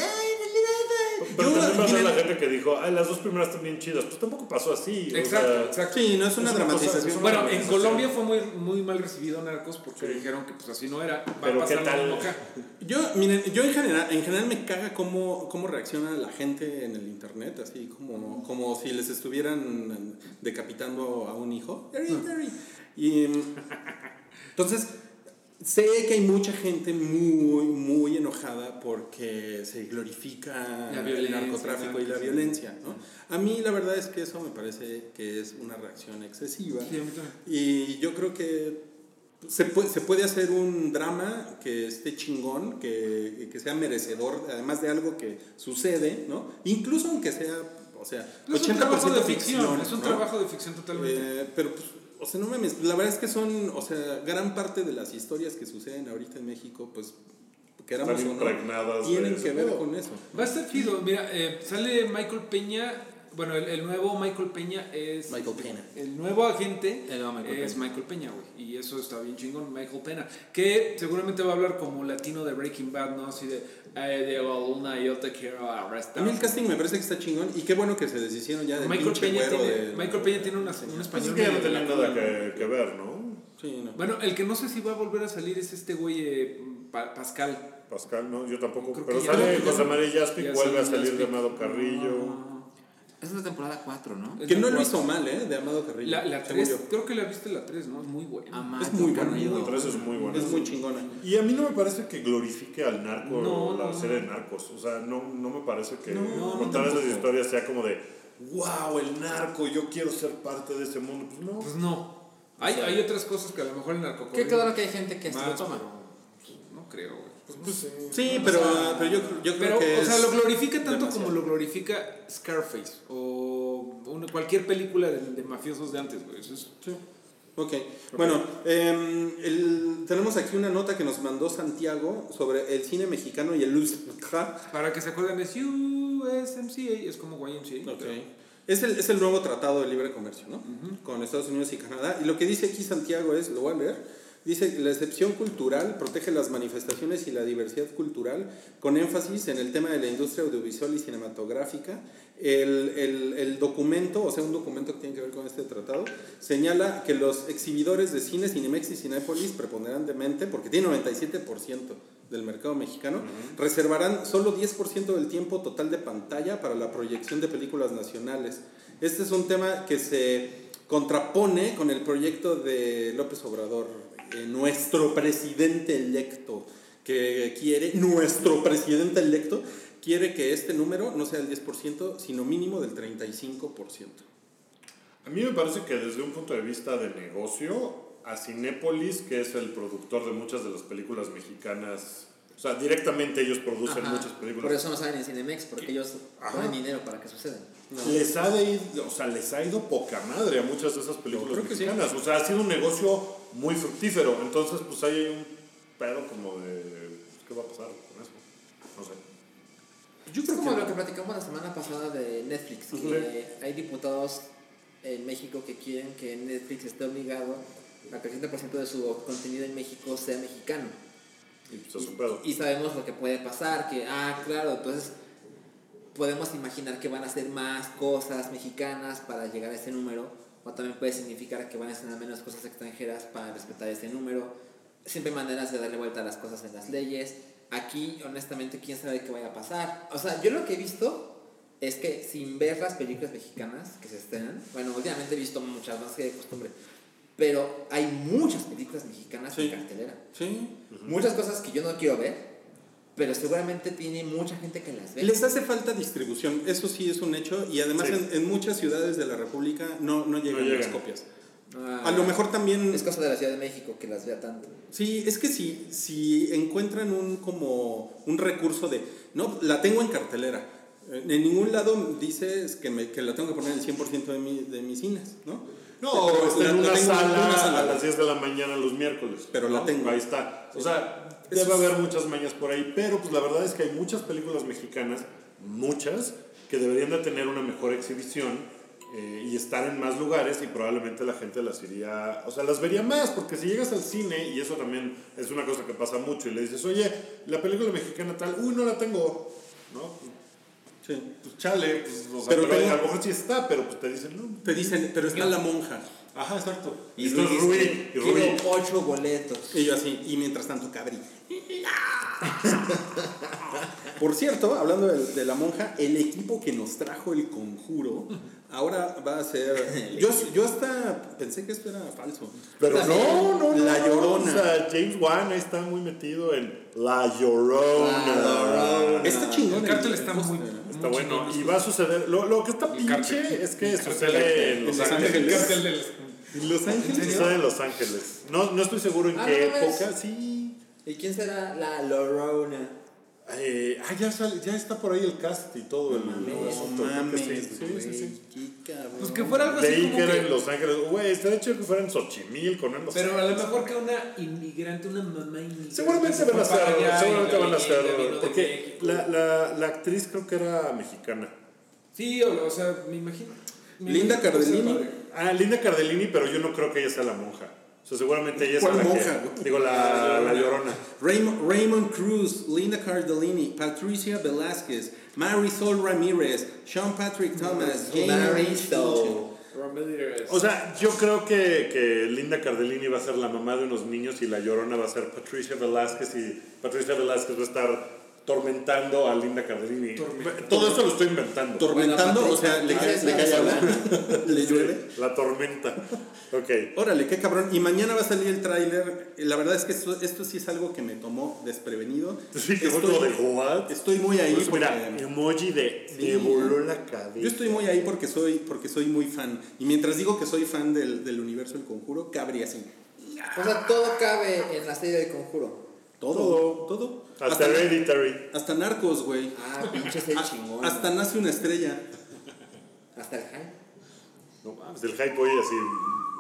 S1: Pero
S2: Yo-
S1: también va a la gente que dijo, ay, las dos primeras están bien chidas. Pues tampoco pasó así. o
S3: Exacto,
S1: sea,
S3: exacto.
S2: Sí, no es una
S1: Es una cosa-
S2: dramatización.
S1: es una
S3: Bueno, en. Colombia fue muy, muy mal recibido Narcos porque
S1: Sí.
S3: dijeron que pues así no era. Va
S1: Pero
S3: a
S1: ¿qué
S3: pasar
S1: tal?
S3: acá. (laughs)
S2: Yo, miren, yo en general, en general me caga cómo, cómo reacciona la gente en el internet, así como, como si les estuvieran decapitando a un hijo. Y mm, entonces, sé que hay mucha gente muy, muy enojada porque se glorifica el narcotráfico y la violencia. ¿no? A mí la verdad es que eso me parece que es una reacción excesiva. Y yo creo que se puede, se puede hacer un drama que esté chingón, que, que sea merecedor, además de algo que sucede, ¿no? Incluso aunque sea, o sea,
S3: Es un
S2: 80%
S3: trabajo de ficción, es un
S2: ¿no?
S3: trabajo de ficción totalmente.
S2: Eh, pero, pues, o sea, no mames, la verdad es que son, o sea, gran parte de las historias que suceden ahorita en México, pues, queramos o no, tienen que ver con eso.
S3: Va a estar chido. Mira, eh, sale Michael Peña. Bueno, el, el nuevo Michael Peña es.
S2: Michael Pena.
S3: El nuevo agente
S4: El nuevo Michael
S3: es
S4: Peña.
S3: Michael Peña, güey. Y eso está bien chingón, Michael Peña. Que seguramente va a hablar como latino de Breaking Bad, ¿no? Así de. Ay, Diego Luna, yo te quiero arrestar.
S2: A mí el casting me parece que está chingón y qué bueno que se deshicieron ya del
S3: Michael Peña, tiene,
S2: de-
S3: Michael Peña tiene una, un
S1: Pues
S3: español.
S1: es que ya no
S3: de
S1: tenía nada que, que ver, ¿no?
S2: Sí, no.
S3: Bueno, el que no sé si va a volver a salir es este güey eh, Pa- Pascal.
S1: Pascal, no, yo tampoco.
S3: Creo
S1: pero sale José María Jaspic, vuelve a salir
S3: Jaspic.
S1: Amado Carrillo.
S3: Ah.
S4: Es la temporada 4, ¿no?
S2: Que no lo hizo mal, ¿eh? De Amado Carrillo.
S3: La, la
S2: según
S3: 3,
S2: yo.
S3: creo que la viste la 3, ¿no? Es muy buena.
S4: Amado
S2: Es muy buena.
S1: La tres es muy buena.
S2: Es muy chingona.
S1: Y a mí no me parece que glorifique al narco
S3: No,
S1: la
S3: no,
S1: serie
S3: no.
S1: de narcos. O sea, no, no me parece que
S3: no,
S1: contar esas historias sea como de, wow, el narco, yo quiero ser parte de ese mundo. Pues no.
S3: Pues no. Hay, hay otras cosas que a lo mejor el
S4: Que
S3: narcocorrido
S4: claro que hay gente que se lo toma.
S3: pero, pues, no creo, güey.
S2: Sí, pero, pero yo, yo
S3: Pero,
S2: creo que
S3: o sea, lo glorifica tanto
S2: demasiado.
S3: como lo glorifica Scarface o una- cualquier película de, de mafiosos de antes, güey. Eso es-
S2: Ok, bueno, em, el- tenemos aquí una nota que nos mandó Santiago sobre el cine mexicano y el USMCA.
S3: Para que se acuerden, es USMCA, es como YMCA.
S2: Ok. Es el, es el nuevo tratado de libre comercio, ¿no? Con Estados Unidos y Canadá. Y lo que dice aquí Santiago es, lo voy a leer, dice, la excepción cultural protege las manifestaciones y la diversidad cultural con énfasis en el tema de la industria audiovisual y cinematográfica. El, el, el documento, o sea, un documento que tiene que ver con este tratado, señala que los exhibidores de cine, Cinemex y Cinépolis, preponderantemente, porque tiene 97% del mercado mexicano, reservarán solo 10% del tiempo total de pantalla para la proyección de películas nacionales. Este es un tema que se contrapone con el proyecto de López Obrador, eh, nuestro presidente electo, que quiere, nuestro presidente electo, quiere que este número no sea el 10%, sino mínimo del 35%.
S1: A mí me parece que desde un punto de vista de negocio, a Cinépolis, que es el productor de muchas de las películas mexicanas, o sea, directamente ellos producen
S4: Ajá.
S1: muchas películas.
S4: Por eso no salen en Cinemex, porque ellos
S1: Ajá.
S4: ponen dinero para que sucedan.
S1: Les ha de ir, o sea, les ha ido poca madre a muchas de esas películas
S2: sí.
S1: mexicanas. O sea, ha sido un negocio muy fructífero. Entonces, pues ahí hay un pedo como de. ¿Qué va a pasar con eso? No sé.
S2: Yo
S4: Es como lo que platicamos la semana pasada de Netflix, que hay diputados en México que quieren que Netflix esté obligado a que el 100% de su contenido en México sea mexicano.
S1: Y pues es un pedo.
S4: Y sabemos lo que puede pasar, que, ah, claro, entonces podemos imaginar que van a hacer más cosas mexicanas para llegar a ese número, o también puede significar que van a hacer menos cosas extranjeras para respetar ese número. Siempre hay maneras de darle vuelta a las cosas en las leyes. Aquí, honestamente, quién sabe qué vaya a pasar. O sea, yo lo que he visto es que sin ver las películas mexicanas que se estrenan, bueno, últimamente he visto muchas más que de costumbre, pero hay muchas películas mexicanas
S2: Sí.
S4: en cartelera.
S2: Sí.
S4: Muchas cosas que yo no quiero ver, pero seguramente tiene mucha gente que las ve.
S2: Les hace falta distribución, eso sí es un hecho, y además
S1: Sí.
S2: en, en muchas ciudades de la República no, no llegan
S1: No
S2: las
S1: llegan.
S2: copias.
S4: Ah,
S2: A lo mejor también...
S4: Es cosa de la Ciudad de México que las vea tanto.
S2: Sí, es que si, si encuentran un, como, un recurso de, no, la tengo en cartelera, en ningún lado dices que, me, que la tengo que poner el 100% de, mi, de mis cines, ¿no?
S1: No, está
S2: la-
S1: en
S2: la
S1: una sala,
S2: una sala.
S1: a las 10 de la mañana los miércoles.
S2: Pero la
S1: ¿no?
S2: tengo.
S1: Ahí está. O sea, debe
S2: es-
S1: haber muchas mañas por ahí, pero pues la verdad es que hay muchas películas mexicanas, muchas, que deberían de tener una mejor exhibición eh, y estar en más lugares y probablemente la gente las iría, o sea, las vería más, porque si llegas al cine, y eso también es una cosa que pasa mucho, y le dices, oye, la película mexicana tal, uy, no la tengo, ¿no?
S2: Sí.
S1: Pues chale, pues, o sea,
S2: Pero
S1: pero
S2: tengo-
S1: a lo mejor sí está, pero pues te dicen, no.
S2: Te dicen, pero está la monja.
S1: Ajá, exacto.
S4: Y
S1: y Rui.
S4: quiero ocho boletos.
S2: Y yo así, y mientras tanto, cabrí. (laughs) Por cierto, hablando de, de la monja, el equipo que nos trajo el conjuro, ahora va a ser... (laughs) Yo, yo hasta pensé que esto era falso.
S1: Pero no, no, no.
S2: La
S1: no,
S2: Llorona.
S1: O sea, James Wan ahí está muy metido en La Llorona.
S4: La Llorona.
S2: Está chingón.
S3: El cartel
S2: el
S3: está muy.
S1: Está
S3: muy
S1: bueno.
S3: chingón.
S1: Y va a suceder. Lo, lo que está
S3: El
S1: pinche
S3: cartel.
S1: es que sucede en Los Ángeles.
S3: El
S2: Ángeles.
S3: cartel del.
S2: ¿En Los Ángeles?
S1: Sucede en Los Ángeles. No, no estoy seguro en
S4: Ah,
S1: qué época. Sí.
S4: ¿Y quién será la Lorona?
S1: Eh, ah, ya, sale- ya está por ahí el cast y todo. el,
S4: mames,
S1: asunto.
S2: Mames,
S1: sí, sí, sí, sí.
S2: güey, qué cabrón.
S3: Pues que fuera algo así
S1: Leí
S3: como
S1: que era
S3: que-
S1: en Los Ángeles. Güey, estaría chido que fuera en Xochimilco, ¿no? En Los
S3: Pero a lo mejor que una inmigrante, una mamá inmigrante.
S1: Seguramente
S3: se
S1: van a ser, seguramente van a ser,
S3: de
S1: porque la, la, la actriz creo que era mexicana.
S3: Sí, o, o sea, me imagino. me
S2: Linda Cardellini.
S1: Ah, Linda Cardellini, pero yo no creo que ella sea la monja. O sea, seguramente ella es
S2: ¿Cuál
S1: la
S2: monja,
S1: que, digo, la, la llorona.
S2: Raymond, Raymond Cruz, Linda Cardellini, Patricia Velázquez, Marisol Ramírez, Sean Patrick Thomas, Jane
S4: Marisol.
S3: Ramírez.
S1: O sea, yo creo que, que Linda Cardellini va a ser la mamá de unos niños y la llorona va a ser Patricia Velázquez y Patricia Velázquez va a estar tormentando a Linda Cardellini. Todo esto lo estoy inventando.
S2: Tormentando,
S4: Bueno,
S2: o sea, le cae, le cae agua. (laughs) le llueve.
S1: La tormenta. Ok.
S2: Órale, qué cabrón. Y mañana va a salir el tráiler. La verdad es que esto, esto sí es algo que me tomó desprevenido.
S1: Sí, que fue como de what?
S2: estoy muy ahí
S1: Pues
S2: porque...
S1: mira, emoji de
S2: Sí.
S1: me voló la cabeza.
S2: Yo estoy muy ahí porque soy, porque soy muy fan. Y mientras digo que soy fan del, del universo del conjuro, cabría así.
S4: O sea, todo cabe en la serie del conjuro.
S2: Todo, todo.
S1: Hasta Hereditary.
S2: hasta Narcos, güey.
S4: Ah, pinche serie
S2: Ah,
S4: chingón.
S2: Hasta nace una estrella.
S4: Hasta el hype.
S1: No mames, del hype hoy así.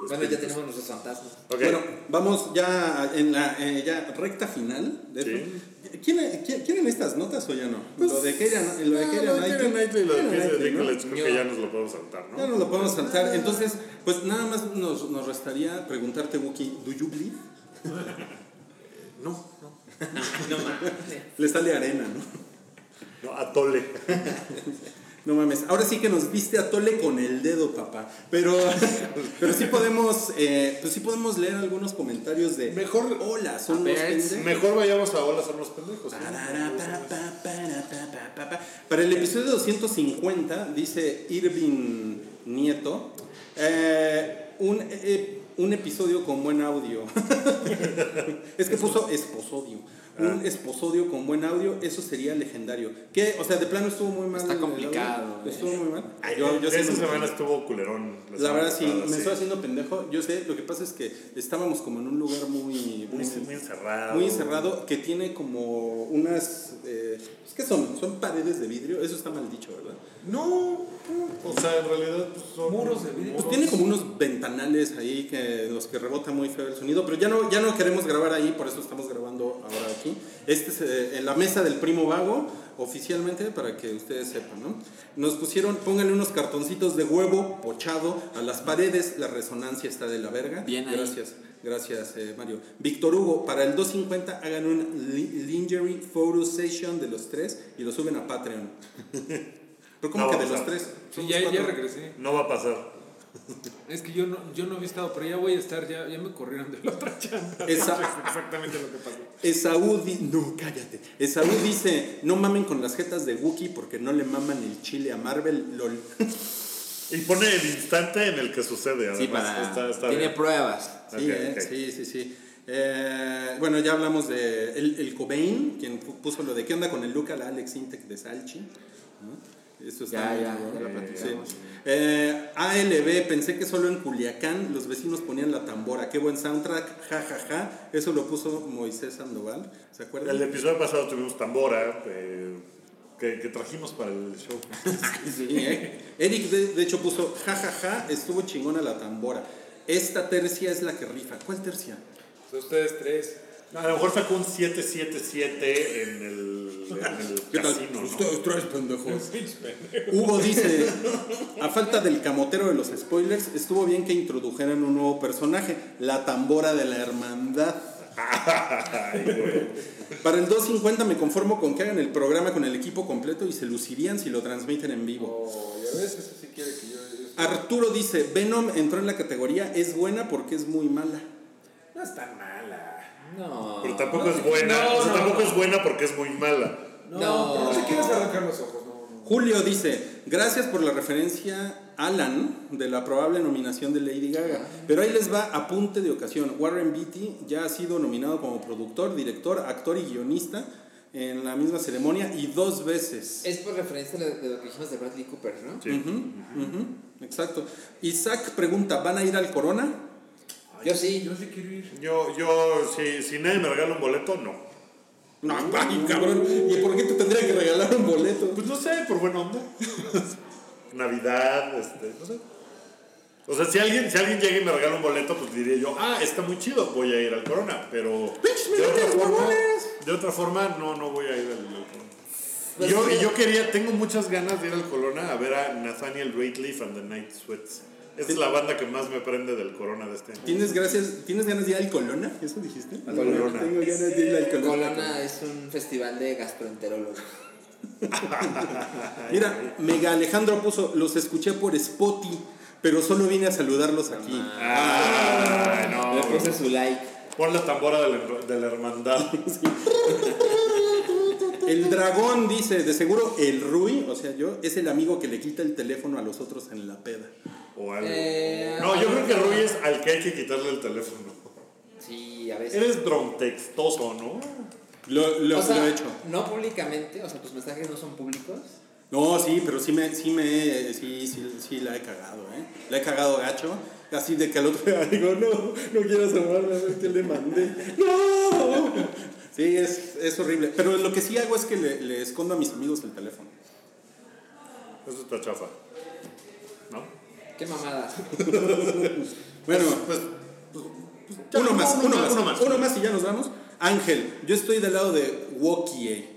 S4: Bueno, ya tenemos nuestros fantasmas.
S1: Ok.
S2: Bueno, vamos ya en la eh, ya recta final de
S1: Sí.
S2: ¿Quieren, qui- ¿Quieren estas notas o ya no? lo de Keira, lo de
S1: Ah,
S2: Keira
S1: lo de
S2: Knightley.
S1: Knightley y lo de
S2: Keira Knightley, ¿no?
S1: Creo que ya nos lo podemos saltar, ¿no?
S2: Ya no lo podemos saltar. Entonces, pues nada más nos, nos restaría preguntarte, Wookie, ¿do you bleed? (laughs)
S1: No, no.
S4: No mames.
S2: Le sale arena, ¿no?
S1: No, atole.
S2: No mames, ahora sí que nos viste a tole con el dedo, papá. Pero, pero sí podemos, eh, pues sí podemos leer algunos comentarios de
S1: Mejor-
S2: hola, son
S4: ver,
S2: pendejos.
S1: Mejor vayamos a Hola son los pendejos.
S2: Para el episodio 250, dice Irving Nieto, eh, un, eh, un episodio con buen audio. (laughs) es que puso esposodio. Un
S1: Ah.
S2: esposodio con buen audio, eso sería legendario. ¿Qué? O sea, de plano estuvo muy mal.
S4: Está complicado, eh.
S2: Estuvo muy mal.
S1: Ay,
S2: Yo- yo
S1: esa semana estuvo culerón.
S2: La verdad sí,
S1: pasada,
S2: me estoy haciendo pendejo. Yo sé, lo que pasa es que estábamos como en un lugar muy...
S1: Muy, muy encerrado.
S2: muy encerrado que tiene como unas eh, pues, ¿qué son? son paredes de vidrio eso está mal dicho verdad
S1: No, o sea, en realidad pues, son
S3: Muros de vidrio.
S2: pues tiene como unos ventanales ahí que los que rebota muy feo el sonido pero ya no ya no queremos grabar ahí por eso estamos grabando ahora aquí este es eh, en la mesa del primo vago oficialmente para que ustedes sepan no nos pusieron pónganle unos cartoncitos de huevo pochado a las paredes la resonancia está de la verga
S4: Bien ahí.
S2: gracias Gracias, eh, Mario. Víctor Hugo, para el 250 hagan un li- lingerie photo session de los tres y lo suben a Patreon. (laughs) Pero como
S1: No
S2: que de los tres.
S3: Sí, ya, ya regresé.
S1: No va a pasar.
S3: Es que yo no, yo no había estado, pero ya voy a estar, ya, ya me corrieron de la otra chamba.
S2: Esa- (laughs)
S3: Es exactamente lo que pasó.
S2: Esaú di- no, cállate. Esaú dice, no mamen con las jetas de Wookiee porque no le maman el chile a Marvel, lol. (laughs)
S1: Y pone el instante en el que sucede, además.
S4: Sí, para.
S1: Está, está
S4: tiene
S1: bien.
S4: pruebas.
S2: Sí, eh, sí, sí, sí. Eh, bueno, ya hablamos de el, el Cobain, quien pu- puso lo de qué onda con el look a la Alex Intec de Salchi. ¿no? Eso está
S4: Ya, ya, ya lo
S2: Sí.
S4: platicamos.
S2: Eh, ALB, pensé que solo en Culiacán los vecinos ponían la tambora. Qué buen soundtrack, ja, ja, ja. Eso lo puso Moisés Sandoval, ¿se acuerdan?
S1: El episodio pasado tuvimos tambora eh, que, que trajimos para el show. (laughs)
S2: Sí, ¿eh? Eric, de, de hecho, puso, ja, ja, ja, estuvo chingona la tambora. Esta tercia es la que rifa. ¿Cuál tercia?
S3: Son ustedes tres.
S1: A lo mejor sacó un 777 en el, en el (laughs) casino, ¿no?
S2: Ustedes tres pendejos. Hugo dice, a falta del camotero de los spoilers, estuvo bien que introdujeran un nuevo personaje, la tambora de la hermandad. Para el 250 me conformo con que hagan el programa con el equipo completo y se lucirían si lo transmiten en vivo.
S3: Oh, ya ves, eso sí quiere que yo. yo-
S2: Arturo dice, Venom entró en la categoría es buena porque es muy mala.
S3: No es tan mala.
S4: No.
S1: Pero tampoco
S3: No,
S1: es buena.
S3: no,
S1: o sea,
S3: no,
S1: tampoco
S3: no.
S1: es buena porque es muy mala.
S3: No,
S4: No.
S3: pero no te quieres arrancar los ojos, no. no.
S2: Julio dice, gracias por la referencia Alan de la probable nominación de Lady Gaga. Pero ahí les va apunte de ocasión. Warren Beatty ya ha sido nominado como productor, director, actor y guionista en la misma ceremonia y dos veces.
S4: Es por referencia de, lo que dijimos de Bradley Cooper, ¿no?
S1: Sí.
S2: Exacto. Isaac pregunta, ¿van a ir al Corona?
S4: Yo sí.
S3: Yo sí quiero ir.
S1: Yo, yo, si, si nadie me regala un boleto, no.
S2: No, (laughs) ay, cabrón. ¿Y por qué te tendría que regalar un boleto?
S1: Pues no sé, por buena onda. (laughs) Navidad, este, no sé. O sea, si alguien, si alguien llega y me regala un boleto, pues diría yo, ah, está muy chido, voy a ir al Corona. Pero de otra forma, de otra forma no, no voy a ir al, al Corona.
S4: Pues
S1: yo, yo quería, tengo muchas ganas de ir al Corona a ver a Nathaniel Rateliff and the Night Sweats. Esa es la banda que más me prende del Corona de este año.
S2: ¿Tienes, gracias, ¿Tienes ganas de ir al Colona? ¿Eso dijiste?
S1: Al Colona.
S2: Tengo ganas de ir al Colona.
S4: Colona es un festival de gastroenterólogos. (laughs)
S2: Mira, Mega Alejandro puso, los escuché por Spotify, pero solo vine a saludarlos aquí.
S1: Ay, no.
S4: Le puse su like.
S1: Pon la tambora de la, de la hermandad. (laughs)
S2: El dragón dice, de seguro el Rui, o sea, yo, es el amigo que le quita el teléfono a los otros en la peda.
S1: O algo.
S4: Eh,
S1: no, yo creo que Rui es al que hay que quitarle el teléfono.
S4: Sí, a veces.
S1: Eres drontextoso, ¿no?
S2: Lo, lo-
S4: o sea,
S2: lo he hecho.
S4: no públicamente, o sea, tus mensajes no son públicos.
S2: No, sí, pero sí me, sí me, sí, sí, sí la he cagado, ¿eh? La he cagado gacho, así de que al otro día (laughs) digo, no, no quiero asomarme a ver qué le mandé. ¡No! Sí, es, es horrible. Pero lo que sí hago es que le, le escondo a mis amigos el teléfono.
S1: Eso está chafa. ¿No?
S4: Qué mamada.
S2: Bueno,
S1: Pues,
S2: uno
S1: ya,
S2: más,
S1: uno
S2: uno
S1: más,
S2: más,
S1: uno más.
S2: uno más y ya nos vamos. Ángel, yo estoy del lado de Wokie.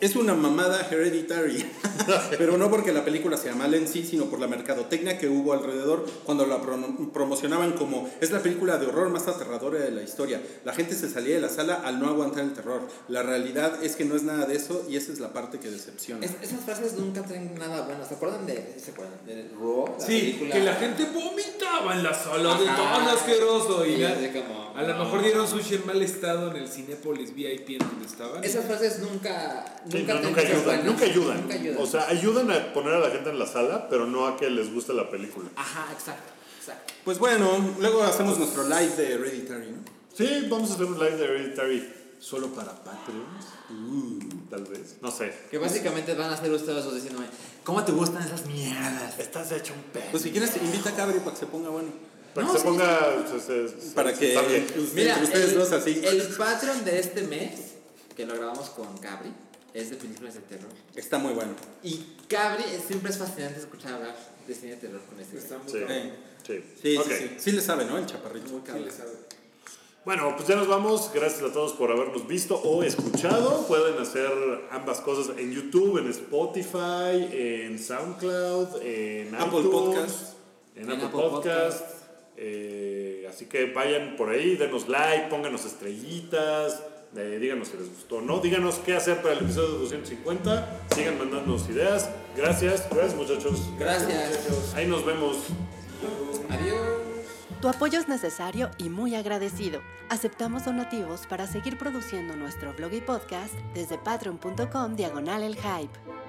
S2: Es una mamada hereditary. (laughs) Pero no porque la película sea mala en sí, sino por la mercadotecnia que hubo alrededor cuando la pro- promocionaban como es la película de horror más aterradora de la historia. La gente se salía de la sala al no aguantar el terror. La realidad es que no es nada de eso y esa es la parte que decepciona.
S4: Es- esas frases nunca traen nada bueno. ¿Se acuerdan de, ¿se acuerdan de Raw? La
S3: Sí,
S4: película?
S3: que la gente vomitaba en la sala de
S4: Ajá.
S3: tan asqueroso. Y
S4: Sí,
S3: la-
S4: como,
S3: a lo mejor dieron sushi en mal estado en el Cinépolis VIP en donde estaban.
S4: Esas frases nunca, Nunca,
S1: no, nunca
S4: cosas
S1: ayudan,
S4: buenas.
S1: nunca ayudan.
S4: Nunca ayudan.
S1: O sea, ayudan a poner a la gente en la sala, pero no a que les guste la película.
S4: Ajá, exacto, exacto.
S2: Pues bueno, luego hacemos nuestro live de Hereditary, ¿no?
S1: Sí, vamos a hacer un live de Hereditary solo para Patreons. Uh, tal vez. No sé.
S4: Que básicamente van a ser ustedes diciéndome, ¿cómo te gustan esas mierdas?
S1: Estás hecho un pez.
S2: Pues si quieres invita a Cabri para que se ponga bueno.
S1: Para
S4: No,
S1: que se
S4: sí,
S1: ponga. se- se- se-
S2: Para que
S1: está bien.
S2: usted-
S4: Mira,
S2: ustedes
S4: el,
S2: dos así.
S4: el Patreon de este mes, que lo grabamos con Cabri, es de películas de terror.
S2: Está muy bueno.
S4: Y Cabri es- siempre es fascinante escuchar hablar de cine de terror con este.
S3: Está muy
S1: Sí.
S2: Eh,
S1: Sí.
S2: Sí, sí, sí. Sí le sabe, ¿no? El chaparrito.
S4: Muy
S3: Sí, le sabe.
S1: Bueno, pues ya nos vamos. Gracias a todos por habernos visto o escuchado. Pueden hacer ambas cosas en YouTube, en Spotify, en SoundCloud, en
S2: Apple
S1: iTunes,
S2: Podcast.
S1: en,
S4: En
S1: Apple,
S4: Apple
S1: Podcast.
S4: Podcast.
S1: Eh, así que vayan por ahí, denos like, pónganos estrellitas, eh, díganos si les gustó o no. Díganos qué hacer para el episodio 250. Sigan mandándonos ideas. Gracias, gracias muchachos.
S4: Gracias.
S1: Ahí nos vemos.
S4: Adiós.
S6: Tu apoyo es necesario y muy agradecido. Aceptamos donativos para seguir produciendo nuestro blog y podcast desde patreon.com diagonal el hype.